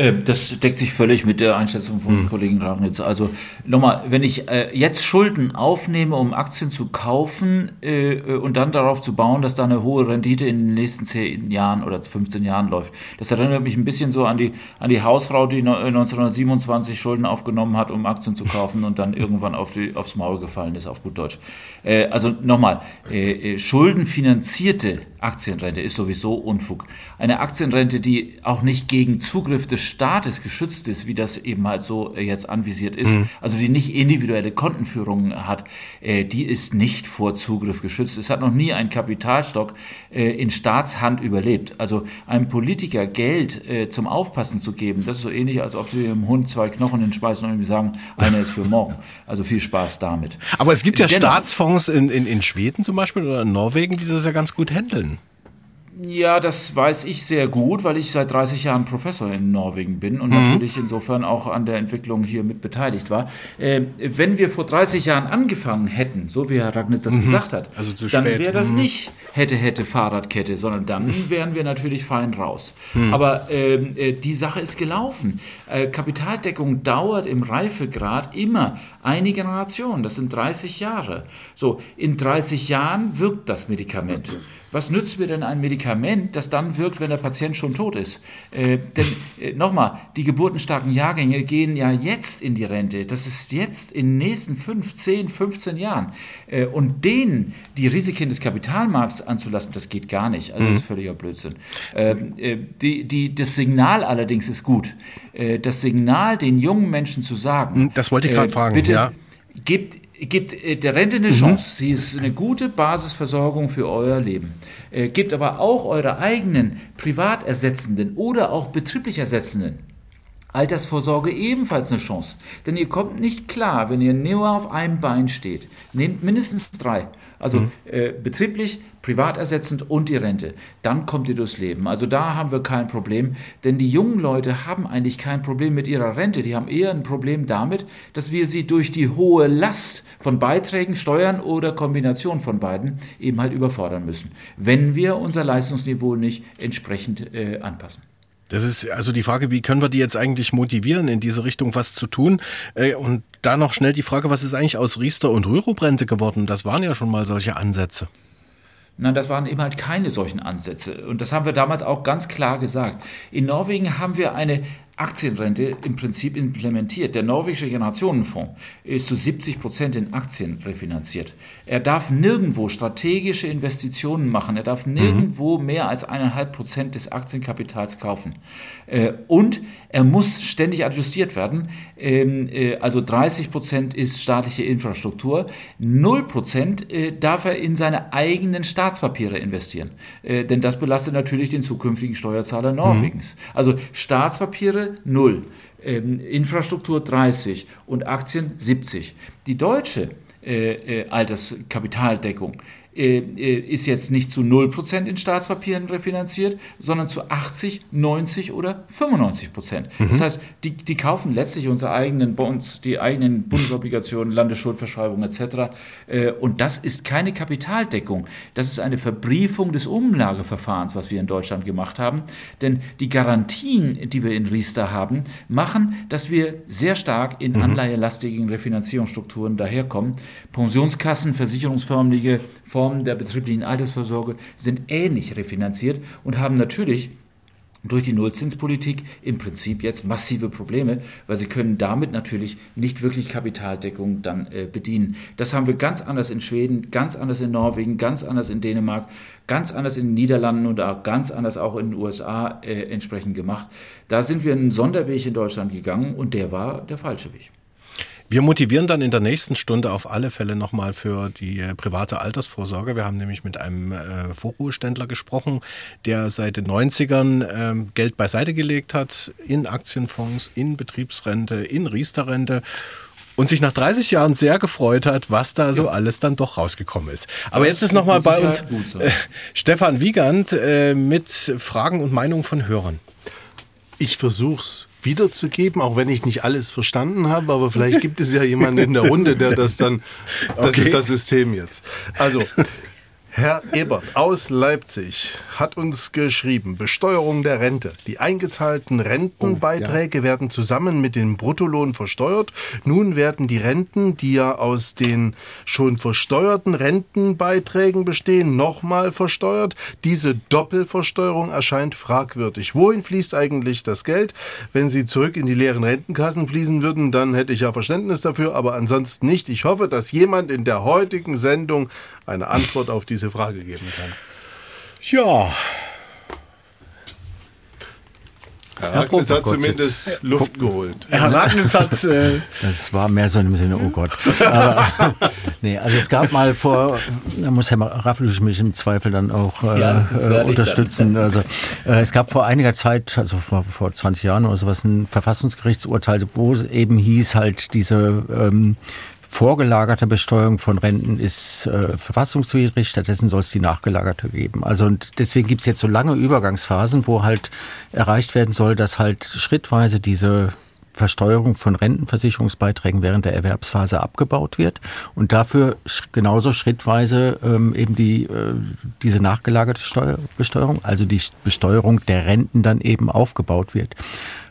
Äh, das deckt sich völlig mit der Einschätzung von hm. Kollegen Ragnitz. Also nochmal, wenn ich äh, jetzt Schulden aufnehme, um Aktien zu kaufen äh, und dann darauf zu bauen, dass da eine hohe Rendite in den nächsten 10 Jahren oder 15 Jahren läuft, das erinnert mich ein bisschen so an die, an die Hausfrau, die 1927 Schulden aufgenommen hat, um Aktien zu kaufen und dann irgendwann auf die, aufs Maul gefallen ist, auf gut Deutsch. Äh, also nochmal, äh, schuldenfinanzierte Aktienrente ist sowieso Unfug. Eine Aktienrente, die auch nicht gegen Zugriff des Staates geschützt ist, wie das eben halt so äh, jetzt anvisiert ist, mhm. also die nicht individuelle Kontenführung hat, äh, die ist nicht vor Zugriff geschützt. Es hat noch nie ein Kapitalstock äh, in Staatshand überlebt. Also einem Politiker Geld äh, zum Aufpassen zu geben, das ist so ähnlich, als ob sie dem Hund zwei Knochen in den Speisen und ihm sagen, einer ist für morgen. Also viel Spaß damit. Aber es gibt ja Dennoch, Staatsfonds in, in, in Schweden zum Beispiel oder in Norwegen, die das ja ganz gut handeln. Ja, das weiß ich sehr gut, weil ich seit 30 Jahren Professor in Norwegen bin und mhm. natürlich insofern auch an der Entwicklung hier mit beteiligt war. Äh, wenn wir vor 30 Jahren angefangen hätten, so wie Herr Ragnitz das mhm. gesagt hat, also dann wäre das mhm. nicht hätte, hätte Fahrradkette, sondern dann wären wir natürlich fein raus. Mhm. Aber ähm, äh, die Sache ist gelaufen. Äh, Kapitaldeckung dauert im Reifegrad immer eine Generation, das sind 30 Jahre. So, in 30 Jahren wirkt das Medikament. Was nützt mir denn ein Medikament, das dann wirkt, wenn der Patient schon tot ist? Äh, denn äh, nochmal, die geburtenstarken Jahrgänge gehen ja jetzt in die Rente. Das ist jetzt in den nächsten 5, 10, 15 Jahren. Äh, und denen die Risiken des Kapitalmarkts anzulassen, das geht gar nicht. Also das ist mhm. völliger Blödsinn. Ähm, äh, die, die, das Signal allerdings ist gut. Äh, das Signal, den jungen Menschen zu sagen. Das wollte ich gerade äh, fragen. Bitte, ja. Gibt, gibt äh, der Rente eine mhm. Chance. Sie ist eine gute Basisversorgung für euer Leben. Äh, gibt aber auch eure eigenen privat ersetzenden oder auch betrieblich ersetzenden Altersvorsorge ebenfalls eine Chance. Denn ihr kommt nicht klar, wenn ihr nur auf einem Bein steht. Nehmt mindestens drei. Also mhm. äh, betrieblich, privat ersetzend und die Rente. Dann kommt ihr durchs Leben. Also da haben wir kein Problem, denn die jungen Leute haben eigentlich kein Problem mit ihrer Rente. Die haben eher ein Problem damit, dass wir sie durch die hohe Last von Beiträgen, Steuern oder Kombination von beiden eben halt überfordern müssen, wenn wir unser Leistungsniveau nicht entsprechend äh, anpassen. Das ist also die Frage, wie können wir die jetzt eigentlich motivieren, in diese Richtung was zu tun? Äh, und da noch schnell die Frage, was ist eigentlich aus Riester und Rürup-Rente geworden? Das waren ja schon mal solche Ansätze. Nein, das waren eben halt keine solchen Ansätze. Und das haben wir damals auch ganz klar gesagt. In Norwegen haben wir eine Aktienrente im Prinzip implementiert. Der norwegische Generationenfonds ist zu 70 Prozent in Aktien refinanziert. Er darf nirgendwo strategische Investitionen machen. Er darf nirgendwo mehr als eineinhalb Prozent des Aktienkapitals kaufen. Äh, und er muss ständig adjustiert werden. Ähm, äh, also 30 Prozent ist staatliche Infrastruktur. 0 Prozent äh, darf er in seine eigenen Staatspapiere investieren. Denn das belastet natürlich den zukünftigen Steuerzahler Norwegens. Mhm. Also Staatspapiere 0, ähm, Infrastruktur 30 und Aktien 70. Die deutsche äh, äh, Alterskapitaldeckung ist jetzt nicht zu 0% in Staatspapieren refinanziert, sondern zu 80, 90 oder 95 Prozent. Mhm. Das heißt, die, die kaufen letztlich unsere eigenen Bonds, die eigenen Bundesobligationen, Landesschuldverschreibungen etc. Äh, und das ist keine Kapitaldeckung. Das ist eine Verbriefung des Umlageverfahrens, was wir in Deutschland gemacht haben. Denn die Garantien, die wir in Riester haben, machen, dass wir sehr stark in mhm. anleihelastigen Refinanzierungsstrukturen daherkommen. Pensionskassen, versicherungsförmliche Fonds, Formen der betrieblichen Altersvorsorge sind ähnlich refinanziert und haben natürlich durch die Nullzinspolitik im Prinzip jetzt massive Probleme, weil sie können damit natürlich nicht wirklich Kapitaldeckung dann äh, bedienen. Das haben wir ganz anders in Schweden, ganz anders in Norwegen, ganz anders in Dänemark, ganz anders in den Niederlanden und auch ganz anders auch in den USA äh, entsprechend gemacht. Da sind wir einen Sonderweg in Deutschland gegangen und der war der falsche Weg. Wir motivieren dann in der nächsten Stunde auf alle Fälle nochmal für die äh, private Altersvorsorge. Wir haben nämlich mit einem äh, Vorruheständler gesprochen, der seit den 90ern äh, Geld beiseite gelegt hat in Aktienfonds, in Betriebsrente, in Riester-Rente und sich nach 30 Jahren sehr gefreut hat, was da so ja. alles dann doch rausgekommen ist. Aber das jetzt ist nochmal bei uns äh, Stefan Wiegand äh, mit Fragen und Meinungen von Hörern. Ich versuch's wiederzugeben, auch wenn ich nicht alles verstanden habe, aber vielleicht gibt es ja jemanden in der Runde, der das dann, das okay. ist das System jetzt. Also, Herr Ebert aus Leipzig hat uns geschrieben, Besteuerung der Rente. Die eingezahlten Rentenbeiträge oh, ja. werden zusammen mit dem Bruttolohn versteuert. Nun werden die Renten, die ja aus den schon versteuerten Rentenbeiträgen bestehen, nochmal versteuert. Diese Doppelversteuerung erscheint fragwürdig. Wohin fließt eigentlich das Geld? Wenn sie zurück in die leeren Rentenkassen fließen würden, dann hätte ich ja Verständnis dafür, aber ansonsten nicht. Ich hoffe, dass jemand in der heutigen Sendung eine Antwort auf diese Frage geben kann. Ja. Herr Agnes hat zumindest Luft geholt. Herr Agnes hat. Äh das war mehr so im Sinne, oh Gott. Aber, nee, also es gab mal vor, da muss Herr Raffelusch mich im Zweifel dann auch äh, ja, äh, unterstützen. Also äh, es gab vor einiger Zeit, also vor, vor 20 Jahren oder sowas, ein Verfassungsgerichtsurteil, wo es eben hieß, halt diese ähm, vorgelagerte Besteuerung von Renten ist äh, verfassungswidrig, stattdessen soll es die nachgelagerte geben. Also und deswegen gibt es jetzt so lange Übergangsphasen, wo halt erreicht werden soll, dass halt schrittweise diese Versteuerung von Rentenversicherungsbeiträgen während der Erwerbsphase abgebaut wird und dafür genauso schrittweise ähm, eben die äh, diese nachgelagerte Steuer, Besteuerung, also die Besteuerung der Renten dann eben aufgebaut wird.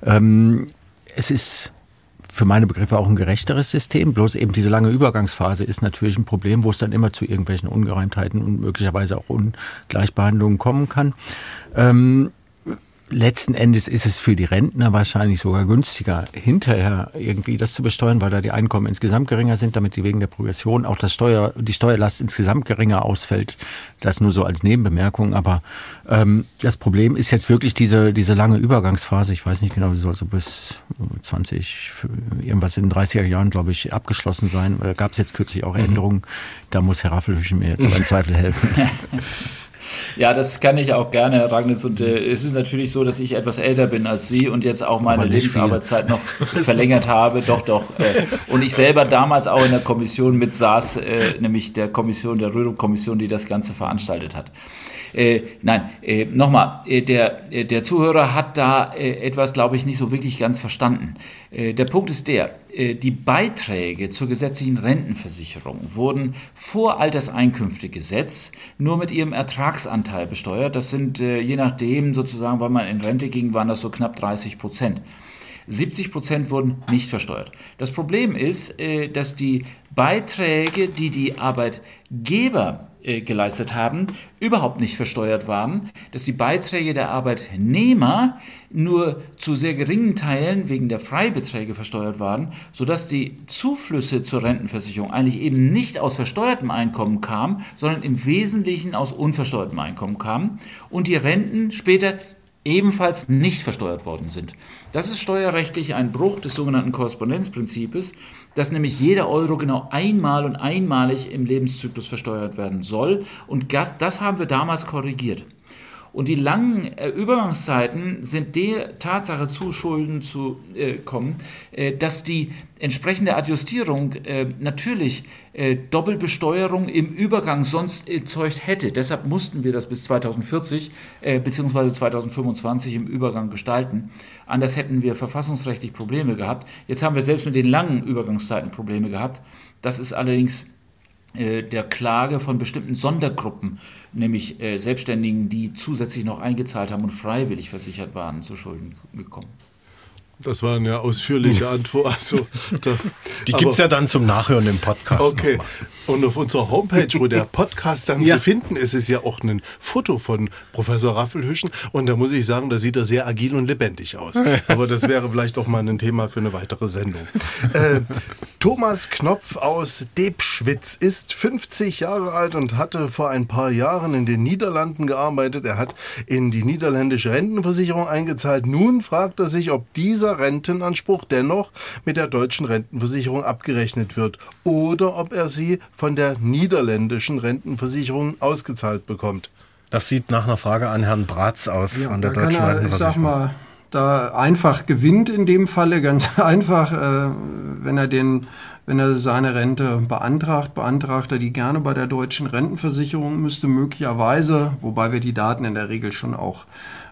Ähm, es ist für meine Begriffe auch ein gerechteres System. Bloß eben diese lange Übergangsphase ist natürlich ein Problem, wo es dann immer zu irgendwelchen Ungereimtheiten und möglicherweise auch Ungleichbehandlungen kommen kann. Ähm, letzten Endes ist es für die Rentner wahrscheinlich sogar günstiger, hinterher irgendwie das zu besteuern, weil da die Einkommen insgesamt geringer sind, damit sie wegen der Progression auch das Steuer, die Steuerlast insgesamt geringer ausfällt. Das nur so als Nebenbemerkung. Aber ähm, das Problem ist jetzt wirklich diese, diese lange Übergangsphase. Ich weiß nicht genau, sie soll so bis 20, irgendwas in den 30er Jahren, glaube ich, abgeschlossen sein. Da gab es jetzt kürzlich auch mhm. Änderungen. Da muss Herr Raffelhüschen mir jetzt aber im Zweifel helfen. Ja, das kann ich auch gerne, Herr Ragnitz. Und äh, es ist natürlich so, dass ich etwas älter bin als Sie und jetzt auch meine Lebensarbeitszeit noch verlängert habe. Doch, doch. Äh, und ich selber damals auch in der Kommission mit saß, äh, nämlich der Kommission, der Rürup-Kommission, die das Ganze veranstaltet hat. Äh, nein, äh, nochmal, äh, der, äh, der Zuhörer hat da äh, etwas, glaube ich, nicht so wirklich ganz verstanden. Der Punkt ist der, die Beiträge zur gesetzlichen Rentenversicherung wurden vor Alterseinkünftegesetz nur mit ihrem Ertragsanteil besteuert. Das sind je nachdem sozusagen, weil man in Rente ging, waren das so knapp 30 Prozent. 70 Prozent wurden nicht versteuert. Das Problem ist, dass die Beiträge, die die Arbeitgeber äh, geleistet haben, überhaupt nicht versteuert waren, dass die Beiträge der Arbeitnehmer nur zu sehr geringen Teilen wegen der Freibeträge versteuert waren, sodass die Zuflüsse zur Rentenversicherung eigentlich eben nicht aus versteuertem Einkommen kamen, sondern im Wesentlichen aus unversteuertem Einkommen kamen und die Renten später ebenfalls nicht versteuert worden sind. Das ist steuerrechtlich ein Bruch des sogenannten Korrespondenzprinzips, dass nämlich jeder Euro genau einmal und einmalig im Lebenszyklus versteuert werden soll. Und das, das haben wir damals korrigiert. Und die langen äh, Übergangszeiten sind der Tatsache zu Schulden zu äh, kommen, äh, dass die entsprechende Adjustierung äh, natürlich äh, Doppelbesteuerung im Übergang sonst erzeugt hätte. Deshalb mussten wir das bis 2040 äh, bzw. 2025 im Übergang gestalten. Anders hätten wir verfassungsrechtlich Probleme gehabt. Jetzt haben wir selbst mit den langen Übergangszeiten Probleme gehabt. Das ist allerdings äh, der Klage von bestimmten Sondergruppen, nämlich äh, Selbstständigen, die zusätzlich noch eingezahlt haben und freiwillig versichert waren, zu Schulden gekommen. Das war eine ausführliche Antwort. Also, da, die gibt es ja dann zum Nachhören im Podcast. Okay. Und auf unserer Homepage, wo der Podcast dann ja. zu finden ist, ist ja auch ein Foto von Professor Raffelhüschen. Und da muss ich sagen, da sieht er sehr agil und lebendig aus. Aber das wäre vielleicht auch mal ein Thema für eine weitere Sendung. Äh, Thomas Knopf aus Debschwitz ist 50 Jahre alt und hatte vor ein paar Jahren in den Niederlanden gearbeitet. Er hat in die niederländische Rentenversicherung eingezahlt. Nun fragt er sich, ob dieser dieser Rentenanspruch dennoch mit der deutschen Rentenversicherung abgerechnet wird oder ob er sie von der niederländischen Rentenversicherung ausgezahlt bekommt. Das sieht nach einer Frage an Herrn Bratz aus ja, von der deutschen er, Rentenversicherung. Ich sag mal, da einfach gewinnt in dem Falle ganz einfach, äh, wenn er den wenn er seine Rente beantragt, beantragt er die gerne bei der deutschen Rentenversicherung, müsste möglicherweise, wobei wir die Daten in der Regel schon auch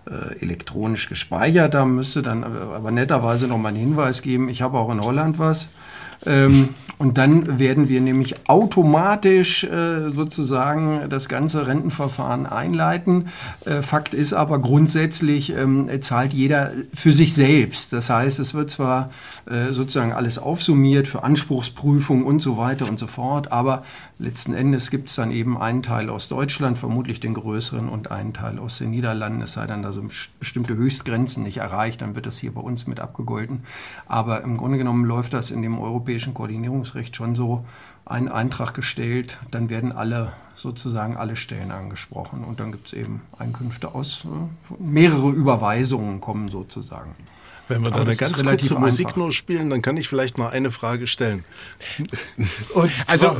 äh, elektronisch gespeichert haben, müsste dann aber netterweise noch mal einen Hinweis geben, ich habe auch in Holland was. Ähm, und dann werden wir nämlich automatisch äh, sozusagen das ganze Rentenverfahren einleiten. Äh, Fakt ist aber grundsätzlich ähm, zahlt jeder für sich selbst. Das heißt, es wird zwar äh, sozusagen alles aufsummiert für Anspruchsprüfung und so weiter und so fort, aber letzten Endes gibt es dann eben einen Teil aus Deutschland, vermutlich den größeren, und einen Teil aus den Niederlanden. Es sei dann da so bestimmte Höchstgrenzen nicht erreicht, dann wird das hier bei uns mit abgegolten. Aber im Grunde genommen läuft das in dem europäischen Koordinierungsrecht schon so, ein Eintrag gestellt, dann werden alle sozusagen alle Stellen angesprochen und dann gibt es eben Einkünfte aus, äh, mehrere Überweisungen kommen sozusagen. Wenn wir da eine ganz kurze Musik einfach. nur spielen, dann kann ich vielleicht mal eine Frage stellen. also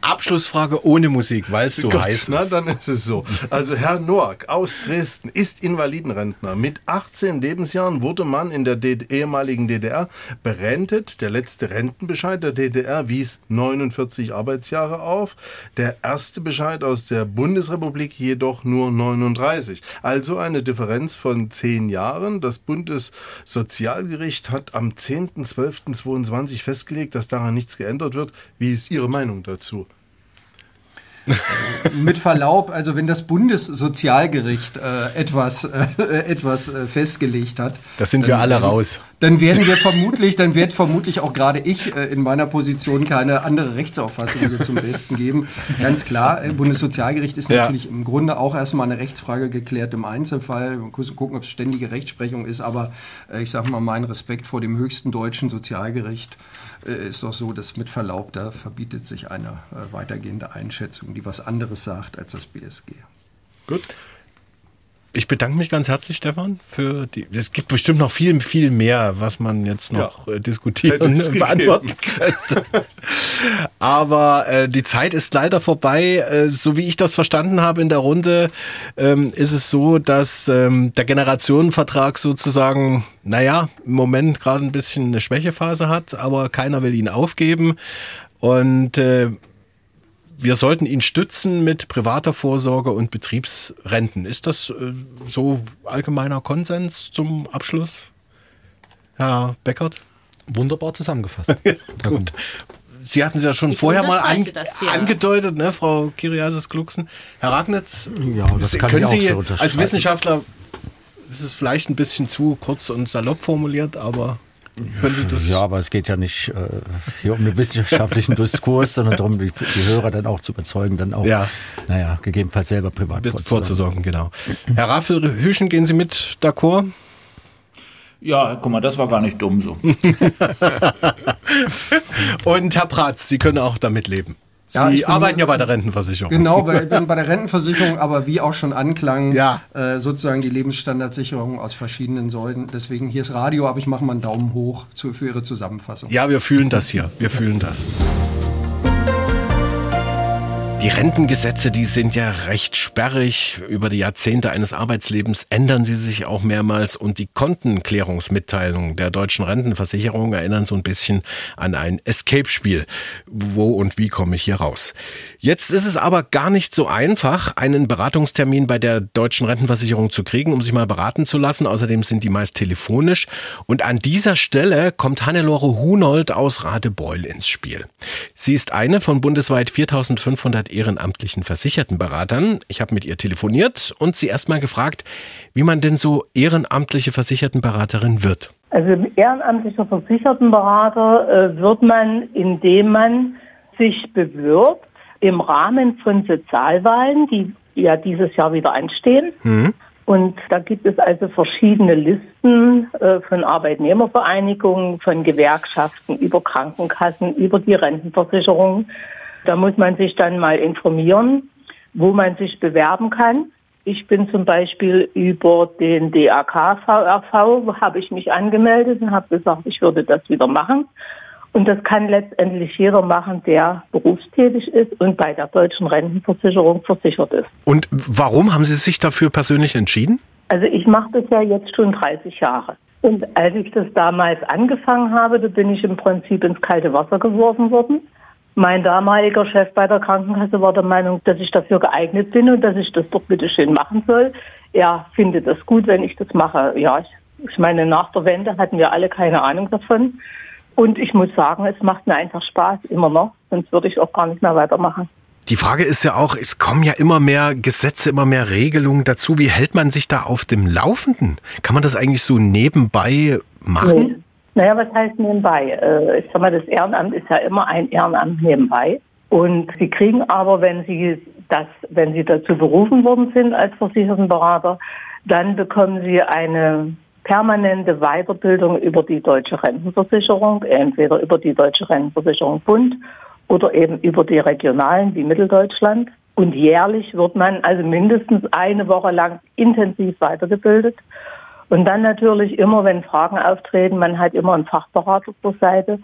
Abschlussfrage ohne Musik, weil es so Gott, heiß na. Dann ist es so. Also Herr Noack aus Dresden ist Invalidenrentner. Mit 18 Lebensjahren wurde man in der ehemaligen DDR berentet. Der letzte Rentenbescheid der DDR wies 49 Arbeitsjahre auf. Der erste Bescheid aus der Bundesrepublik jedoch nur 39. Also eine Differenz von 10 Jahren. Das Bundes Sozialgericht hat am 10.12.22 festgelegt, dass daran nichts geändert wird. Wie ist Ihre Meinung dazu? mit Verlaub, also wenn das Bundessozialgericht äh, etwas, äh, etwas äh, festgelegt hat. Das sind wir alle raus. Dann werden wir vermutlich, dann wird vermutlich auch gerade ich äh, in meiner Position keine andere Rechtsauffassung zum Besten geben. Ganz klar, äh, Bundessozialgericht ist ja. natürlich im Grunde auch erstmal eine Rechtsfrage geklärt im Einzelfall. Wir müssen gucken, ob es ständige Rechtsprechung ist, aber äh, ich sage mal, mein Respekt vor dem höchsten deutschen Sozialgericht ist doch so, dass mit Verlaub, da verbietet sich eine äh, weitergehende Einschätzung, die was anderes sagt als das BSG. Gut. Ich bedanke mich ganz herzlich, Stefan, für die. Es gibt bestimmt noch viel, viel mehr, was man jetzt noch ja, äh, diskutieren und beantworten könnte. Aber äh, die Zeit ist leider vorbei. Äh, so wie ich das verstanden habe in der Runde, ähm, ist es so, dass ähm, der Generationenvertrag sozusagen, naja, im Moment gerade ein bisschen eine Schwächephase hat, aber keiner will ihn aufgeben. Und äh, wir sollten ihn stützen mit privater Vorsorge und Betriebsrenten. Ist das äh, so allgemeiner Konsens zum Abschluss, Herr Beckert? Wunderbar zusammengefasst. Gut. Sie hatten es ja schon ich vorher mal an, angedeutet, ne, Frau Kiriasis-Glucksen. Herr Ragnitz, ja, das kann können Sie so als Wissenschaftler, das ist vielleicht ein bisschen zu kurz und salopp formuliert, aber ja, aber es geht ja nicht äh, hier um einen wissenschaftlichen Diskurs, sondern darum, die, die, Hörer dann auch zu überzeugen, dann auch, ja. naja, gegebenenfalls selber privat vorzusorgen. vorzusorgen. Genau. Herr Raffel Hüschen, gehen Sie mit d'accord? Ja, guck mal, das war gar nicht dumm so. Und Herr Pratz, Sie können auch damit leben. Ja, Sie arbeiten ja bei der Rentenversicherung. Genau, bei, bei der Rentenversicherung, aber wie auch schon anklang, ja. äh, sozusagen die Lebensstandardsicherung aus verschiedenen Säulen. Deswegen hier ist Radio, aber ich mache mal einen Daumen hoch zu, für Ihre Zusammenfassung. Ja, wir fühlen das hier. Wir fühlen das. Die Rentengesetze, die sind ja recht sperrig. Über die Jahrzehnte eines Arbeitslebens ändern sie sich auch mehrmals und die Kontenklärungsmitteilungen der deutschen Rentenversicherung erinnern so ein bisschen an ein Escape-Spiel. Wo und wie komme ich hier raus? Jetzt ist es aber gar nicht so einfach, einen Beratungstermin bei der deutschen Rentenversicherung zu kriegen, um sich mal beraten zu lassen. Außerdem sind die meist telefonisch. Und an dieser Stelle kommt Hannelore Hunold aus Radebeul ins Spiel. Sie ist eine von bundesweit 4500 ehrenamtlichen Versichertenberatern. Ich habe mit ihr telefoniert und sie erst mal gefragt, wie man denn so ehrenamtliche Versichertenberaterin wird. Also ehrenamtlicher Versichertenberater äh, wird man, indem man sich bewirbt im Rahmen von Sozialwahlen, die ja dieses Jahr wieder anstehen. Mhm. Und da gibt es also verschiedene Listen äh, von Arbeitnehmervereinigungen, von Gewerkschaften über Krankenkassen, über die Rentenversicherung. Da muss man sich dann mal informieren, wo man sich bewerben kann. Ich bin zum Beispiel über den DAK-VRV, habe ich mich angemeldet und habe gesagt, ich würde das wieder machen. Und das kann letztendlich jeder machen, der berufstätig ist und bei der deutschen Rentenversicherung versichert ist. Und warum haben Sie sich dafür persönlich entschieden? Also ich mache das ja jetzt schon 30 Jahre. Und als ich das damals angefangen habe, da bin ich im Prinzip ins kalte Wasser geworfen worden. Mein damaliger Chef bei der Krankenkasse war der Meinung, dass ich dafür geeignet bin und dass ich das doch bitte schön machen soll. Er findet es gut, wenn ich das mache. Ja, ich, ich meine, nach der Wende hatten wir alle keine Ahnung davon. Und ich muss sagen, es macht mir einfach Spaß, immer noch. Sonst würde ich auch gar nicht mehr weitermachen. Die Frage ist ja auch, es kommen ja immer mehr Gesetze, immer mehr Regelungen dazu. Wie hält man sich da auf dem Laufenden? Kann man das eigentlich so nebenbei machen? Nee. Naja, was heißt nebenbei? Äh, Ich sag mal, das Ehrenamt ist ja immer ein Ehrenamt nebenbei. Und Sie kriegen aber, wenn Sie das, wenn Sie dazu berufen worden sind als Versichertenberater, dann bekommen Sie eine permanente Weiterbildung über die deutsche Rentenversicherung, entweder über die deutsche Rentenversicherung Bund oder eben über die regionalen wie Mitteldeutschland. Und jährlich wird man also mindestens eine Woche lang intensiv weitergebildet. Und dann natürlich immer, wenn Fragen auftreten, man hat immer einen Fachberater zur Seite,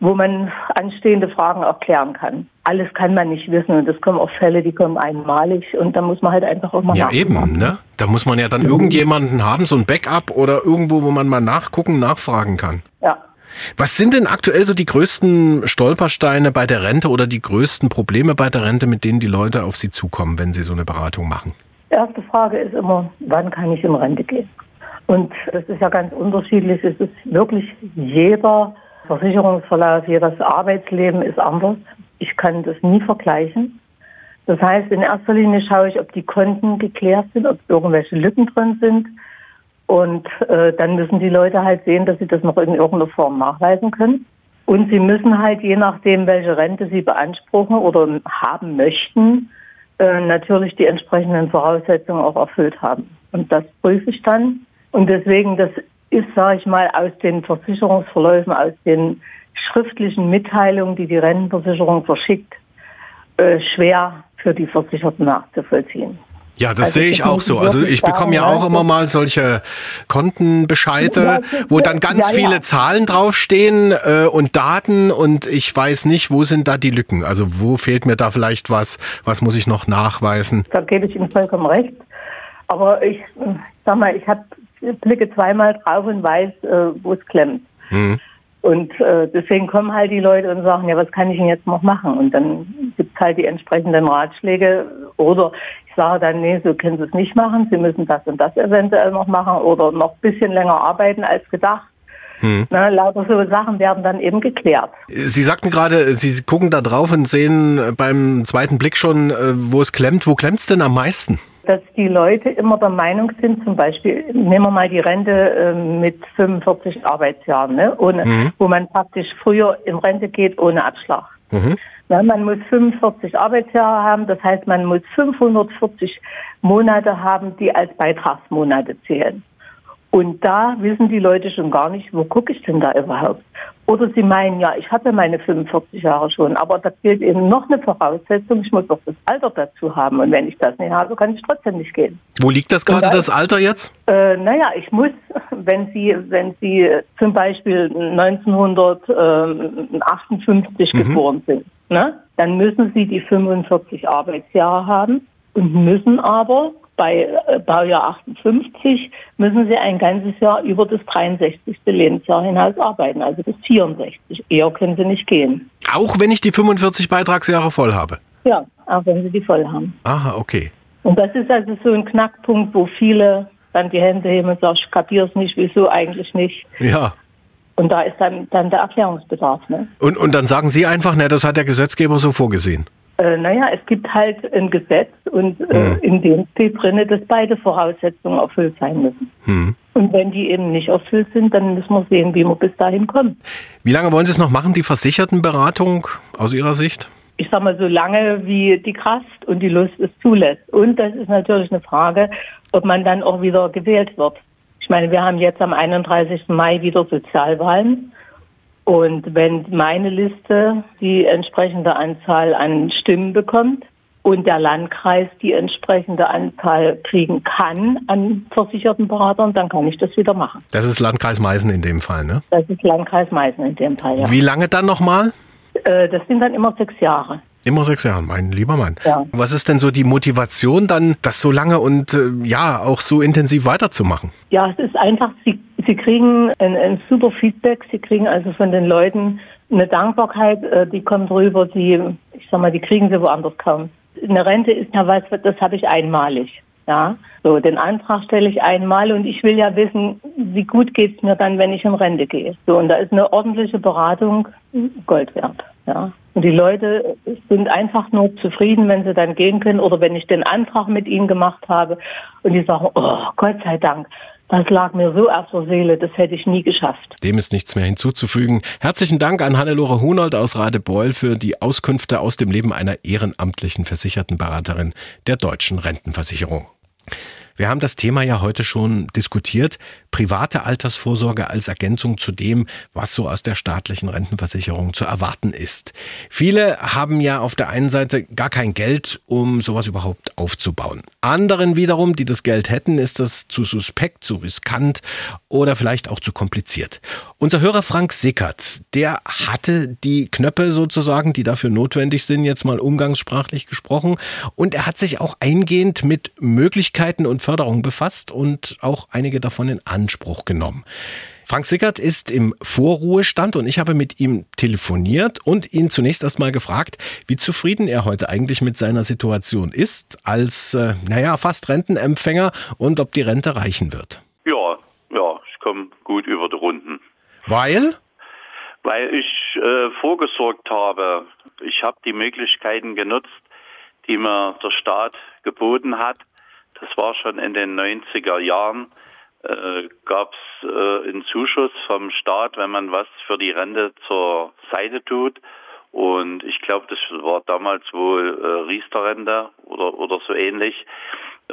wo man anstehende Fragen auch klären kann. Alles kann man nicht wissen und es kommen auch Fälle, die kommen einmalig und da muss man halt einfach auch mal Ja, eben, ne? Da muss man ja dann irgendjemanden haben, so ein Backup oder irgendwo, wo man mal nachgucken, nachfragen kann. Ja. Was sind denn aktuell so die größten Stolpersteine bei der Rente oder die größten Probleme bei der Rente, mit denen die Leute auf sie zukommen, wenn sie so eine Beratung machen? Erste Frage ist immer, wann kann ich in Rente gehen? Und das ist ja ganz unterschiedlich. Es ist wirklich jeder Versicherungsverlauf, jedes Arbeitsleben ist anders. Ich kann das nie vergleichen. Das heißt, in erster Linie schaue ich, ob die Konten geklärt sind, ob irgendwelche Lücken drin sind. Und äh, dann müssen die Leute halt sehen, dass sie das noch in irgendeiner Form nachweisen können. Und sie müssen halt, je nachdem, welche Rente sie beanspruchen oder haben möchten, äh, natürlich die entsprechenden Voraussetzungen auch erfüllt haben. Und das prüfe ich dann. Und deswegen, das ist, sage ich mal, aus den Versicherungsverläufen, aus den schriftlichen Mitteilungen, die die Rentenversicherung verschickt, äh, schwer für die Versicherten nachzuvollziehen. Ja, das Also sehe ich auch so. Also ich bekomme ja auch immer mal solche Kontenbescheide, wo dann ganz ja, ja. viele Zahlen draufstehen äh, und Daten und ich weiß nicht, wo sind da die Lücken. Also wo fehlt mir da vielleicht was, was muss ich noch nachweisen? Da gebe ich Ihnen vollkommen recht. Aber ich äh, sag mal, ich hab, blicke zweimal drauf und weiß, äh, wo es klemmt. Hm. Und äh, deswegen kommen halt die Leute und sagen, ja, was kann ich denn jetzt noch machen? Und dann gibt es halt die entsprechenden Ratschläge. Oder ich sage dann, nee, so können Sie es nicht machen. Sie müssen das und das eventuell noch machen oder noch ein bisschen länger arbeiten als gedacht. Hm. Na, lauter so Sachen werden dann eben geklärt. Sie sagten gerade, Sie gucken da drauf und sehen beim zweiten Blick schon, äh, wo es klemmt. Wo klemmt's denn am meisten? Dass die Leute immer der Meinung sind, zum Beispiel, nehmen wir mal die Rente äh, mit 45 Arbeitsjahren, ne? ohne, Mhm. wo man praktisch früher in Rente geht ohne Abschlag. Mhm. Na, man muss 45 Arbeitsjahre haben, das heißt, man muss 540 Monate haben, die als Beitragsmonate zählen. Und da wissen die Leute schon gar nicht, wo gucke ich denn da überhaupt? Oder sie meinen, ja, ich habe ja meine 45 Jahre schon, aber da gilt eben noch eine Voraussetzung, ich muss doch das Alter dazu haben. Und wenn ich das nicht habe, kann ich trotzdem nicht gehen. Wo liegt das gerade, das Alter jetzt? Äh, naja, ich muss, wenn Sie, wenn Sie zum Beispiel 1958 Mhm. geboren sind, ne, dann müssen Sie die 45 Arbeitsjahre haben und müssen aber bei äh, Baujahr 58 müssen Sie ein ganzes Jahr über das 63. Lebensjahr hinaus arbeiten, also bis 64. Eher können Sie nicht gehen. Auch wenn ich die 45 Beitragsjahre voll habe. Ja, auch wenn Sie die voll haben. Aha, okay. Und das ist also so ein Knackpunkt, wo viele dann die Hände heben und sagen, ich kapiere es nicht, wieso eigentlich nicht. Ja. Und da ist dann, dann der Erklärungsbedarf. Ne? Und, und dann sagen Sie einfach, ne, das hat der Gesetzgeber so vorgesehen. Äh, naja, es gibt halt ein Gesetz und äh, Hm. in dem steht drin, dass beide Voraussetzungen erfüllt sein müssen. Hm. Und wenn die eben nicht erfüllt sind, dann müssen wir sehen, wie wir bis dahin kommen. Wie lange wollen Sie es noch machen, die Versichertenberatung aus Ihrer Sicht? Ich sag mal, so lange wie die Kraft und die Lust es zulässt. Und das ist natürlich eine Frage, ob man dann auch wieder gewählt wird. Ich meine, wir haben jetzt am 31. Mai wieder Sozialwahlen. Und wenn meine Liste die entsprechende Anzahl an Stimmen bekommt und der Landkreis die entsprechende Anzahl kriegen kann an versicherten Beratern, dann kann ich das wieder machen. Das ist Landkreis Meißen in dem Fall, ne? Das ist Landkreis Meißen in dem Fall, ja. Wie lange dann nochmal? Äh, das sind dann immer sechs Jahre. Immer sechs Jahre, mein lieber Mann. Ja. Was ist denn so die Motivation dann, das so lange und äh, ja, auch so intensiv weiterzumachen? Ja, es ist einfach, sie, sie kriegen ein, ein super Feedback, sie kriegen also von den Leuten eine Dankbarkeit, äh, die kommt rüber, die, ich sag mal, die kriegen sie woanders kaum. Eine Rente ist ja was, das habe ich einmalig. Ja, so den Antrag stelle ich einmal und ich will ja wissen, wie gut geht's mir dann, wenn ich in Rente gehe. So und da ist eine ordentliche Beratung Gold wert. Ja, und die Leute sind einfach nur zufrieden, wenn sie dann gehen können oder wenn ich den Antrag mit ihnen gemacht habe und die sagen, oh Gott sei Dank, das lag mir so auf der Seele, das hätte ich nie geschafft. Dem ist nichts mehr hinzuzufügen. Herzlichen Dank an Hannelore Hunold aus Radebeul für die Auskünfte aus dem Leben einer ehrenamtlichen Versichertenberaterin der deutschen Rentenversicherung. Wir haben das Thema ja heute schon diskutiert. Private Altersvorsorge als Ergänzung zu dem, was so aus der staatlichen Rentenversicherung zu erwarten ist. Viele haben ja auf der einen Seite gar kein Geld, um sowas überhaupt aufzubauen. Anderen wiederum, die das Geld hätten, ist das zu suspekt, zu riskant oder vielleicht auch zu kompliziert. Unser Hörer Frank Sickert, der hatte die Knöpfe sozusagen, die dafür notwendig sind, jetzt mal umgangssprachlich gesprochen. Und er hat sich auch eingehend mit Möglichkeiten und Förderung befasst und auch einige davon in Anspruch genommen. Frank Sickert ist im Vorruhestand und ich habe mit ihm telefoniert und ihn zunächst erstmal gefragt, wie zufrieden er heute eigentlich mit seiner Situation ist als, äh, naja, fast Rentenempfänger und ob die Rente reichen wird. Ja, ja, ich komme gut über die. Weil? Weil ich äh, vorgesorgt habe. Ich habe die Möglichkeiten genutzt, die mir der Staat geboten hat. Das war schon in den 90er Jahren. Äh, gab es äh, einen Zuschuss vom Staat, wenn man was für die Rente zur Seite tut. Und ich glaube, das war damals wohl äh, Riester-Rente oder, oder so ähnlich.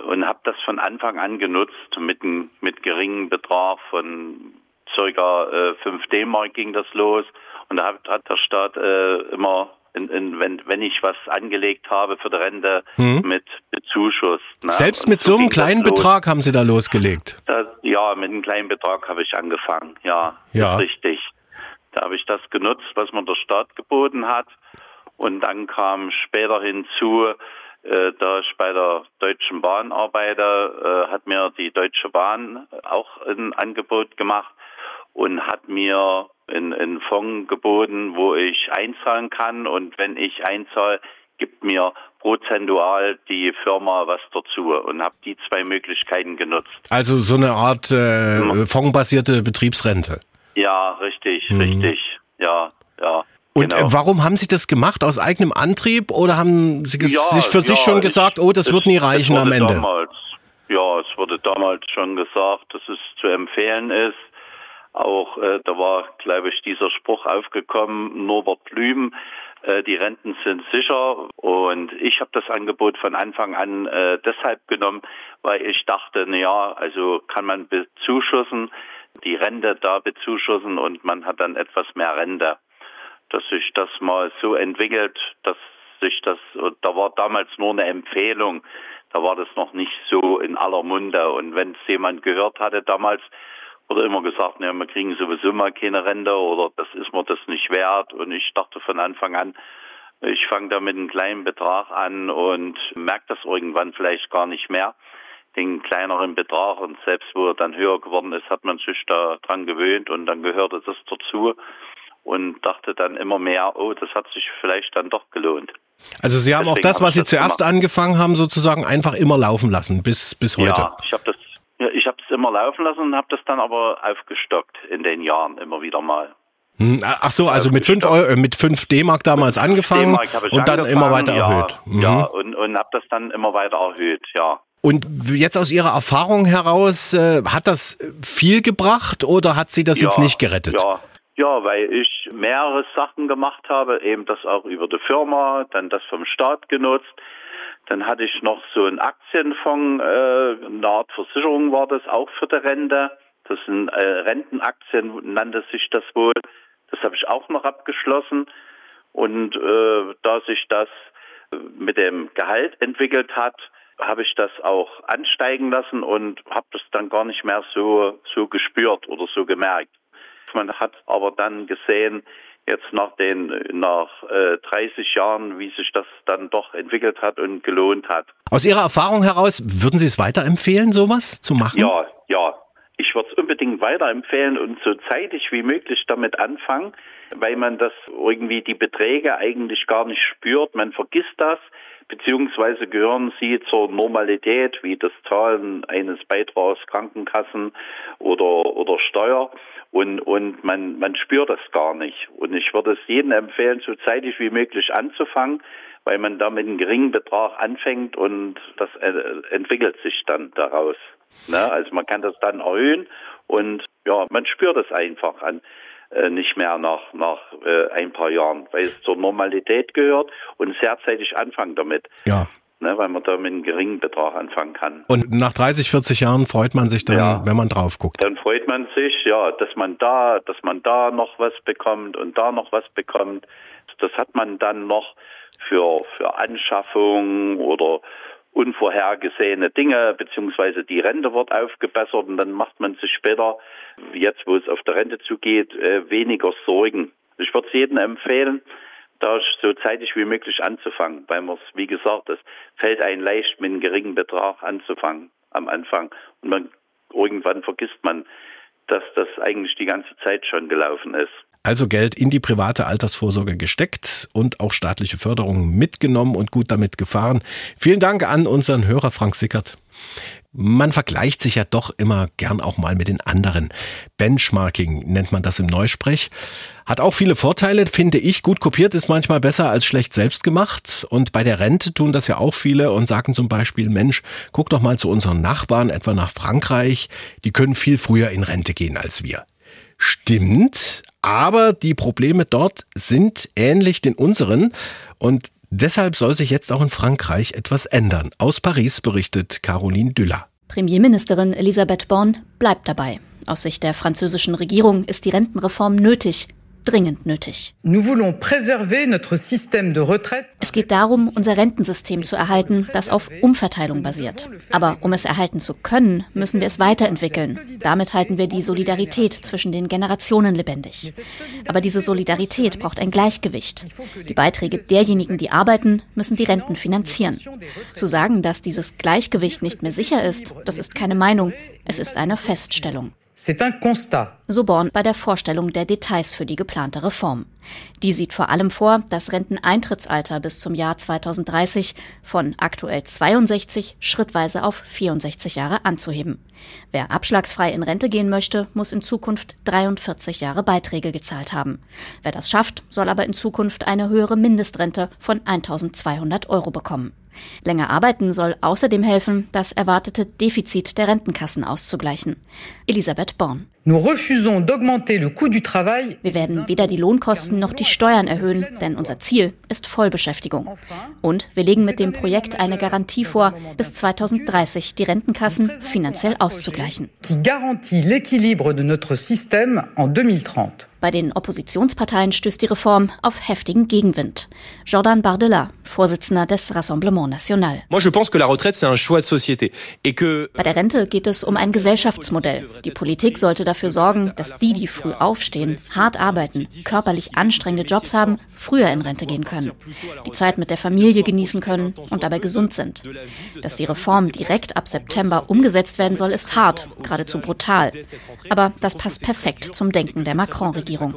Und habe das von Anfang an genutzt mit, mit geringem Betrag von circa äh, 5 D-Mark ging das los. Und da hat, hat der Staat äh, immer in, in, wenn, wenn ich was angelegt habe für die Rente Mhm. mit Bezuschuss. Ne? Selbst mit so einem ging das kleinen. Betrag haben Sie da losgelegt. Das, ja, mit einem kleinen Betrag habe ich angefangen. Ja, Ja. richtig. Da habe ich das genutzt, was mir der Staat geboten hat. Und dann kam später hinzu, äh, da ich bei der Deutschen Bahn arbeite, äh, hat mir die Deutsche Bahn auch ein Angebot gemacht und hat mir einen, Fonds geboten, wo ich einzahlen kann. Und wenn ich einzahle, gibt mir prozentual die Firma was dazu und habe die zwei Möglichkeiten genutzt. Also so eine Art äh, fondbasierte Betriebsrente. Ja, richtig, Mhm. richtig. Ja, ja. Und genau. äh, warum haben Sie das gemacht? Aus eigenem Antrieb oder haben Sie Ja, sich für sich ja, schon ich- gesagt, oh, das wird nie reichen am Ende? Damals, ja, es wurde damals schon gesagt, dass es zu empfehlen ist. Auch äh, da war, glaube ich, dieser Spruch aufgekommen, Norbert Blüm, äh, die Renten sind sicher. Und ich habe das Angebot von Anfang an äh, deshalb genommen, weil ich dachte, na ja, also kann man bezuschussen, die Rente da bezuschussen und man hat dann etwas mehr Rente. Dass sich das mal so entwickelt, dass sich das, da war damals nur eine Empfehlung, da war das noch nicht so in aller Munde. Und wenn es jemand gehört hatte damals, wurde immer gesagt, naja, wir kriegen sowieso mal keine Rente oder das ist mir das nicht wert. Und ich dachte von Anfang an, ich fange da mit einem kleinen Betrag an und merke das irgendwann vielleicht gar nicht mehr, den kleineren Betrag. Und selbst wo er dann höher geworden ist, hat man sich da dran gewöhnt und dann gehörte das dazu und dachte dann immer mehr, oh, das hat sich vielleicht dann doch gelohnt. Also Sie haben auch Deswegen das, habe was Sie das zuerst gemacht. angefangen haben, sozusagen einfach immer laufen lassen bis, bis heute. Ja, ich habe das, ja, ich habe es immer laufen lassen und habe das dann aber aufgestockt in den Jahren immer wieder mal. Hm, Ach so, also mit 5 Euro, mit 5 D-Mark damals angefangen und dann immer weiter ja, erhöht. Mhm. Ja, und, und habe das dann immer weiter erhöht, ja. Und jetzt aus Ihrer Erfahrung heraus, äh, hat das viel gebracht oder hat Sie das jetzt Ja, nicht gerettet? Ja, ja, weil ich mehrere Sachen gemacht habe, eben das auch über die Firma, dann das vom Staat genutzt. Dann hatte ich noch so einen Aktienfonds, äh, eine Art Versicherung war das auch für die Rente. Das sind äh, Rentenaktien, nannte sich das wohl. Das habe ich auch noch abgeschlossen. Und äh, da sich das äh, mit dem Gehalt entwickelt hat, habe ich das auch ansteigen lassen und habe das dann gar nicht mehr so, so gespürt oder so gemerkt. Man hat aber dann gesehen, jetzt nach den nach äh, 30 Jahren, wie sich das dann doch entwickelt hat und gelohnt hat. Aus Ihrer Erfahrung heraus, würden Sie es weiterempfehlen, sowas zu machen? Ja, ja. Ich würde es unbedingt weiterempfehlen und so zeitig wie möglich damit anfangen, weil man das irgendwie die Beträge eigentlich gar nicht spürt. Man vergisst das, beziehungsweise gehören sie zur Normalität, wie das Zahlen eines Beitrags Krankenkassen oder, oder Steuer. Und, und man, man spürt das gar nicht. Und ich würde es jedem empfehlen, so zeitig wie möglich anzufangen, weil man da mit einem geringen Betrag anfängt und das äh, entwickelt sich dann daraus. Ne? Also man kann das dann erhöhen und ja, man spürt es einfach an nicht mehr nach, nach äh, ein paar Jahren, weil es zur Normalität gehört und sehr zeitig anfangen damit. Ja. Ne, weil man da mit einem geringen Betrag anfangen kann. Und nach 30, 40 Jahren freut man sich dann, ja. wenn man drauf guckt. Dann freut man sich, ja, dass man da, dass man da noch was bekommt und da noch was bekommt. Das hat man dann noch für, für Anschaffung oder unvorhergesehene Dinge, beziehungsweise die Rente wird aufgebessert und dann macht man sich später, jetzt wo es auf der Rente zugeht, äh, weniger Sorgen. Ich würde es jedem empfehlen, da so zeitig wie möglich anzufangen, weil man es, wie gesagt, es fällt einem leicht, mit einem geringen Betrag anzufangen am Anfang. Und man, irgendwann vergisst man, dass das eigentlich die ganze Zeit schon gelaufen ist. Also Geld in die private Altersvorsorge gesteckt und auch staatliche Förderung mitgenommen und gut damit gefahren. Vielen Dank an unseren Hörer Frank Sickert. Man vergleicht sich ja doch immer gern auch mal mit den anderen. Benchmarking nennt man das im Neusprech. Hat auch viele Vorteile, finde ich. Gut kopiert ist manchmal besser als schlecht selbst gemacht. Und bei der Rente tun das ja auch viele und sagen zum Beispiel, Mensch, guck doch mal zu unseren Nachbarn, etwa nach Frankreich. Die können viel früher in Rente gehen als wir. Stimmt, aber die Probleme dort sind ähnlich den unseren und deshalb soll sich jetzt auch in Frankreich etwas ändern. Aus Paris berichtet Caroline Düller. Premierministerin Elisabeth Born bleibt dabei. Aus Sicht der französischen Regierung ist die Rentenreform nötig, dringend nötig. Es geht darum, unser Rentensystem zu erhalten, das auf Umverteilung basiert. Aber um es erhalten zu können, müssen wir es weiterentwickeln. Damit halten wir die Solidarität zwischen den Generationen lebendig. Aber diese Solidarität braucht ein Gleichgewicht. Die Beiträge derjenigen, die arbeiten, müssen die Renten finanzieren. Zu sagen, dass dieses Gleichgewicht nicht mehr sicher ist, das ist keine Meinung, es ist eine Feststellung. So Born bei der Vorstellung der Details für die geplante Reform. Die sieht vor allem vor, das Renteneintrittsalter bis zum Jahr 2030 von aktuell 62 schrittweise auf 64 Jahre anzuheben. Wer abschlagsfrei in Rente gehen möchte, muss in Zukunft 43 Jahre Beiträge gezahlt haben. Wer das schafft, soll aber in Zukunft eine höhere Mindestrente von 1200 Euro bekommen. Länger arbeiten soll außerdem helfen, das erwartete Defizit der Rentenkassen auszugleichen. Elisabeth Born. Wir werden weder die Lohnkosten noch die Steuern erhöhen, denn unser Ziel ist Vollbeschäftigung. Und wir legen mit dem Projekt eine Garantie vor, bis 2030 die Rentenkassen finanziell auszugleichen. Qui garantit l'équilibre de notre système en 2030. Bei den Oppositionsparteien stößt die Reform auf heftigen Gegenwind. Jordan Bardella, Vorsitzender des Rassemblement National. Bei der Rente geht es um ein Gesellschaftsmodell. Die Politik sollte dafür sorgen, dass die, die früh aufstehen, hart arbeiten, körperlich anstrengende Jobs haben, früher in Rente gehen können, die Zeit mit der Familie genießen können und dabei gesund sind. Dass die Reform direkt ab September umgesetzt werden soll, ist hart, geradezu brutal. Aber das passt perfekt zum Denken der Macron-Regierung. Regierung.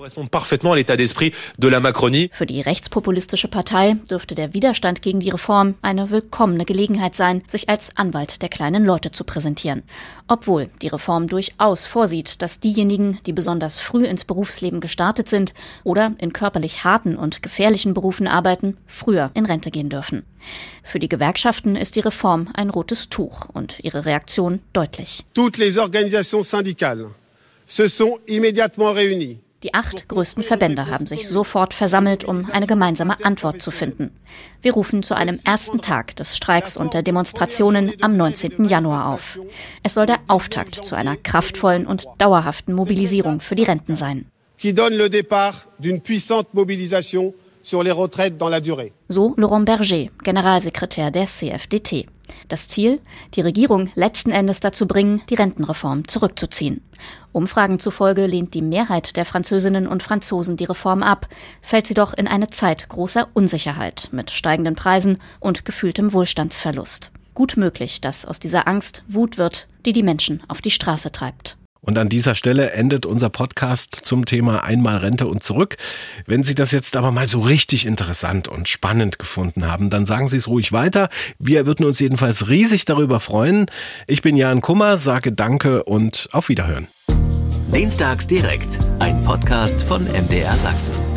Für die rechtspopulistische Partei dürfte der Widerstand gegen die Reform eine willkommene Gelegenheit sein, sich als Anwalt der kleinen Leute zu präsentieren. Obwohl die Reform durchaus vorsieht, dass diejenigen, die besonders früh ins Berufsleben gestartet sind oder in körperlich harten und gefährlichen Berufen arbeiten, früher in Rente gehen dürfen. Für die Gewerkschaften ist die Reform ein rotes Tuch und ihre Reaktion deutlich. Toutes les organisations syndicales se sont immédiatement réunies. Die acht größten Verbände haben sich sofort versammelt, um eine gemeinsame Antwort zu finden. Wir rufen zu einem ersten Tag des Streiks und der Demonstrationen am 19. Januar auf. Es soll der Auftakt zu einer kraftvollen und dauerhaften Mobilisierung für die Renten sein. Qui donne le départ d'une puissante mobilisation sur les retraites dans la durée. So Laurent Berger, Generalsekretär der CFDT. Das Ziel, die Regierung letzten Endes dazu bringen, die Rentenreform zurückzuziehen. Umfragen zufolge lehnt die Mehrheit der Französinnen und Franzosen die Reform ab, fällt sie doch in eine Zeit großer Unsicherheit mit steigenden Preisen und gefühltem Wohlstandsverlust. Gut möglich, dass aus dieser Angst Wut wird, die die Menschen auf die Straße treibt. Und an dieser Stelle endet unser Podcast zum Thema Einmal Rente und zurück. Wenn Sie das jetzt aber mal so richtig interessant und spannend gefunden haben, dann sagen Sie es ruhig weiter. Wir würden uns jedenfalls riesig darüber freuen. Ich bin Jan Kummer, sage Danke und auf Wiederhören. Dienstags direkt, ein Podcast von MDR Sachsen.